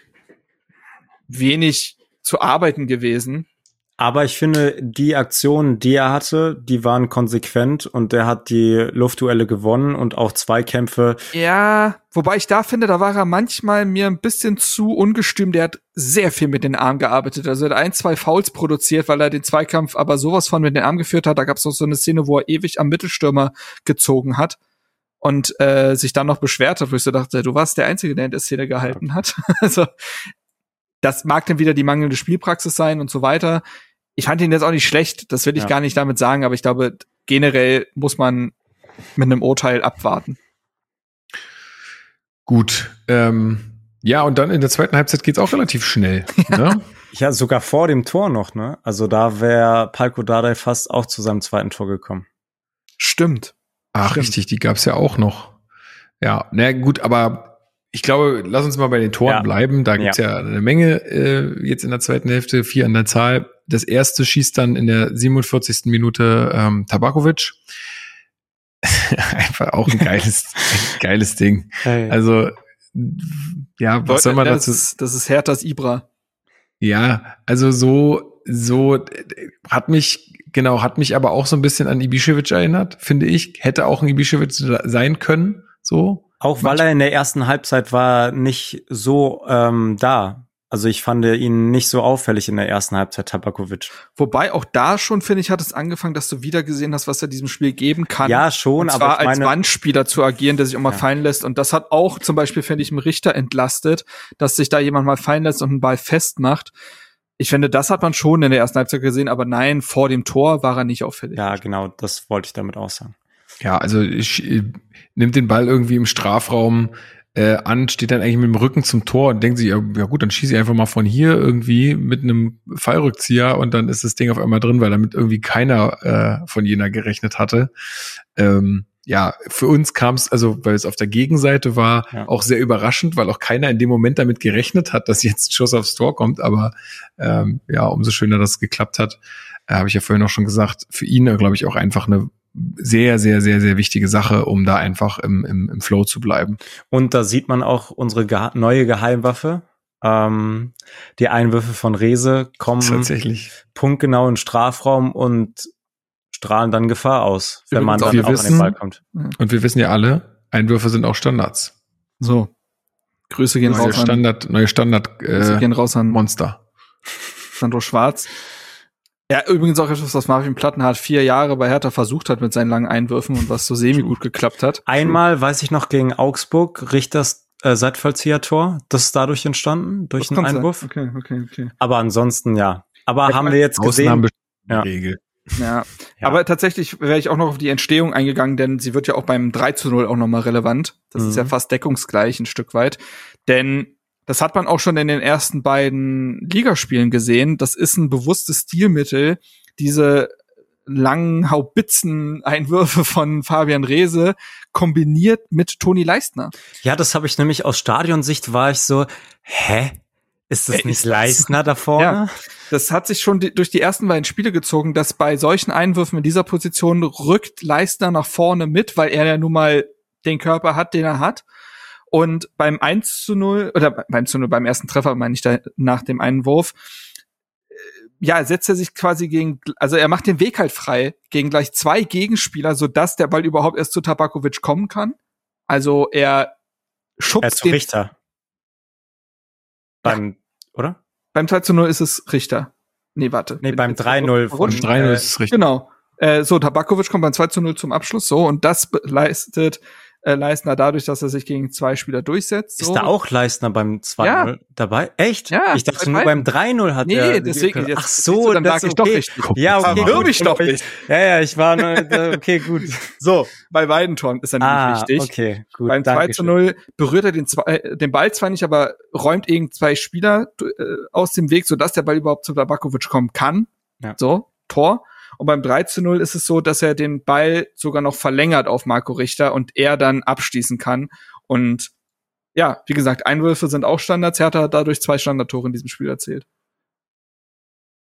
wenig zu arbeiten gewesen. Aber ich finde, die Aktionen, die er hatte, die waren konsequent und der hat die Luftduelle gewonnen und auch Zweikämpfe. Ja, wobei ich da finde, da war er manchmal mir ein bisschen zu ungestüm. Der hat sehr viel mit den Armen gearbeitet. Also er hat ein, zwei Fouls produziert, weil er den Zweikampf aber sowas von mit den Armen geführt hat. Da gab es auch so eine Szene, wo er ewig am Mittelstürmer gezogen hat und äh, sich dann noch beschwert hat, wo ich so dachte, du warst der Einzige, der in der Szene gehalten hat. (laughs) also das mag dann wieder die mangelnde Spielpraxis sein und so weiter. Ich fand ihn jetzt auch nicht schlecht, das will ich ja. gar nicht damit sagen, aber ich glaube, generell muss man mit einem Urteil abwarten. Gut. Ähm, ja, und dann in der zweiten Halbzeit geht's auch relativ schnell. (laughs) Ja. Ne? ja, sogar vor dem Tor noch, ne? Also da wäre Palko Dardai fast auch zu seinem zweiten Tor gekommen. Stimmt. Ach, Stimmt. richtig, die gab's ja auch noch. Ja, na gut, aber ich glaube, lass uns mal bei den Toren ja. bleiben. Da gibt's ja. ja eine Menge äh, jetzt in der zweiten Hälfte, vier an der Zahl. Das erste schießt dann in der 47. Minute ähm, Tabakovic. (laughs) Einfach auch ein (laughs) geiles, ein geiles Ding. Hey. Also, ja, was soll man das dazu? Ist, das ist Herthas Ibra. Ja, also so, so hat mich, genau, hat mich aber auch so ein bisschen an Ibišević erinnert, finde ich. Hätte auch ein Ibišević sein können, so. Auch weil er in der ersten Halbzeit war nicht so ähm, da. Also ich fand ihn nicht so auffällig in der ersten Halbzeit, Tabakovic. Wobei auch da schon, finde ich, hat es angefangen, dass du wieder gesehen hast, was er diesem Spiel geben kann. Ja, schon, und zwar aber als Wandspieler zu agieren, der sich auch mal ja. fallen lässt. Und das hat auch zum Beispiel, finde ich, im Richter entlastet, dass sich da jemand mal fallen lässt und einen Ball festmacht. Ich finde, das hat man schon in der ersten Halbzeit gesehen, aber nein, vor dem Tor war er nicht auffällig. Ja, genau, das wollte ich damit auch sagen. Ja, also ich, ich nimmt den Ball irgendwie im Strafraum äh, an, steht dann eigentlich mit dem Rücken zum Tor und denkt sich, ja, ja gut, dann schieße ich einfach mal von hier irgendwie mit einem Fallrückzieher und dann ist das Ding auf einmal drin, weil damit irgendwie keiner äh, von jener gerechnet hatte. Ähm, ja, für uns kam es, also weil es auf der Gegenseite war, ja. auch sehr überraschend, weil auch keiner in dem Moment damit gerechnet hat, dass jetzt ein Schuss aufs Tor kommt. Aber ähm, ja, umso schöner, dass es geklappt hat. Äh, Habe ich ja vorhin auch schon gesagt, für ihn, glaube ich, auch einfach eine sehr, sehr, sehr, sehr wichtige Sache, um da einfach im, im, im Flow zu bleiben. Und da sieht man auch unsere ge neue Geheimwaffe. Ähm, die Einwürfe von Rese kommen tatsächlich punktgenau in Strafraum und strahlen dann Gefahr aus, wenn man dann auch wissen, an den Ball kommt. Und wir wissen ja alle, Einwürfe sind auch Standards. So. Grüße gehen neue raus Standard, an, neue Standard äh, gehen raus an Monster. Sandro Schwarz. Ja, übrigens auch etwas, was Marvin Plattenhardt vier Jahre bei Hertha versucht hat mit seinen langen Einwürfen und was so semi gut geklappt hat. Einmal, weiß ich noch, gegen Augsburg, Richters äh, Seitfallzieher-Tor. Das ist dadurch entstanden, durch einen Einwurf. Okay, okay, okay. Aber ansonsten, ja. Aber ja, haben wir jetzt gesehen. Ja. Regel. Ja. ja. Aber tatsächlich wäre ich auch noch auf die Entstehung eingegangen, denn sie wird ja auch beim 3 zu 0 auch nochmal relevant. Das mhm. ist ja mhm. fast deckungsgleich ein Stück weit. Denn das hat man auch schon in den ersten beiden Ligaspielen gesehen. Das ist ein bewusstes Stilmittel, diese langen Haubitzen-Einwürfe von Fabian Reese kombiniert mit Toni Leistner. Ja, das habe ich nämlich aus Stadionsicht war ich so, hä? Ist das äh, nicht Leistner da vorne? Ja, das hat sich schon durch die ersten beiden Spiele gezogen, dass bei solchen Einwürfen in dieser Position rückt Leistner nach vorne mit, weil er ja nun mal den Körper hat, den er hat. Und beim 1 zu 0, oder beim zu 0, beim ersten Treffer meine ich da nach dem Einwurf, äh, ja, setzt er sich quasi gegen, also er macht den Weg halt frei gegen gleich zwei Gegenspieler, so dass der Ball überhaupt erst zu Tabakovic kommen kann. Also er schubst er zu den Richter. Beim, ja. oder? Beim 2 zu 0 ist es Richter. Nee, warte. Nee, beim 3-0 von 3-0 ist es richtig. Genau. Äh, so, Tabakovic kommt beim 2 zu 0 zum Abschluss, so, und das leistet äh, Leistner dadurch, dass er sich gegen zwei Spieler durchsetzt. So. Ist da auch Leistner beim 2-0 Ja. dabei? Echt? Ja, Ich dachte nur beim 3-0 hat Nee, er. deswegen, jetzt- Ach so, dann das lag ich doch okay. richtig. Ja, okay. Gut. mich doch nicht. Ja, ja, ich war nur, äh, okay, gut. So, bei beiden Toren ist er nämlich Ah, wichtig. okay, gut. Beim 2 danke zu schön. 0 berührt er den, zwei, äh, den Ball zwar nicht, aber räumt irgend zwei Spieler äh, aus dem Weg, sodass der Ball überhaupt zu Tabakovic kommen kann. Ja. So, Tor. Und beim 3 zu 0 ist es so, dass er den Ball sogar noch verlängert auf Marco Richter und er dann abschließen kann. Und ja, wie gesagt, Einwürfe sind auch Standards. Hertha hat dadurch zwei Standardtore in diesem Spiel erzielt.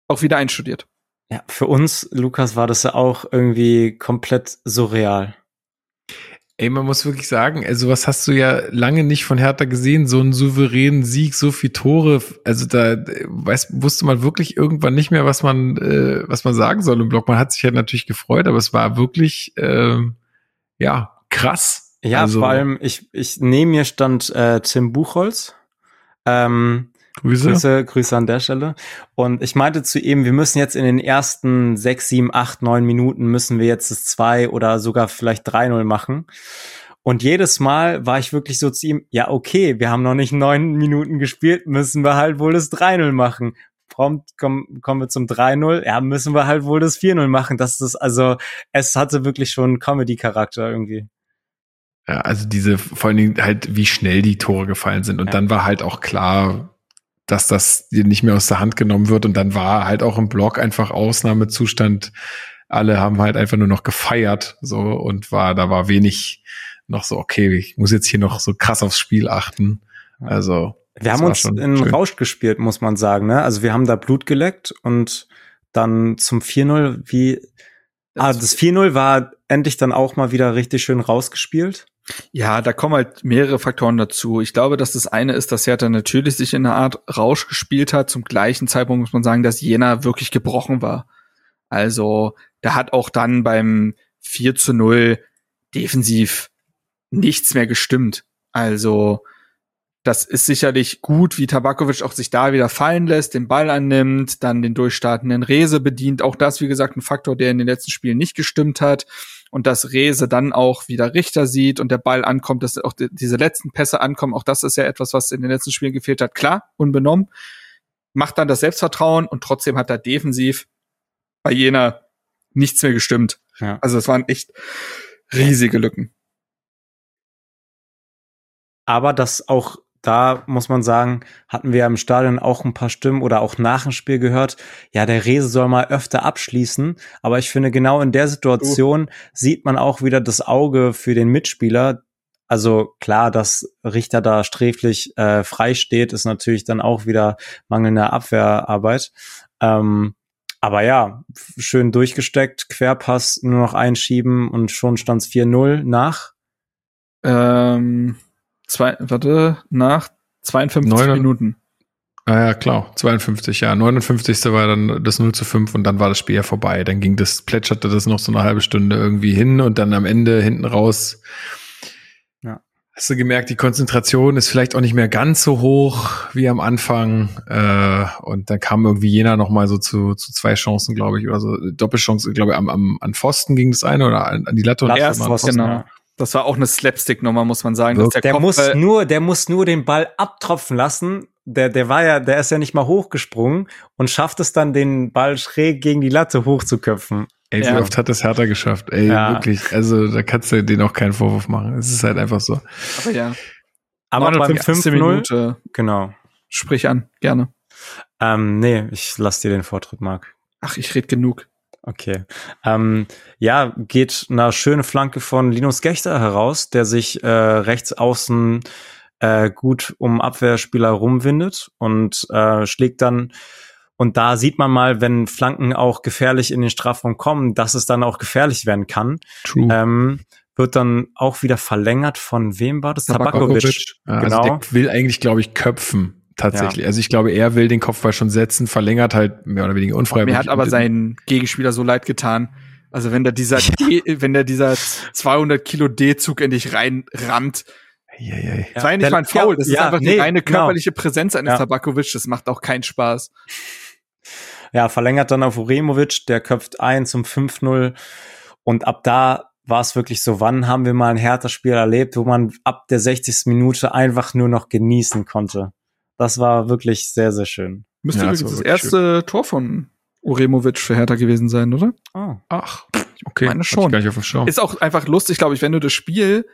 Auch wieder einstudiert. Ja, für uns, Lukas, war das ja auch irgendwie komplett surreal. Ey, man muss wirklich sagen, also was hast du ja lange nicht von Hertha gesehen, so einen souveränen Sieg, so viel Tore, also da äh, weiß, wusste man wirklich irgendwann nicht mehr, was man, äh, was man sagen soll im Block. Man hat sich ja natürlich gefreut, aber es war wirklich, ähm, ja, krass. Ja, also, vor allem, ich, ich neben mir stand äh, Tim Buchholz. Ähm, Grüße. Grüße, Grüße an der Stelle. Und ich meinte zu ihm, wir müssen jetzt in den ersten sechs, sieben, acht, neun Minuten müssen wir jetzt das zwei oder sogar vielleicht 3-0 machen. Und jedes Mal war ich wirklich so zu ihm, ja, okay, wir haben noch nicht neun Minuten gespielt, müssen wir halt wohl das 3-0 machen. Prompt kommen, kommen wir zum 3-0, ja, müssen wir halt wohl das 4-0 machen. Das ist, also, es hatte wirklich schon Comedy-Charakter irgendwie. Ja, also diese, vor allen Dingen halt, wie schnell die Tore gefallen sind. Und Ja. dann war halt auch klar, dass das dir nicht mehr aus der Hand genommen wird. Und dann war halt auch im Block einfach Ausnahmezustand. Alle haben halt einfach nur noch gefeiert, so, und war, da war wenig noch so, okay, ich muss jetzt hier noch so krass aufs Spiel achten. Also, Wir haben uns schon in schön. Rausch gespielt, muss man sagen. Ne? Also wir haben da Blut geleckt und dann zum 4-0, wie. ah, das 4-0 war endlich dann auch mal wieder richtig schön rausgespielt. Ja, da kommen halt mehrere Faktoren dazu. Ich glaube, dass das eine ist, dass Hertha natürlich sich in einer Art Rausch gespielt hat. Zum gleichen Zeitpunkt muss man sagen, dass Jena wirklich gebrochen war. Also, da hat auch dann beim 4 zu 0 defensiv nichts mehr gestimmt. Also, das ist sicherlich gut, wie Tabakovic auch sich da wieder fallen lässt, den Ball annimmt, dann den durchstartenden Rese bedient. Auch das, wie gesagt, ein Faktor, der in den letzten Spielen nicht gestimmt hat. Und dass Rese dann auch wieder Richter sieht und der Ball ankommt, dass auch die, diese letzten Pässe ankommen. Auch das ist ja etwas, was in den letzten Spielen gefehlt hat. Klar, unbenommen. Macht dann das Selbstvertrauen und trotzdem hat er defensiv bei jener nichts mehr gestimmt. Ja. Also es waren echt riesige Lücken. Aber das auch da muss man sagen, hatten wir im Stadion auch ein paar Stimmen oder auch nach dem Spiel gehört, ja, der Rese soll mal öfter abschließen. Aber ich finde, genau in der Situation sieht man auch wieder das Auge für den Mitspieler. Also klar, dass Richter da sträflich äh, frei steht, ist natürlich dann auch wieder mangelnde Abwehrarbeit. Ähm, aber ja, schön durchgesteckt, Querpass nur noch einschieben und schon stand's 4-0 nach. Ähm, zwei, warte, nach 52 Neun- Minuten. Ah ja, klar, 52, ja. 59. war dann das 0 zu 5 und dann war das Spiel ja vorbei. Dann ging das, plätscherte das noch so eine halbe Stunde irgendwie hin und dann am Ende hinten raus. Ja. Hast du gemerkt, die Konzentration ist vielleicht auch nicht mehr ganz so hoch wie am Anfang. Äh, und dann kam irgendwie jener noch mal so zu, zu zwei Chancen, glaube ich, oder so. Doppelchance, glaube ich, am, am, an Pfosten ging das eine oder an, an die Latte. und Latte, das andere an Pfosten, genau. Das war auch eine Slapstick-Nummer, muss man sagen. dass Der muss Kopfball- nur, der muss nur den Ball abtropfen lassen. Der, der war ja, der ist ja nicht mal hochgesprungen und schafft es dann, den Ball schräg gegen die Latte hochzuköpfen. Ey, wie Ja. oft hat das Hertha geschafft? Ey, Ja. wirklich. Also da kannst du denen auch keinen Vorwurf machen. Es ist halt einfach so. Aber ja, Aber beim 59. 5-0, Minute, genau. sprich an, gerne. Ähm, nee, ich lass dir den Vortritt, Marc. Ach, ich red genug. Okay. Ähm, ja, geht eine schöne Flanke von Linus Gechter heraus, der sich äh, rechts außen äh, gut um Abwehrspieler rumwindet und äh, schlägt dann und da sieht man mal, wenn Flanken auch gefährlich in den Strafraum kommen, dass es dann auch gefährlich werden kann. True. Ähm, wird dann auch wieder verlängert von wem war das? Tabakovic. Tabakovic. Ja, genau. Also der will eigentlich, glaube ich, köpfen. Tatsächlich. Also ich glaube, er will den Kopfball schon setzen, verlängert halt mehr oder weniger unfreiwillig. Mir hat aber Und- sein Gegenspieler so leid getan. Also wenn da dieser, (laughs) D, wenn da dieser 200 Kilo D-Zug in dich reinrammt, Ja, ja, ja. das war ja nicht mal ein Foul, das ja, ist einfach nee, die reine genau. körperliche Präsenz eines Ja. Tabakovic, das macht auch keinen Spaß. ja, verlängert dann auf Uremovic, der köpft ein zum 5-0 und ab da war es wirklich so, wann haben wir mal ein härter Spiel erlebt, wo man ab der 60. Minute einfach nur noch genießen konnte. Das war wirklich sehr, sehr schön. Müsste ja, das, das erste schön. Tor von Uremovic für Hertha gewesen sein, oder? Oh. Ach, okay. Ich meine schon. Ist auch einfach lustig, glaube ich, wenn du das Spiel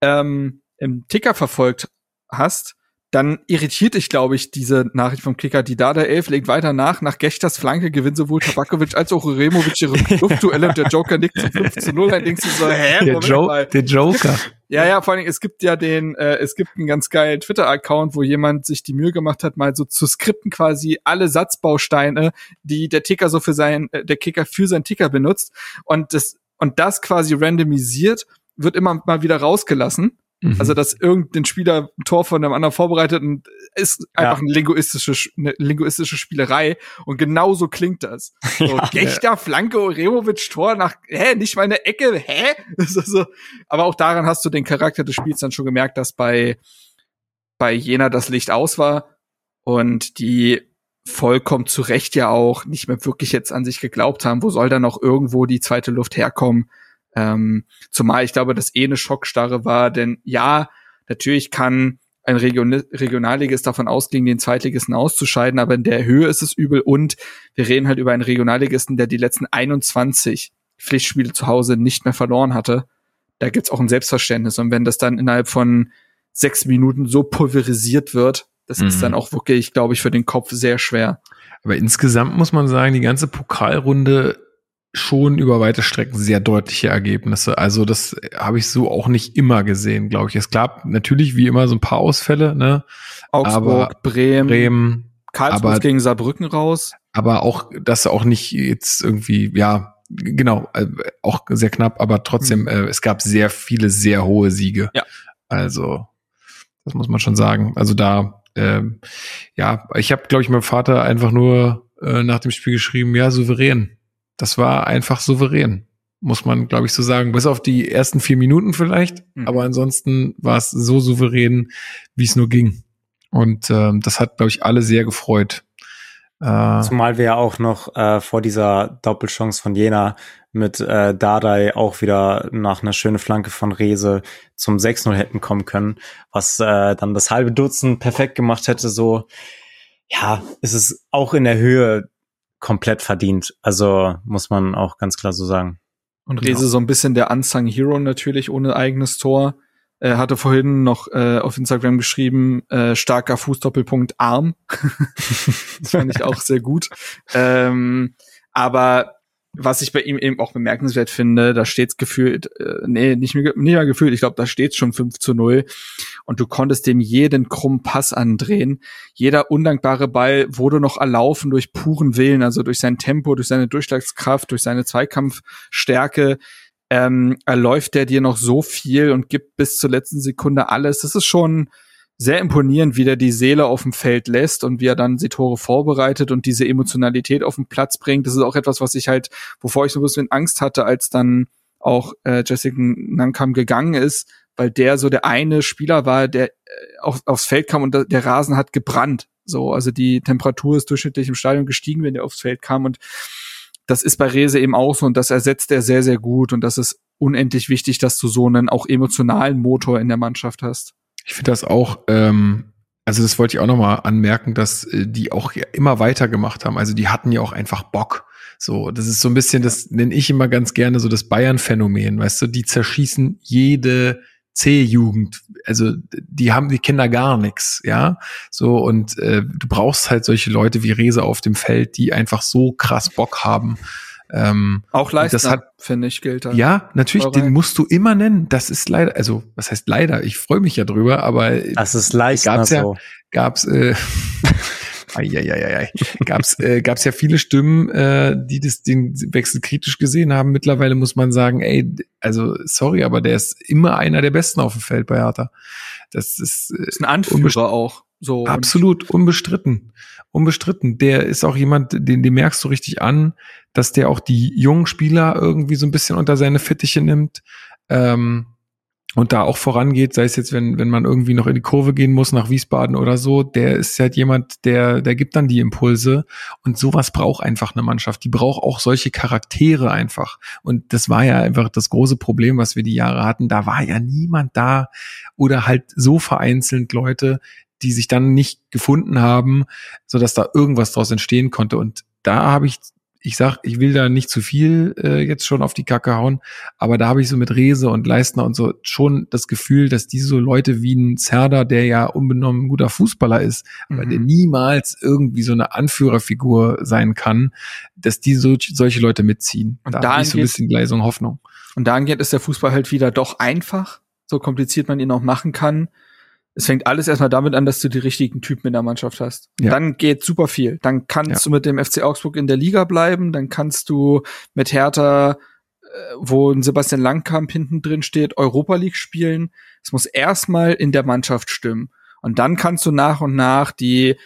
ähm, im Ticker verfolgt hast, dann irritiert dich, glaube ich, diese Nachricht vom Kicker. Die Dada 11 legt weiter nach. Nach Gechters Flanke gewinnt sowohl Tabakovic als auch Uremovic ihre (laughs) Luftduelle und der Joker nickt zu 5 zu 0. Dann denkst du so, hä? Der, jo mal. der Joker. Ja, ja, vor allem, es gibt ja den, äh, es gibt einen ganz geilen Twitter-Account, wo jemand sich die Mühe gemacht hat, mal so zu skripten quasi alle Satzbausteine, die der Ticker so für sein, äh, der Kicker für seinen Ticker benutzt. Und das, und das quasi randomisiert wird immer mal wieder rausgelassen Mhm. Also, dass irgendein Spieler ein Tor von einem anderen vorbereitet und ist einfach ja. eine linguistische, eine linguistische Spielerei. Und genauso klingt das. (laughs) So, ja, Gechter, ja. Flanke, Oremovic, Tor nach, hä, nicht mal eine Ecke, hä? (laughs) so. Aber auch daran hast du den Charakter des Spiels dann schon gemerkt, dass bei, bei Jena das Licht aus war und die vollkommen zu Recht ja auch nicht mehr wirklich jetzt an sich geglaubt haben, wo soll da noch irgendwo die zweite Luft herkommen? Ähm, zumal ich glaube, das eh eine Schockstarre war, denn ja, natürlich kann ein Region Regionalligist davon ausgehen, den Zweitligisten auszuscheiden, aber in der Höhe ist es übel und wir reden halt über einen Regionalligisten, der die letzten 21 Pflichtspiele zu Hause nicht mehr verloren hatte. Da gibt's auch ein Selbstverständnis und wenn das dann innerhalb von sechs Minuten so pulverisiert wird, das mhm. ist dann auch wirklich, glaube ich, für den Kopf sehr schwer. Aber insgesamt muss man sagen, die ganze Pokalrunde schon über weite Strecken sehr deutliche Ergebnisse. Also das habe ich so auch nicht immer gesehen, glaube ich. Es gab natürlich wie immer so ein paar Ausfälle, ne? Augsburg, aber Bremen, Bremen Karlsruhe gegen Saarbrücken raus. Aber auch, dass auch nicht jetzt irgendwie, ja, genau, äh, auch sehr knapp, aber trotzdem, mhm. äh, es gab sehr viele sehr hohe Siege. Ja. Also, das muss man schon sagen. Also da, ähm, ja, ich habe, glaube ich, meinem Vater einfach nur äh, nach dem Spiel geschrieben, ja, souverän das war einfach souverän, muss man, glaube ich, so sagen. Bis auf die ersten vier Minuten vielleicht, mhm. aber ansonsten war es so souverän, wie es nur ging. Und ähm, das hat, glaube ich, alle sehr gefreut. Äh, Zumal wir ja auch noch äh, vor dieser Doppelchance von Jena mit äh, Dardai auch wieder nach einer schönen Flanke von Rese zum 6-0 hätten kommen können, was äh, dann das halbe Dutzend perfekt gemacht hätte. So, ja, es ist auch in der Höhe komplett verdient. Also muss man auch ganz klar so sagen. Und Rese genau. so ein bisschen der Unsung Hero natürlich ohne eigenes Tor. Er hatte vorhin noch äh, auf Instagram geschrieben, äh, starker Fußdoppelpunkt Arm. (laughs) das fand ich auch sehr gut. Ähm, aber was ich bei ihm eben auch bemerkenswert finde, da steht's gefühlt, äh, nee, nicht mehr, nicht mehr gefühlt, ich glaube, da steht's schon 5 zu 0 und du konntest dem jeden krummen Pass andrehen. Jeder undankbare Ball wurde noch erlaufen durch puren Willen, also durch sein Tempo, durch seine Durchschlagskraft, durch seine Zweikampfstärke. Ähm, erläuft er dir noch so viel und gibt bis zur letzten Sekunde alles. Das ist schon sehr imponierend, wie der die Seele auf dem Feld lässt und wie er dann die Tore vorbereitet und diese Emotionalität auf den Platz bringt. Das ist auch etwas, was ich halt, wovor ich so ein bisschen Angst hatte, als dann auch äh, Jessica Nankam gegangen ist, weil der so der eine Spieler war, der äh, auf, aufs Feld kam und der Rasen hat gebrannt. So, also die Temperatur ist durchschnittlich im Stadion gestiegen, wenn der aufs Feld kam und das ist bei Rese eben auch so und das ersetzt er sehr, sehr gut und das ist unendlich wichtig, dass du so einen auch emotionalen Motor in der Mannschaft hast. Ich finde das auch, ähm, also das wollte ich auch nochmal anmerken, dass äh, die auch immer weiter gemacht haben. Also die hatten ja auch einfach Bock. So, das ist so ein bisschen, das nenne ich immer ganz gerne so das Bayern-Phänomen, weißt du, die zerschießen jede C-Jugend, also die haben, die da gar nichts, ja. So, und äh, du brauchst halt solche Leute wie Rese auf dem Feld, die einfach so krass Bock haben. Ähm, Auch Leistner, finde ich, gilt da. Ja, natürlich, den musst du immer nennen. Das ist leider, also was heißt leider? Ich freue mich ja drüber, aber das ist Leistner gab's ja, so. gab's äh, (laughs) Eieieiei. gab's äh, gab's ja viele Stimmen, äh, die das den Wechsel kritisch gesehen haben. Mittlerweile muss man sagen, ey, also sorry, aber der ist immer einer der Besten auf dem Feld bei Hertha. Das ist, äh, ist ein Anführer auch. So absolut unbestritten, unbestritten. Der ist auch jemand, den, den merkst du richtig an, dass der auch die jungen Spieler irgendwie so ein bisschen unter seine Fittiche nimmt. Ähm, und da auch vorangeht, sei es jetzt, wenn, wenn man irgendwie noch in die Kurve gehen muss nach Wiesbaden oder so, der ist halt jemand, der, der gibt dann die Impulse und sowas braucht einfach eine Mannschaft. Die braucht auch solche Charaktere einfach. Und das war ja einfach das große Problem, was wir die Jahre hatten. Da war ja niemand da oder halt so vereinzelt Leute, die sich dann nicht gefunden haben, so dass da irgendwas draus entstehen konnte. Und da habe ich ich sag, ich will da nicht zu viel äh, jetzt schon auf die Kacke hauen, aber da habe ich so mit Rese und Leistner und so schon das Gefühl, dass diese Leute wie ein Zerda, der ja unbenommen ein guter Fußballer ist, mhm. aber der mhm. niemals irgendwie so eine Anführerfigur sein kann, dass die so, solche Leute mitziehen. Und da habe ich so ein bisschen gleich so eine Hoffnung. Und dahingehend ist der Fußball halt wieder doch einfach, so kompliziert man ihn auch machen kann es fängt alles erstmal damit an, dass du die richtigen Typen in der Mannschaft hast. Ja. Dann geht super viel. Dann kannst ja. du mit dem FC Augsburg in der Liga bleiben, dann kannst du mit Hertha, äh, wo ein Sebastian Langkamp hinten drin steht, Europa League spielen. Es muss erstmal in der Mannschaft stimmen. Und dann kannst du nach und nach die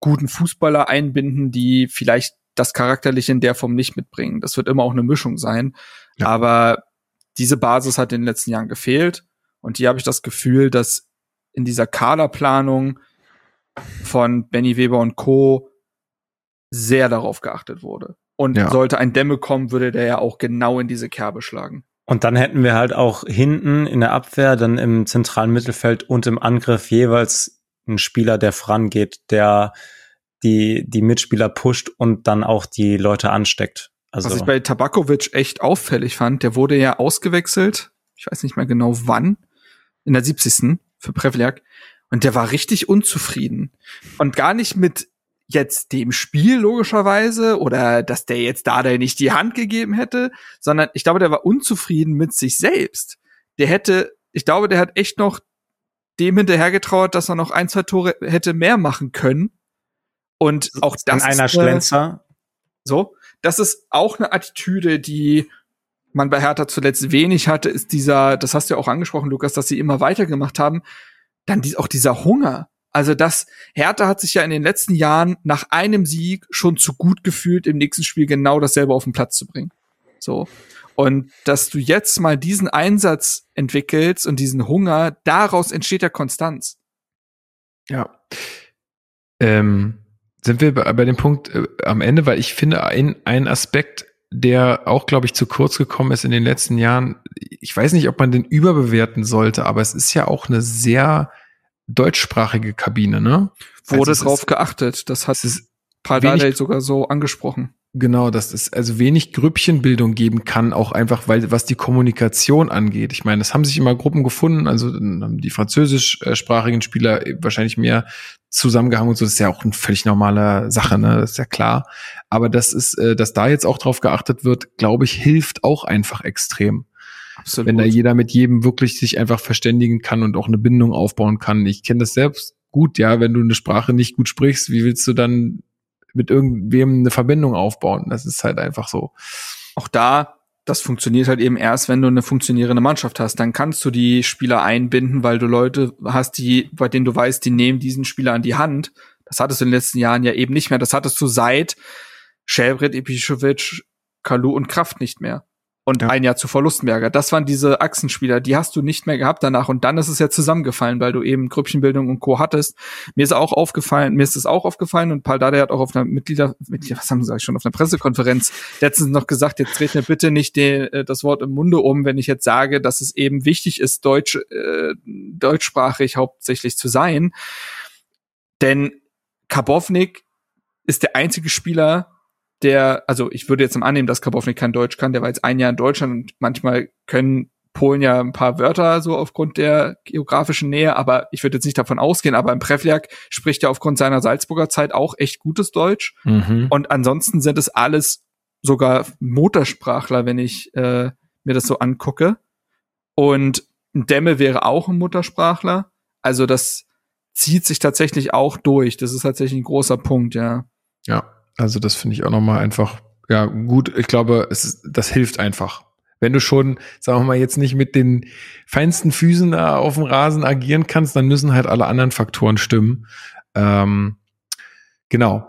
guten Fußballer einbinden, die vielleicht das Charakterliche in der Form nicht mitbringen. Das wird immer auch eine Mischung sein. Ja. Aber diese Basis hat in den letzten Jahren gefehlt. Und hier habe ich das Gefühl, dass in dieser Kaderplanung von Benny Weber und Co. sehr darauf geachtet wurde. Und ja. sollte ein Dämme kommen, würde der ja auch genau in diese Kerbe schlagen. Und dann hätten wir halt auch hinten in der Abwehr, dann im zentralen Mittelfeld und im Angriff jeweils einen Spieler, der vorangeht, der die, die Mitspieler pusht und dann auch die Leute ansteckt. Also Was ich bei Tabakovic echt auffällig fand, der wurde ja ausgewechselt, ich weiß nicht mehr genau wann, in der 70 für Prevliak. Und der war richtig unzufrieden. Und gar nicht mit jetzt dem Spiel logischerweise oder dass der jetzt da der nicht die Hand gegeben hätte, sondern ich glaube, der war unzufrieden mit sich selbst. Der hätte, ich glaube, der hat echt noch dem hinterhergetrauert, dass er noch ein, zwei Tore hätte mehr machen können. Und auch das An einer Schlenzer. So, das ist auch eine Attitüde, die man bei Hertha zuletzt wenig hatte, ist dieser, das hast du ja auch angesprochen, Lukas, dass sie immer weitergemacht haben, dann die, auch dieser Hunger. Also das, Hertha hat sich ja in den letzten Jahren nach einem Sieg schon zu gut gefühlt, im nächsten Spiel genau dasselbe auf den Platz zu bringen. So. Und dass du jetzt mal diesen Einsatz entwickelst und diesen Hunger, daraus entsteht ja Konstanz. Ja. Ähm, sind wir bei, bei dem Punkt äh, am Ende, weil ich finde, ein, ein Aspekt der auch, glaube ich, zu kurz gekommen ist in den letzten Jahren. Ich weiß nicht, ob man den überbewerten sollte, aber es ist ja auch eine sehr deutschsprachige Kabine, ne? Wurde also drauf geachtet. Das hat Dardai sogar so angesprochen. Genau, dass es also wenig Grüppchenbildung geben kann, auch einfach, weil was die Kommunikation angeht. Ich meine, es haben sich immer Gruppen gefunden, also haben die französischsprachigen Spieler wahrscheinlich mehr zusammengehangen und so. Das ist ja auch eine völlig normale Sache, ne? Das ist ja klar. Aber das ist, äh, dass da jetzt auch drauf geachtet wird, glaube ich, hilft auch einfach extrem. Absolut. Wenn da jeder mit jedem wirklich sich einfach verständigen kann und auch eine Bindung aufbauen kann. Ich kenne das selbst gut, ja, wenn du eine Sprache nicht gut sprichst, wie willst du dann mit irgendwem eine Verbindung aufbauen. Das ist halt einfach so. Auch da, das funktioniert halt eben erst, wenn du eine funktionierende Mannschaft hast. Dann kannst du die Spieler einbinden, weil du Leute hast, die, bei denen du weißt, die nehmen diesen Spieler an die Hand. Das hattest du in den letzten Jahren ja eben nicht mehr. Das hattest du seit Shelbred, Epischowitsch, Kalu und Kraft nicht mehr und ja. ein Jahr zu Verlustberger. Das waren diese Achsenspieler, die hast du nicht mehr gehabt danach und dann ist es ja zusammengefallen, weil du eben Grüppchenbildung und Co. hattest. Mir ist auch aufgefallen, mir ist es auch aufgefallen und Paul Dade hat auch auf einer Mitglieder, Mitglieder was haben sie schon, auf einer Pressekonferenz letztens noch gesagt, jetzt dreht mir bitte nicht den, äh, das Wort im Munde um, wenn ich jetzt sage, dass es eben wichtig ist, deutsch, äh, deutschsprachig hauptsächlich zu sein. Denn Karbovnik ist der einzige Spieler, der, also ich würde jetzt im annehmen, dass Karbovnik kein Deutsch kann, der war jetzt ein Jahr in Deutschland und manchmal können Polen ja ein paar Wörter so aufgrund der geografischen Nähe, aber ich würde jetzt nicht davon ausgehen, aber im Prevliak spricht er aufgrund seiner Salzburger Zeit auch echt gutes Deutsch. Mhm. Und ansonsten sind es alles sogar Muttersprachler, wenn ich äh, mir das so angucke. Und Dämme wäre auch ein Muttersprachler. Also das zieht sich tatsächlich auch durch. Das ist tatsächlich ein großer Punkt, ja. Ja, also das finde ich auch nochmal einfach, ja, gut. Ich glaube, es das hilft einfach. Wenn du schon, sagen wir mal, jetzt nicht mit den feinsten Füßen da auf dem Rasen agieren kannst, dann müssen halt alle anderen Faktoren stimmen. Ähm, genau.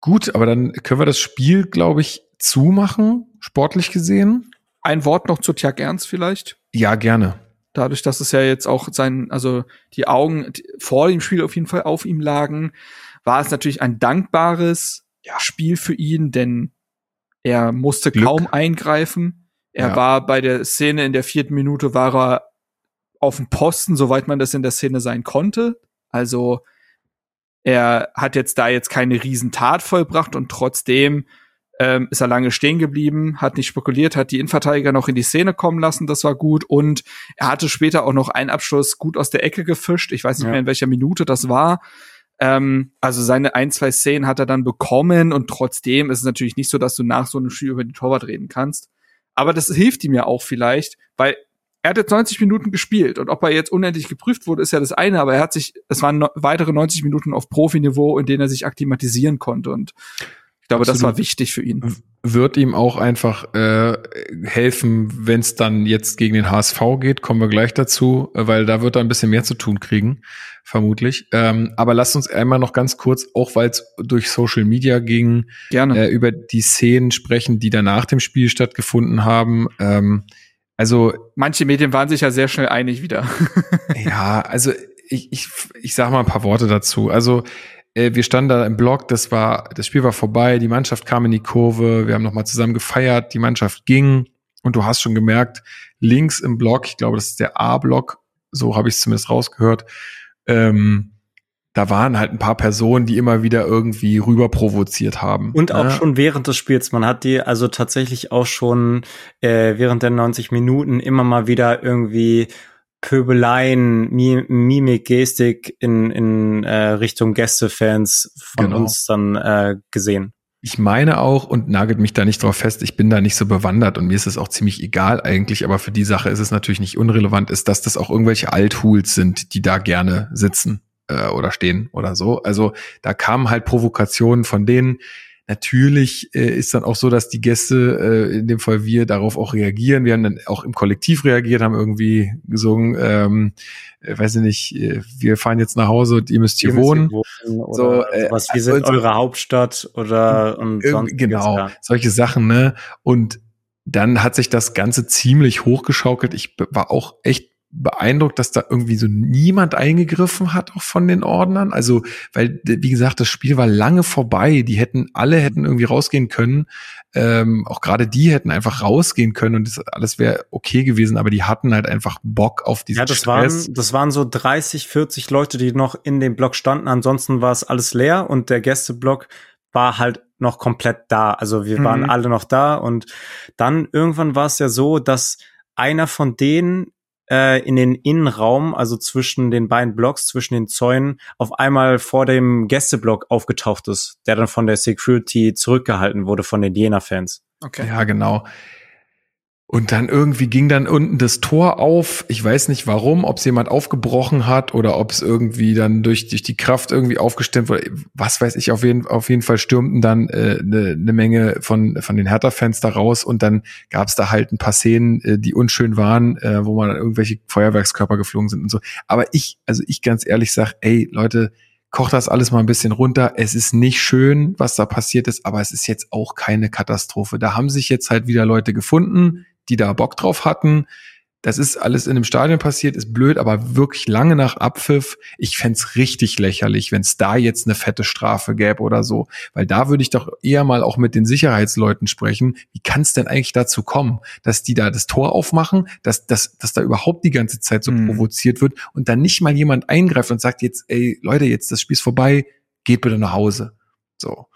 Gut, aber dann können wir das Spiel, glaube ich, zumachen, sportlich gesehen. Ein Wort noch zu Tjag Ernst vielleicht? Ja, gerne. dadurch, dass es ja jetzt auch sein, also die Augen vor dem Spiel auf jeden Fall auf ihm lagen, war es natürlich ein dankbares ja. Spiel für ihn, denn er musste Glück. kaum eingreifen. Er ja. war bei der Szene in der vierten Minute war er auf dem Posten, soweit man das in der Szene sein konnte. Also er hat jetzt da jetzt keine Riesentat vollbracht und trotzdem ähm, ist er lange stehen geblieben, hat nicht spekuliert, hat die Innenverteidiger noch in die Szene kommen lassen, das war gut. Und er hatte später auch noch einen Abschluss gut aus der Ecke gefischt. Ich weiß nicht ja. mehr, in welcher Minute das war. Ähm, also seine ein, zwei Szenen hat er dann bekommen und trotzdem ist es natürlich nicht so, dass du nach so einem Spiel über den Torwart reden kannst. Aber das hilft ihm ja auch vielleicht, weil er hat jetzt 90 Minuten gespielt und ob er jetzt unendlich geprüft wurde, ist ja das eine, aber er hat sich, es waren no weitere 90 Minuten auf Profiniveau, in denen er sich akklimatisieren konnte und ich glaube, Absolut. das war wichtig für ihn. Wird ihm auch einfach äh, helfen, wenn es dann jetzt gegen den HSV geht, kommen wir gleich dazu, weil da wird er ein bisschen mehr zu tun kriegen, vermutlich. Ähm, aber lasst uns einmal noch ganz kurz, auch weil es durch Social Media ging, Gerne. Äh, über die Szenen sprechen, die dann nach dem Spiel stattgefunden haben. Ähm, also manche Medien waren sich ja sehr schnell einig wieder. (laughs) ja, also ich, ich, ich sage mal ein paar Worte dazu. Also wir standen da im Block, das war, das Spiel war vorbei, die Mannschaft kam in die Kurve, wir haben nochmal zusammen gefeiert, die Mannschaft ging und du hast schon gemerkt, links im Block, ich glaube, das ist der A-Block, so habe ich es zumindest rausgehört, ähm, da waren halt ein paar Personen, die immer wieder irgendwie rüber provoziert haben. Und auch ja. schon während des Spiels. Man hat die also tatsächlich auch schon äh, während der 90 Minuten immer mal wieder irgendwie Pöbeleien, Mimik, Gestik in, in äh, Richtung Gästefans von genau. uns dann äh, gesehen. Ich meine auch, und nagelt mich da nicht drauf fest, ich bin da nicht so bewandert und mir ist es auch ziemlich egal eigentlich, aber für die Sache ist es natürlich nicht unrelevant, ist, dass das auch irgendwelche Althuls sind, die da gerne sitzen äh, oder stehen oder so. Also da kamen halt Provokationen von denen, Natürlich äh, ist dann auch so, dass die Gäste, äh, in dem Fall wir, darauf auch reagieren. Wir haben dann auch im Kollektiv reagiert, haben irgendwie gesungen, ähm, äh, weiß ich nicht, äh, wir fahren jetzt nach Hause und ihr müsst hier, wohnen. Hier wohnen so, äh, was, wir sind eure Hauptstadt oder und sonst genau, ja. solche Sachen, ne? Und dann hat sich das Ganze ziemlich hochgeschaukelt. Ich war auch echt beeindruckt, dass da irgendwie so niemand eingegriffen hat, auch von den Ordnern. Also, weil, wie gesagt, das Spiel war lange vorbei. Die hätten, alle hätten irgendwie rausgehen können. Ähm, auch gerade die hätten einfach rausgehen können und das alles wäre okay gewesen, aber die hatten halt einfach Bock auf diesen Ja, das Stress. waren, das waren so 30, 40 Leute, die noch in dem Block standen. Ansonsten war es alles leer und der Gästeblock war halt noch komplett da. Also wir waren mhm. alle noch da und dann irgendwann war es ja so, dass einer von denen äh, in den Innenraum, also zwischen den beiden Blocks, zwischen den Zäunen, auf einmal vor dem Gästeblock aufgetaucht ist, der dann von der Security zurückgehalten wurde von den Jena-Fans. Okay. Ja, genau. Und dann irgendwie ging dann unten das Tor auf. Ich weiß nicht warum, ob es jemand aufgebrochen hat oder ob es irgendwie dann durch, durch die Kraft irgendwie aufgestimmt wurde. Was weiß ich, auf jeden, auf jeden Fall stürmten dann eine äh, ne, ne Menge von, von den Hertha-Fans da raus und dann gab es da halt ein paar Szenen, äh, die unschön waren, äh, wo man dann irgendwelche Feuerwerkskörper geflogen sind und so. Aber ich, also ich ganz ehrlich sag, ey Leute, kocht das alles mal ein bisschen runter. Es ist nicht schön, was da passiert ist, aber es ist jetzt auch keine Katastrophe. Da haben sich jetzt halt wieder Leute gefunden, die da Bock drauf hatten. Das ist alles in einem Stadion passiert, ist blöd, aber wirklich lange nach Abpfiff. Ich fände richtig lächerlich, wenn es da jetzt eine fette Strafe gäbe oder so. Weil da würde ich doch eher mal auch mit den Sicherheitsleuten sprechen. Wie kann es denn eigentlich dazu kommen, dass die da das Tor aufmachen, dass, dass, dass da überhaupt die ganze Zeit so mhm. provoziert wird und dann nicht mal jemand eingreift und sagt jetzt, ey, Leute, jetzt das Spiel ist vorbei, geht bitte nach Hause. So.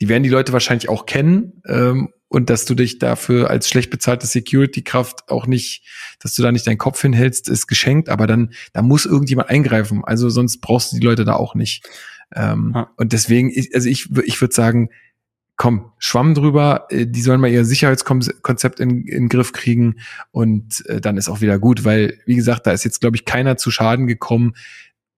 Die werden die Leute wahrscheinlich auch kennen ähm, und dass du dich dafür als schlecht bezahlte Security-Kraft auch nicht, dass du da nicht deinen Kopf hinhältst, ist geschenkt, aber dann, da muss irgendjemand eingreifen. Also sonst brauchst du die Leute da auch nicht. Ähm, ja. Und deswegen, also ich, ich würde sagen, komm, Schwamm drüber, äh, die sollen mal ihr Sicherheitskonzept in, in den Griff kriegen und äh, dann ist auch wieder gut, weil, wie gesagt, da ist jetzt, glaube ich, keiner zu Schaden gekommen,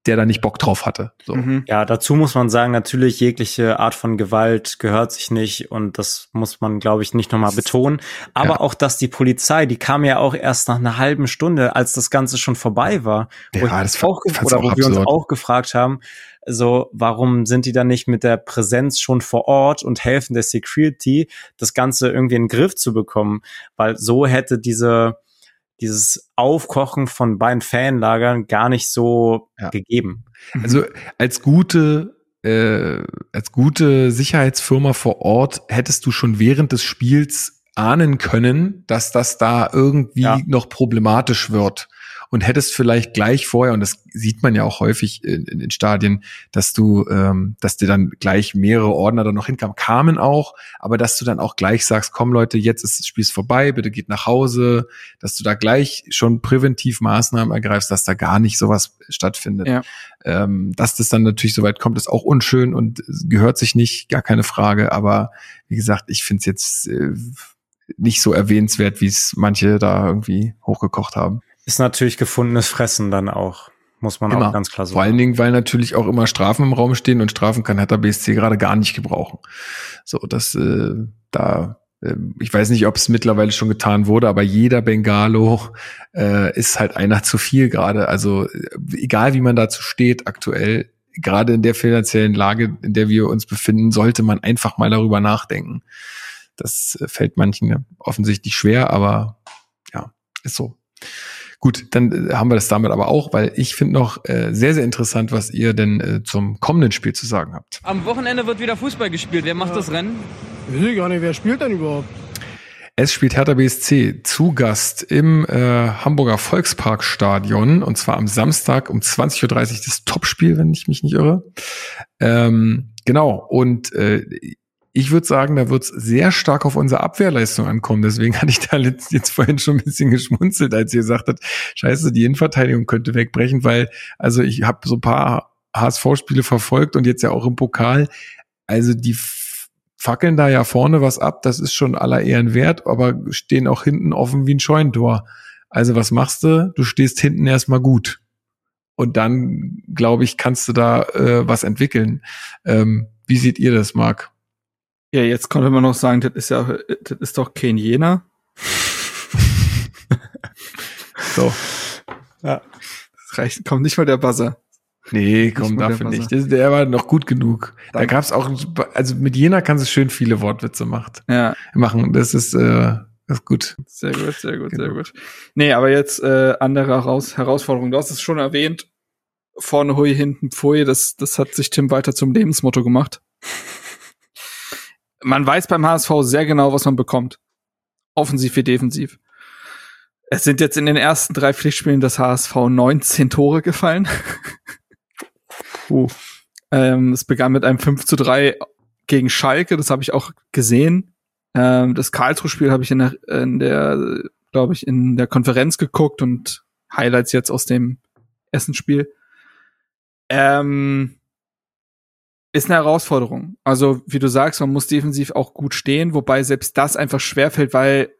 der da nicht Bock drauf hatte. So. Mhm. Ja, dazu muss man sagen, natürlich jegliche Art von Gewalt gehört sich nicht und das muss man, glaube ich, nicht nochmal betonen. Aber ja. auch, dass die Polizei, die kam ja auch erst nach einer halben Stunde, als das Ganze schon vorbei war. Ja, wo das auch, oder wo wir uns auch gefragt haben, so, warum sind die dann nicht mit der Präsenz schon vor Ort und helfen der Security, das Ganze irgendwie in den Griff zu bekommen? Weil so hätte diese dieses Aufkochen von beiden Fanlagern gar nicht so ja. gegeben. (laughs) Also als gute äh, als gute Sicherheitsfirma vor Ort hättest du schon während des Spiels ahnen können, dass das da irgendwie ja. noch problematisch wird und hättest vielleicht gleich vorher, und das sieht man ja auch häufig in, in den Stadien, dass du, ähm, dass dir dann gleich mehrere Ordner da noch hinkamen, kamen auch, aber dass du dann auch gleich sagst, komm Leute, jetzt ist das Spiel vorbei, bitte geht nach Hause, dass du da gleich schon präventiv Maßnahmen ergreifst, dass da gar nicht sowas stattfindet. Ja. Ähm, dass das dann natürlich so weit kommt, ist auch unschön und gehört sich nicht, gar keine Frage, aber wie gesagt, ich finde es jetzt äh, nicht so erwähnenswert, wie es manche da irgendwie hochgekocht haben. Ist natürlich gefundenes Fressen dann auch. Muss man immer. auch ganz klar sagen. Vor allen Dingen, weil natürlich auch immer Strafen im Raum stehen und Strafen kann Hertha BSC gerade gar nicht gebrauchen. So, das äh, da äh, ich weiß nicht, ob es mittlerweile schon getan wurde, aber jeder Bengalo äh, ist halt einer zu viel gerade. Also äh, egal wie man dazu steht aktuell, gerade in der finanziellen Lage, in der wir uns befinden, sollte man einfach mal darüber nachdenken. Das äh, fällt manchen offensichtlich schwer, aber ja, ist so. Gut, dann äh, haben wir das damit aber auch, weil ich finde noch äh, sehr, sehr interessant, was ihr denn äh, zum kommenden Spiel zu sagen habt. Am Wochenende wird wieder Fußball gespielt. Wer macht ja. das Rennen? Ich weiß gar nicht, wer spielt denn überhaupt? Es spielt Hertha BSC zu Gast im äh, Hamburger Volksparkstadion und zwar am Samstag um 20.30 Uhr das Topspiel, wenn ich mich nicht irre. Ähm, genau, und äh, ich würde sagen, da wird es sehr stark auf unsere Abwehrleistung ankommen. Deswegen hatte ich da jetzt vorhin schon ein bisschen geschmunzelt, als ihr gesagt habt, scheiße, die Innenverteidigung könnte wegbrechen, weil, also ich habe so ein paar HSV-Spiele verfolgt und jetzt ja auch im Pokal. Also die fackeln da ja vorne was ab, das ist schon aller Ehren wert, aber stehen auch hinten offen wie ein Scheunentor. Also was machst du? Du stehst hinten erstmal gut. Und dann, glaube ich, kannst du da äh, was entwickeln. Ähm, wie seht ihr das, Marc? Ja, jetzt konnte man noch sagen, das ist ja, das ist doch kein Jena. (laughs) so. Ja. Das reicht, kommt nicht mal der Buzzer. Nee, komm, dafür nicht. Der, der war noch gut genug. Danke. Da gab's auch, also mit Jena kannst du schön viele Wortwitze macht, ja. machen. Das ist, äh, das ist gut. Sehr gut, sehr gut, genau. sehr gut. Nee, aber jetzt äh, andere Heraus Herausforderung. Du hast es schon erwähnt. Vorne Hui, hinten Pfui. Das, das hat sich Tim weiter zum Lebensmotto gemacht man weiß beim HSV sehr genau, was man bekommt. Offensiv wie defensiv. Es sind jetzt in den ersten drei Pflichtspielen des HSV 19 Tore gefallen. (laughs) uh. ähm, es begann mit einem 5 zu 3 gegen Schalke, das habe ich auch gesehen. Ähm, das Karlsruhe-Spiel habe ich in der, in der glaube ich, in der Konferenz geguckt und Highlights jetzt aus dem Essensspiel. Ähm, ist eine Herausforderung. Also, wie du sagst, man muss defensiv auch gut stehen, wobei selbst das einfach schwerfällt, weil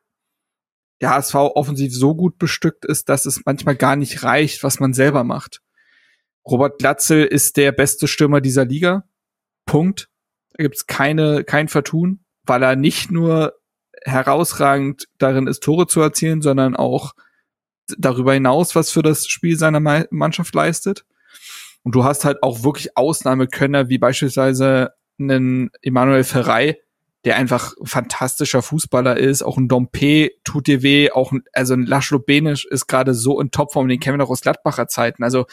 der HSV offensiv so gut bestückt ist, dass es manchmal gar nicht reicht, was man selber macht. Robert Glatzel ist der beste Stürmer dieser Liga. Punkt. Da gibt's keine, kein Vertun, weil er nicht nur herausragend darin ist, Tore zu erzielen, sondern auch darüber hinaus was für das Spiel seiner Mannschaft leistet. Und du hast halt auch wirklich Ausnahmekönner, wie beispielsweise einen Emanuel Ferrei, der einfach fantastischer Fußballer ist. Auch ein Dompe tut dir weh. Auch ein, also ein Laszlo Benisch ist gerade so in Topform, den kennen wir noch aus Gladbacher Zeiten. Also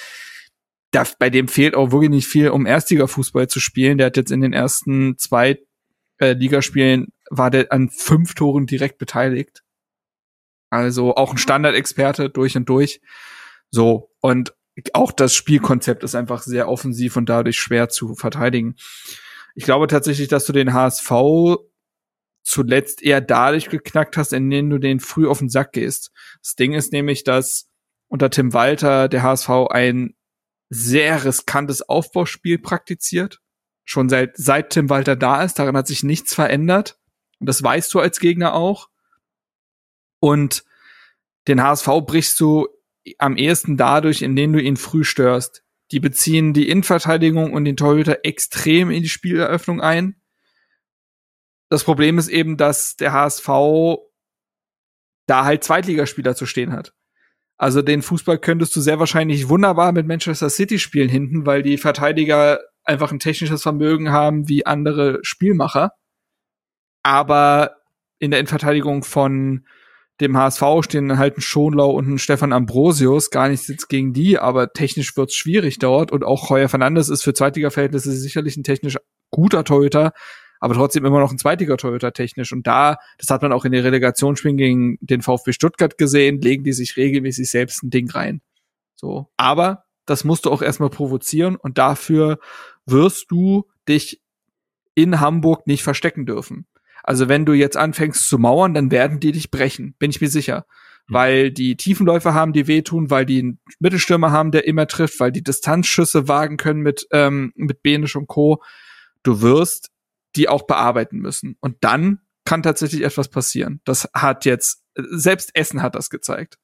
da, bei dem fehlt auch wirklich nicht viel, um Erstliga-Fußball zu spielen. Der hat jetzt in den ersten zwei äh, Ligaspielen war der an fünf Toren direkt beteiligt. Also auch ein Standardexperte durch und durch. So. Und auch das Spielkonzept ist einfach sehr offensiv und dadurch schwer zu verteidigen. Ich glaube tatsächlich, dass du den HSV zuletzt eher dadurch geknackt hast, indem du den früh auf den Sack gehst. Das Ding ist nämlich, dass unter Tim Walter der HSV ein sehr riskantes Aufbauspiel praktiziert. Schon seit, seit Tim Walter da ist, daran hat sich nichts verändert. Und das weißt du als Gegner auch. Und den HSV brichst du am ehesten dadurch, indem du ihn früh störst. Die beziehen die Innenverteidigung und den Torhüter extrem in die Spieleröffnung ein. Das Problem ist eben, dass der HSV da halt Zweitligaspieler zu stehen hat. Also den Fußball könntest du sehr wahrscheinlich wunderbar mit Manchester City spielen hinten, weil die Verteidiger einfach ein technisches Vermögen haben wie andere Spielmacher. Aber in der Innenverteidigung von dem HSV stehen halt ein Schonlau und ein Stefan Ambrosius, gar nichts jetzt gegen die, aber technisch wird's schwierig dort und auch Heuer Fernandes ist für Zweitliga-Verhältnisse sicherlich ein technisch guter Torhüter, aber trotzdem immer noch ein Zweitliga-Torhüter technisch und da, das hat man auch in den Relegationsspielen gegen den VfB Stuttgart gesehen, legen die sich regelmäßig selbst ein Ding rein. So, aber das musst du auch erstmal provozieren und dafür wirst du dich in Hamburg nicht verstecken dürfen. Also wenn du jetzt anfängst zu mauern, dann werden die dich brechen, bin ich mir sicher. Mhm. Weil die Tiefenläufer haben, die wehtun, weil die einen Mittelstürmer haben, der immer trifft, weil die Distanzschüsse wagen können mit, ähm, mit Benisch und Co. Du wirst die auch bearbeiten müssen. Und dann kann tatsächlich etwas passieren. Das hat jetzt, selbst Essen hat das gezeigt.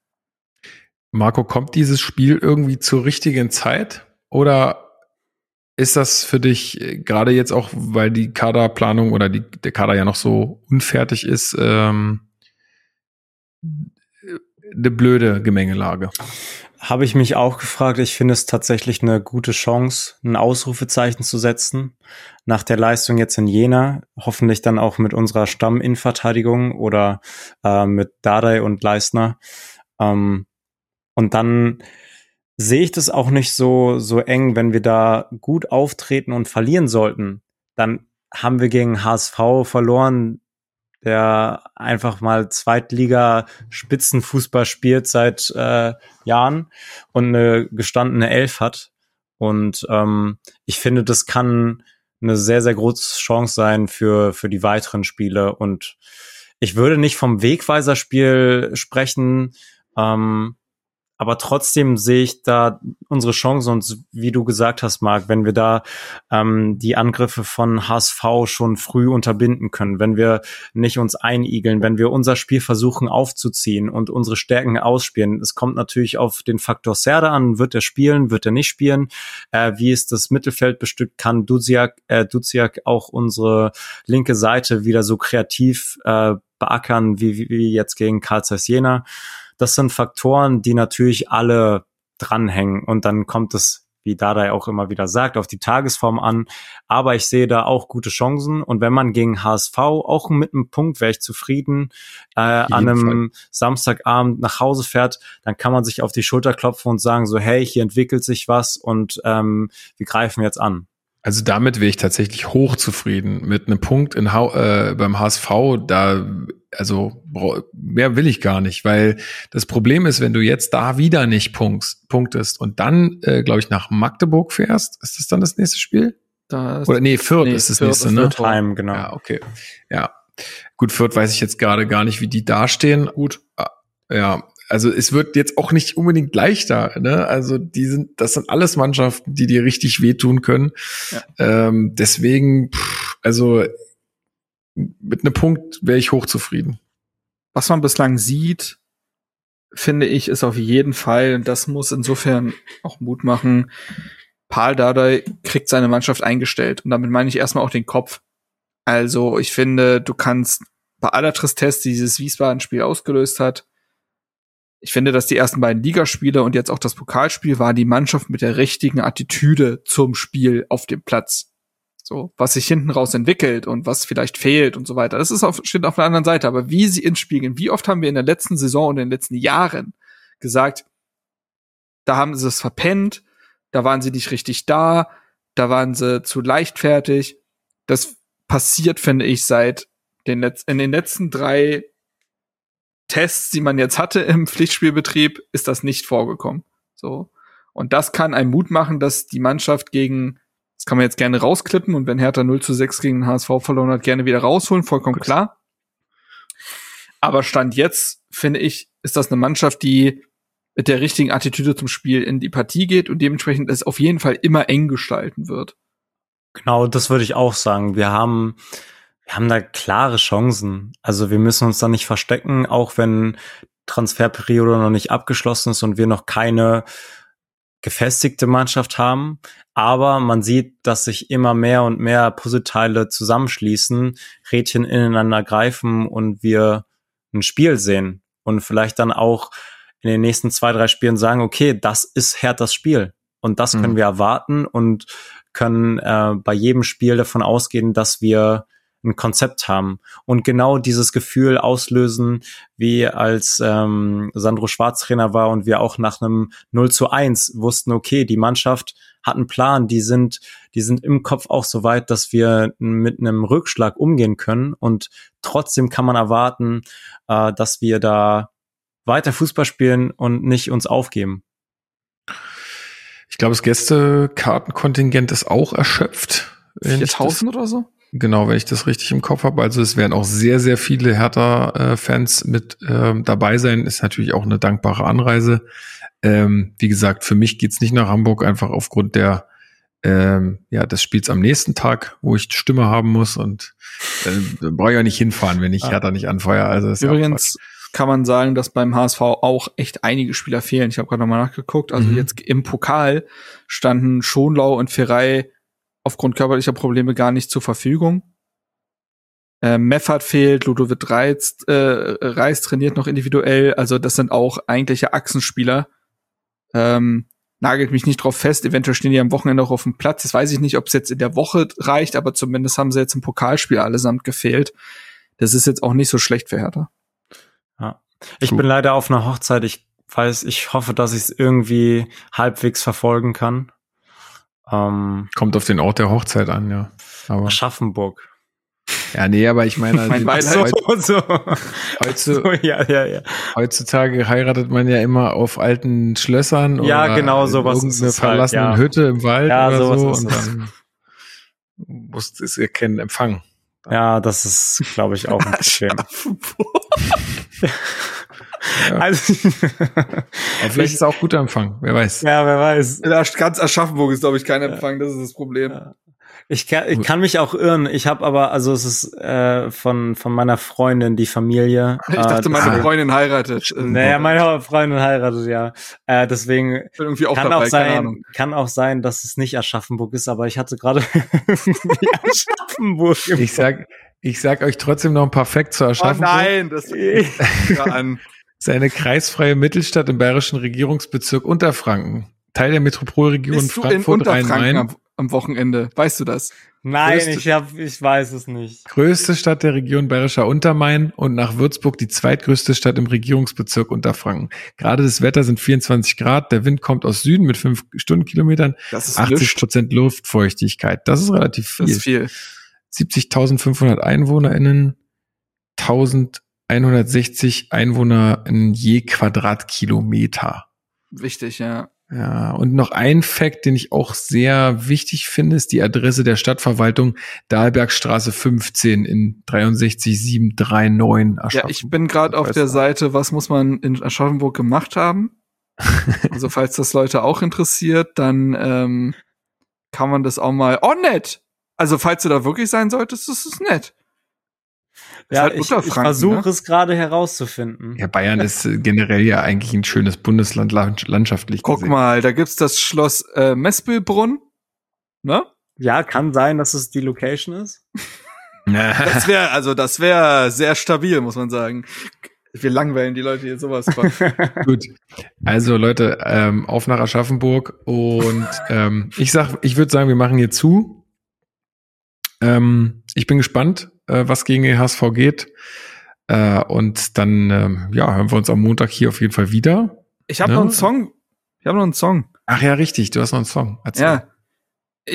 Marco, kommt dieses Spiel irgendwie zur richtigen Zeit? Oder ist das für dich äh, gerade jetzt auch, weil die Kaderplanung oder die, der Kader ja noch so unfertig ist, ähm, eine blöde Gemengelage? Habe ich mich auch gefragt. Ich finde es tatsächlich eine gute Chance, ein Ausrufezeichen zu setzen. Nach der Leistung jetzt in Jena, hoffentlich dann auch mit unserer Stamminverteidigung oder äh, mit Dardai und Leisner. Ähm, und dann sehe ich das auch nicht so, so eng, wenn wir da gut auftreten und verlieren sollten. Dann haben wir gegen HSV verloren, der einfach mal Zweitliga-Spitzenfußball spielt seit äh, Jahren und eine gestandene Elf hat. Und ähm, ich finde, das kann eine sehr, sehr große Chance sein für, für die weiteren Spiele. Und ich würde nicht vom Wegweiserspiel sprechen, ähm, aber trotzdem sehe ich da unsere Chance und wie du gesagt hast, Marc, wenn wir da ähm, die Angriffe von HSV schon früh unterbinden können, wenn wir nicht uns einigeln, wenn wir unser Spiel versuchen aufzuziehen und unsere Stärken ausspielen. Es kommt natürlich auf den Faktor Serde an, wird er spielen, wird er nicht spielen, äh, wie ist das Mittelfeld bestückt, kann Duziak, äh, Duziak auch unsere linke Seite wieder so kreativ äh, beackern wie, wie jetzt gegen Karl Zeiss Jena. Das sind Faktoren, die natürlich alle dranhängen und dann kommt es wie Dada auch immer wieder sagt, auf die Tagesform an. Aber ich sehe da auch gute Chancen. Und wenn man gegen HSV auch mit einem Punkt wäre ich zufrieden, äh, an einem Fall. Samstagabend nach Hause fährt, dann kann man sich auf die Schulter klopfen und sagen so, hey, hier entwickelt sich was und ähm, wir greifen jetzt an. Also damit wäre ich tatsächlich hochzufrieden mit einem Punkt in, äh, beim HSV. Da also mehr will ich gar nicht, weil das Problem ist, wenn du jetzt da wieder nicht punktst, punktest und dann, äh, glaube ich, nach Magdeburg fährst, ist das dann das nächste Spiel? Das Oder nee, Fürth nee, ist das Fürth nächste, ne? Heim, genau. Ja, okay. Ja. Gut, Fürth weiß ich jetzt gerade gar nicht, wie die dastehen. Gut. Ah, ja, also es wird jetzt auch nicht unbedingt leichter, ne? Also die sind, das sind alles Mannschaften, die dir richtig wehtun können. Ja. Ähm, deswegen, pff, also mit einem Punkt wäre ich hochzufrieden. Was man bislang sieht, finde ich, ist auf jeden Fall, und das muss insofern auch Mut machen, Paul Dardai kriegt seine Mannschaft eingestellt. Und damit meine ich erstmal auch den Kopf. Also ich finde, du kannst bei aller Tristesse, die dieses Wiesbaden-Spiel ausgelöst hat, ich finde, dass die ersten beiden Ligaspiele und jetzt auch das Pokalspiel war die Mannschaft mit der richtigen Attitüde zum Spiel auf dem Platz. So, was sich hinten raus entwickelt und was vielleicht fehlt und so weiter. Das ist auf, steht auf der anderen Seite. Aber wie sie ins Spiel gehen, wie oft haben wir in der letzten Saison und in den letzten Jahren gesagt, da haben sie es verpennt, da waren sie nicht richtig da, da waren sie zu leichtfertig. Das passiert, finde ich, seit den Letz in den letzten drei Tests, die man jetzt hatte im Pflichtspielbetrieb, ist das nicht vorgekommen. So. Und das kann einem Mut machen, dass die Mannschaft gegen das kann man jetzt gerne rausklippen und wenn Hertha 0 zu 6 gegen den HSV verloren hat, gerne wieder rausholen, vollkommen Gut. klar. Aber Stand jetzt, finde ich, ist das eine Mannschaft, die mit der richtigen Attitüde zum Spiel in die Partie geht und dementsprechend es auf jeden Fall immer eng gestalten wird. Genau, das würde ich auch sagen. Wir haben, wir haben da klare Chancen. Also wir müssen uns da nicht verstecken, auch wenn Transferperiode noch nicht abgeschlossen ist und wir noch keine gefestigte Mannschaft haben, aber man sieht, dass sich immer mehr und mehr Puzzleteile zusammenschließen, Rädchen ineinander greifen und wir ein Spiel sehen und vielleicht dann auch in den nächsten zwei, drei Spielen sagen, okay, das ist Herthas Spiel und das mhm. können wir erwarten und können äh, bei jedem Spiel davon ausgehen, dass wir ein Konzept haben und genau dieses Gefühl auslösen, wie als ähm, Sandro Schwarz Trainer war und wir auch nach einem 0 zu 1 wussten, okay, die Mannschaft hat einen Plan, die sind, die sind im Kopf auch so weit, dass wir mit einem Rückschlag umgehen können und trotzdem kann man erwarten, äh, dass wir da weiter Fußball spielen und nicht uns aufgeben. Ich glaube, das Gästekartenkontingent ist auch erschöpft. 4000 oder so? Genau, wenn ich das richtig im Kopf habe. Also es werden auch sehr, sehr viele Hertha-Fans mit ähm, dabei sein. Ist natürlich auch eine dankbare Anreise. Ähm, wie gesagt, für mich geht's nicht nach Hamburg, einfach aufgrund der ähm, ja, des Spiels am nächsten Tag, wo ich Stimme haben muss und äh, brauche ich ja nicht hinfahren, wenn ich ah. Hertha nicht anfeuere. Also ist Übrigens ja kann man sagen, dass beim HSV auch echt einige Spieler fehlen. Ich habe gerade nochmal nachgeguckt. Also mhm. jetzt im Pokal standen Schonlau und Ferrei aufgrund körperlicher Probleme gar nicht zur Verfügung. Äh, Meffert fehlt, Ludovic Reis, äh, Reis trainiert noch individuell. Also das sind auch eigentliche Achsenspieler. Ähm, nagelt mich nicht drauf fest. Eventuell stehen die am Wochenende auch auf dem Platz. Das weiß ich nicht, ob es jetzt in der Woche reicht, aber zumindest haben sie jetzt im Pokalspiel allesamt gefehlt. Das ist jetzt auch nicht so schlecht für Hertha. Ja. Ich Gut. bin leider auf einer Hochzeit. Ich weiß, ich hoffe, dass ich es irgendwie halbwegs verfolgen kann. Ähm, Kommt auf den Ort der Hochzeit an, ja. Aber Aschaffenburg. Ja, nee, aber ich meine, mein so, so. Heutzu, (laughs) so, ja, ja, ja. heutzutage heiratet man ja immer auf alten Schlössern ja, oder genau, sowas irgendeine halt, verlassene halt, ja. Hütte im Wald ja, oder so und dann muss es ja keinen Empfang. Ja, das ist, glaube ich, auch ein (laughs) Problem. (laughs) Also, (laughs) vielleicht ist auch guter Empfang, wer weiß. Ja, wer weiß. Ganz Aschaffenburg ist, glaube ich, kein Empfang, das ist das Problem. Ja. Ich kann, ich kann mich auch irren. Ich habe aber, also es ist äh, von von meiner Freundin die Familie. (laughs) Ich dachte, meine Freundin heiratet. (laughs) Naja, meine Freundin heiratet, ja. Äh, deswegen irgendwie auch kann dabei, auch sein, kann auch sein, dass es nicht Aschaffenburg ist, aber ich hatte gerade Aschaffenburg. ich sag, ich sag euch trotzdem noch ein paar Facts zu Aschaffenburg. Oh nein, das an. Seine kreisfreie Mittelstadt im bayerischen Regierungsbezirk Unterfranken. Teil der Metropolregion Frankfurt Rhein-Main. Am, am, Wochenende, weißt du das? Nein, größte, ich hab, ich weiß es nicht. Größte Stadt der Region Bayerischer Untermain und nach Würzburg die zweitgrößte Stadt im Regierungsbezirk Unterfranken. Gerade das Wetter sind 24 Grad, der Wind kommt aus Süden mit 5 Stundenkilometern, das ist 80 Prozent Luftfeuchtigkeit. Das ist relativ viel. Das ist viel. 70.500 EinwohnerInnen, 1160 Einwohner in je Quadratkilometer. Wichtig, ja. Ja, und noch ein Fakt, den ich auch sehr wichtig finde, ist die Adresse der Stadtverwaltung Dahlbergstraße 15 in 63739 Ja, ich bin gerade auf der Seite, was muss man in Aschaffenburg gemacht haben? (laughs) also falls das Leute auch interessiert, dann ähm, kann man das auch mal. Oh, nett! Also, falls du da wirklich sein solltest, ist es nett. Ja, halt ich, ich versuche ne? es gerade herauszufinden. Ja, Bayern ist äh, generell ja eigentlich ein schönes Bundesland landschaftlich Guck gesehen. mal, da gibt's das Schloss äh, Mespelbrunn, ne? Ja, kann sein, dass es die Location ist. (laughs) das wäre also das wäre sehr stabil, muss man sagen. Wir langweilen die Leute hier sowas von. (laughs) Gut. Also Leute, ähm, auf nach Aschaffenburg und ähm, ich sag, ich würde sagen, wir machen hier zu. Ähm, ich bin gespannt, äh, was gegen den HSV geht. Äh, und dann, ähm, ja, hören wir uns am Montag hier auf jeden Fall wieder. Ich habe ne? noch einen Song. Ich habe noch einen Song. Ach ja, richtig. Du hast noch einen Song. Erzähl. Ja.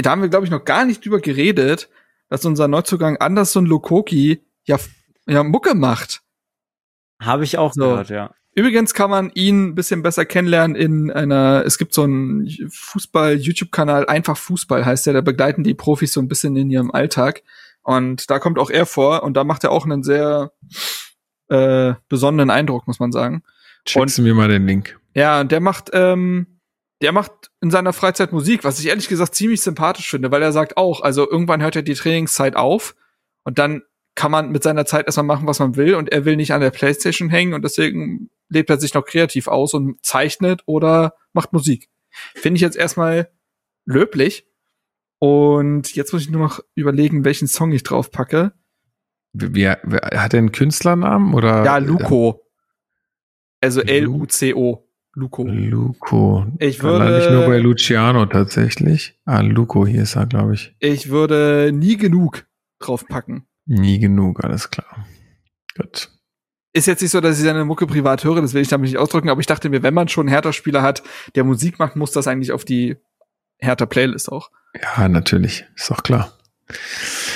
Da haben wir, glaube ich, noch gar nicht drüber geredet, dass unser Neuzugang Anderson Lokoki ja, ja Mucke macht. Habe ich auch so. gehört, ja. Übrigens kann man ihn ein bisschen besser kennenlernen in einer, es gibt so einen Fußball-YouTube-Kanal, einfach Fußball heißt der, da begleiten die Profis so ein bisschen in ihrem Alltag. Und da kommt auch er vor und da macht er auch einen sehr äh, besonderen Eindruck, muss man sagen. Schickst du mir mal den Link. Ja, und der macht, ähm, der macht in seiner Freizeit Musik, was ich ehrlich gesagt ziemlich sympathisch finde, weil er sagt auch, also irgendwann hört er die Trainingszeit auf und dann kann man mit seiner Zeit erstmal machen, was man will und er will nicht an der Playstation hängen und deswegen lebt er sich noch kreativ aus und zeichnet oder macht Musik. Finde ich jetzt erstmal löblich. Und jetzt muss ich nur noch überlegen, welchen Song ich drauf packe. Wie, hat er einen Künstlernamen oder? Ja, Luco. Also L-U-C-O. Luco. Luco. Ich würde. Nicht nur bei Luciano tatsächlich. Ah, Luco, hier ist er, glaube ich. Ich würde nie genug drauf packen. Nie genug, alles klar. Gut. Ist jetzt nicht so, dass ich seine Mucke privat höre, das will ich damit nicht ausdrücken, aber ich dachte mir, wenn man schon einen Hertha-Spieler hat, der Musik macht, muss das eigentlich auf die Hertha-Playlist auch. Ja, natürlich, ist auch klar.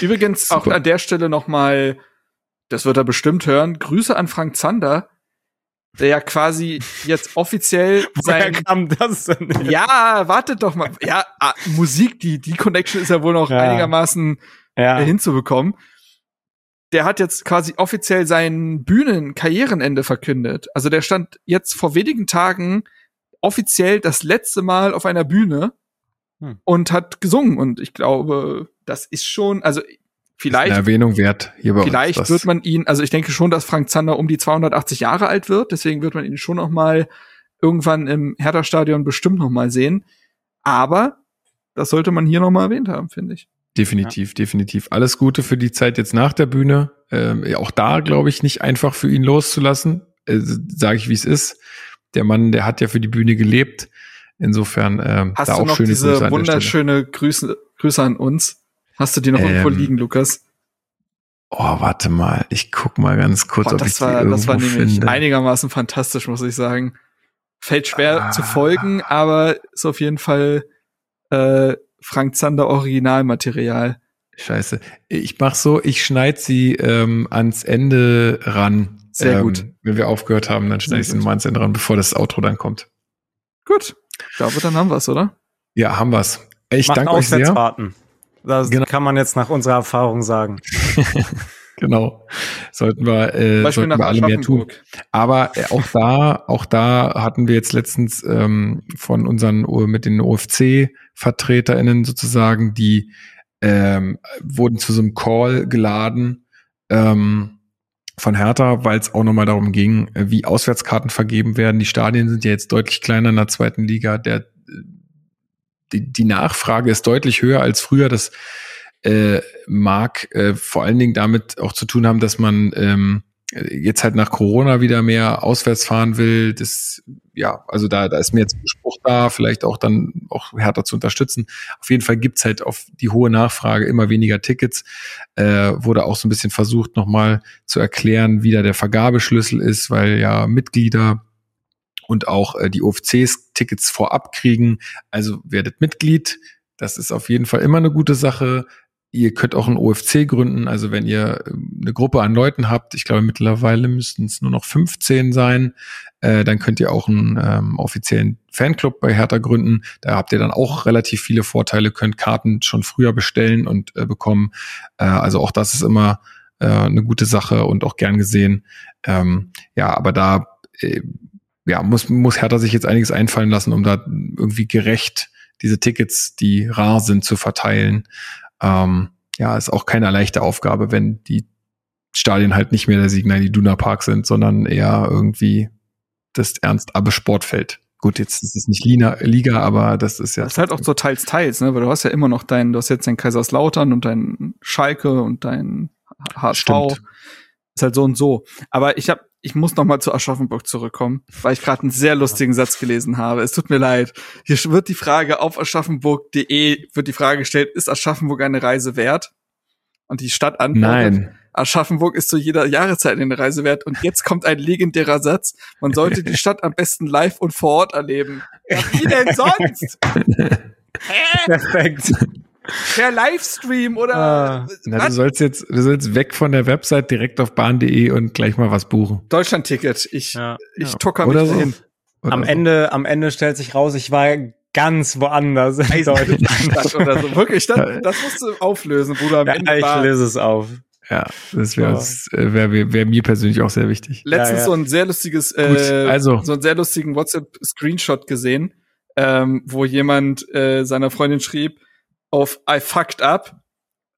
Übrigens Super. auch an der Stelle noch mal, das wird er bestimmt hören, Grüße an Frank Zander, der ja quasi jetzt offiziell (laughs) sein. Woher kam das denn? Ja, wartet doch mal. Ja, ah, Musik, die die Connection ist ja wohl noch ja. einigermaßen ja. hinzubekommen. Der hat jetzt quasi offiziell sein Bühnen-Karrierenende verkündet. Also der stand jetzt vor wenigen Tagen offiziell das letzte Mal auf einer Bühne hm. und hat gesungen. Und ich glaube, das ist schon, also vielleicht. Eine Erwähnung wert hier bei Vielleicht uns, wird man ihn, also ich denke schon, dass Frank Zander um die 280 Jahre alt wird. Deswegen wird man ihn schon noch mal irgendwann im Hertha-Stadion bestimmt noch mal sehen. Aber das sollte man hier noch mal erwähnt haben, finde ich. Definitiv, ja. definitiv. Alles Gute für die Zeit jetzt nach der Bühne. Ähm, auch da, glaube ich, nicht einfach für ihn loszulassen. Äh, Sage ich, wie es ist. Der Mann, der hat ja für die Bühne gelebt. Insofern ähm, Hast da du auch noch schöne diese Grüße wunderschöne Grüße, Grüße an uns. Hast du die noch ähm, irgendwo liegen, Lukas? Oh, warte mal, ich guck mal ganz kurz, Boah, ob ich war, die Das war nämlich finde. einigermaßen fantastisch, muss ich sagen. Fällt schwer ah. zu folgen, aber ist auf jeden Fall äh, Frank Zander Originalmaterial. Scheiße. Ich mach so, ich schneid sie ähm, ans Ende ran. Sehr ähm, gut. Wenn wir aufgehört haben, dann schneide ich sie mal ans Ende ran, bevor das Outro dann kommt. Gut. Ich glaube, dann haben wir's, oder? Ja, haben wir's. Ich danke euch sehr. Warten. Das genau. kann man jetzt nach unserer Erfahrung sagen. (laughs) genau. Sollten wir, äh, sollten wir alle mehr tun. Aber äh, auch da, auch da hatten wir jetzt letztens ähm, von unseren mit den OFC-VertreterInnen sozusagen, die ähm, wurden zu so einem Call geladen ähm, von Hertha, weil es auch nochmal darum ging, äh, wie Auswärtskarten vergeben werden. Die Stadien sind ja jetzt deutlich kleiner in der zweiten Liga. Der die, die Nachfrage ist deutlich höher als früher. Das äh, mag äh, vor allen Dingen damit auch zu tun haben, dass man ähm, jetzt halt nach Corona wieder mehr auswärts fahren will. Das, ja, also da, da ist mir jetzt ein Spruch da, vielleicht auch dann auch härter zu unterstützen. Auf jeden Fall gibt's halt auf die hohe Nachfrage immer weniger Tickets. Äh, wurde auch so ein bisschen versucht, nochmal zu erklären, wie da der Vergabeschlüssel ist, weil ja Mitglieder und auch äh, die OFCs Tickets vorab kriegen. Also werdet Mitglied. Das ist auf jeden Fall immer eine gute Sache. Ihr könnt auch ein OFC gründen, also wenn ihr ähm, eine Gruppe an Leuten habt, ich glaube mittlerweile müssten es nur noch 15 sein, äh, dann könnt ihr auch einen ähm, offiziellen Fanclub bei Hertha gründen. Da habt ihr dann auch relativ viele Vorteile, könnt Karten schon früher bestellen und äh, bekommen. Äh, also auch das ist immer äh, eine gute Sache und auch gern gesehen. Ähm, ja, aber da äh, ja, muss, muss Hertha sich jetzt einiges einfallen lassen, um da irgendwie gerecht diese Tickets, die rar sind, zu verteilen. Ähm, ja, ist auch keine leichte Aufgabe, wenn die Stadien halt nicht mehr der Signal Iduna Park sind, sondern eher irgendwie das Ernst Abbe Sportfeld. Gut, jetzt ist es nicht Lina, Liga, aber das ist ja. Das ist halt auch so teils, teils, ne? Weil du hast ja immer noch deinen, du hast jetzt dein Kaiserslautern und dein Schalke und dein HSV. Stimmt. Ist halt so und so. Aber ich habe ich muss noch mal zu Aschaffenburg zurückkommen, weil ich gerade einen sehr lustigen Satz gelesen habe. Es tut mir leid. Hier wird die Frage auf aschaffenburg.de wird die Frage gestellt, ist Aschaffenburg eine Reise wert? Und die Stadt antwortet, Nein. Aschaffenburg ist zu jeder Jahreszeit eine Reise wert. Und jetzt kommt ein legendärer Satz. Man sollte die Stadt am besten live und vor Ort erleben. Ja, wie denn sonst? (laughs) Perfekt per Livestream oder. Ah, na, du sollst jetzt, du sollst weg von der Website direkt auf bahn.de und gleich mal was buchen. Deutschland-Ticket. Ich, ja. ich ja. tucker mich so. hin. am so. Ende, am Ende stellt sich raus, ich war ganz woanders in Deutschland. oder so. Wirklich, das, (laughs) das musst du auflösen, Bruder. Am ja, Ende ich war. löse es auf. Ja, das wäre äh, wär, wär, wär mir persönlich auch sehr wichtig. Letztens ja, ja. so ein sehr lustiges, äh, also. so einen sehr lustigen WhatsApp-Screenshot gesehen, ähm, wo jemand äh, seiner Freundin schrieb, auf I fucked up.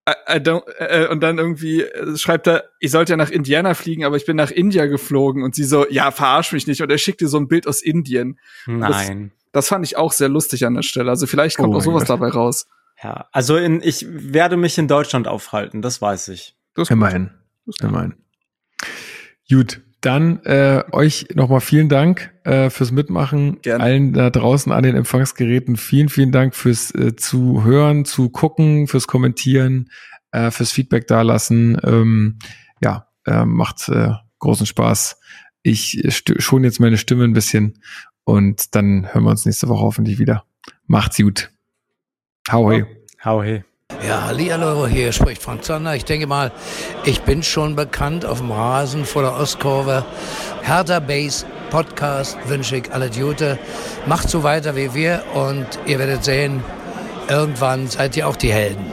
I, I don't, äh, und dann irgendwie äh, schreibt er, ich sollte ja nach Indiana fliegen, aber ich bin nach India geflogen. Und sie so, ja, verarsch mich nicht. Und er schickt dir so ein Bild aus Indien. Nein. Das, das fand ich auch sehr lustig an der Stelle. Also vielleicht kommt oh auch sowas Gott. dabei raus. Ja, also in, ich werde mich in Deutschland aufhalten, das weiß ich. Das immerhin. Immerhin. Gut, dann äh, euch nochmal vielen Dank äh, fürs Mitmachen. Gerne. Allen da draußen an den Empfangsgeräten vielen, vielen Dank fürs äh, Zuhören, zu gucken, fürs Kommentieren. äh, fürs Feedback dalassen. Ähm, ja, äh, macht äh, großen Spaß. Ich schon jetzt meine Stimme ein bisschen und dann hören wir uns nächste Woche hoffentlich wieder. Macht's gut. Hau hey. Hau hey. Ja, Hallihallo, hier spricht Frank Zander. Ich denke mal, ich bin schon bekannt auf dem Rasen vor der Ostkurve. Hertha Base Podcast wünsche ich alle Jute. Macht so weiter wie wir und ihr werdet sehen, irgendwann seid ihr auch die Helden.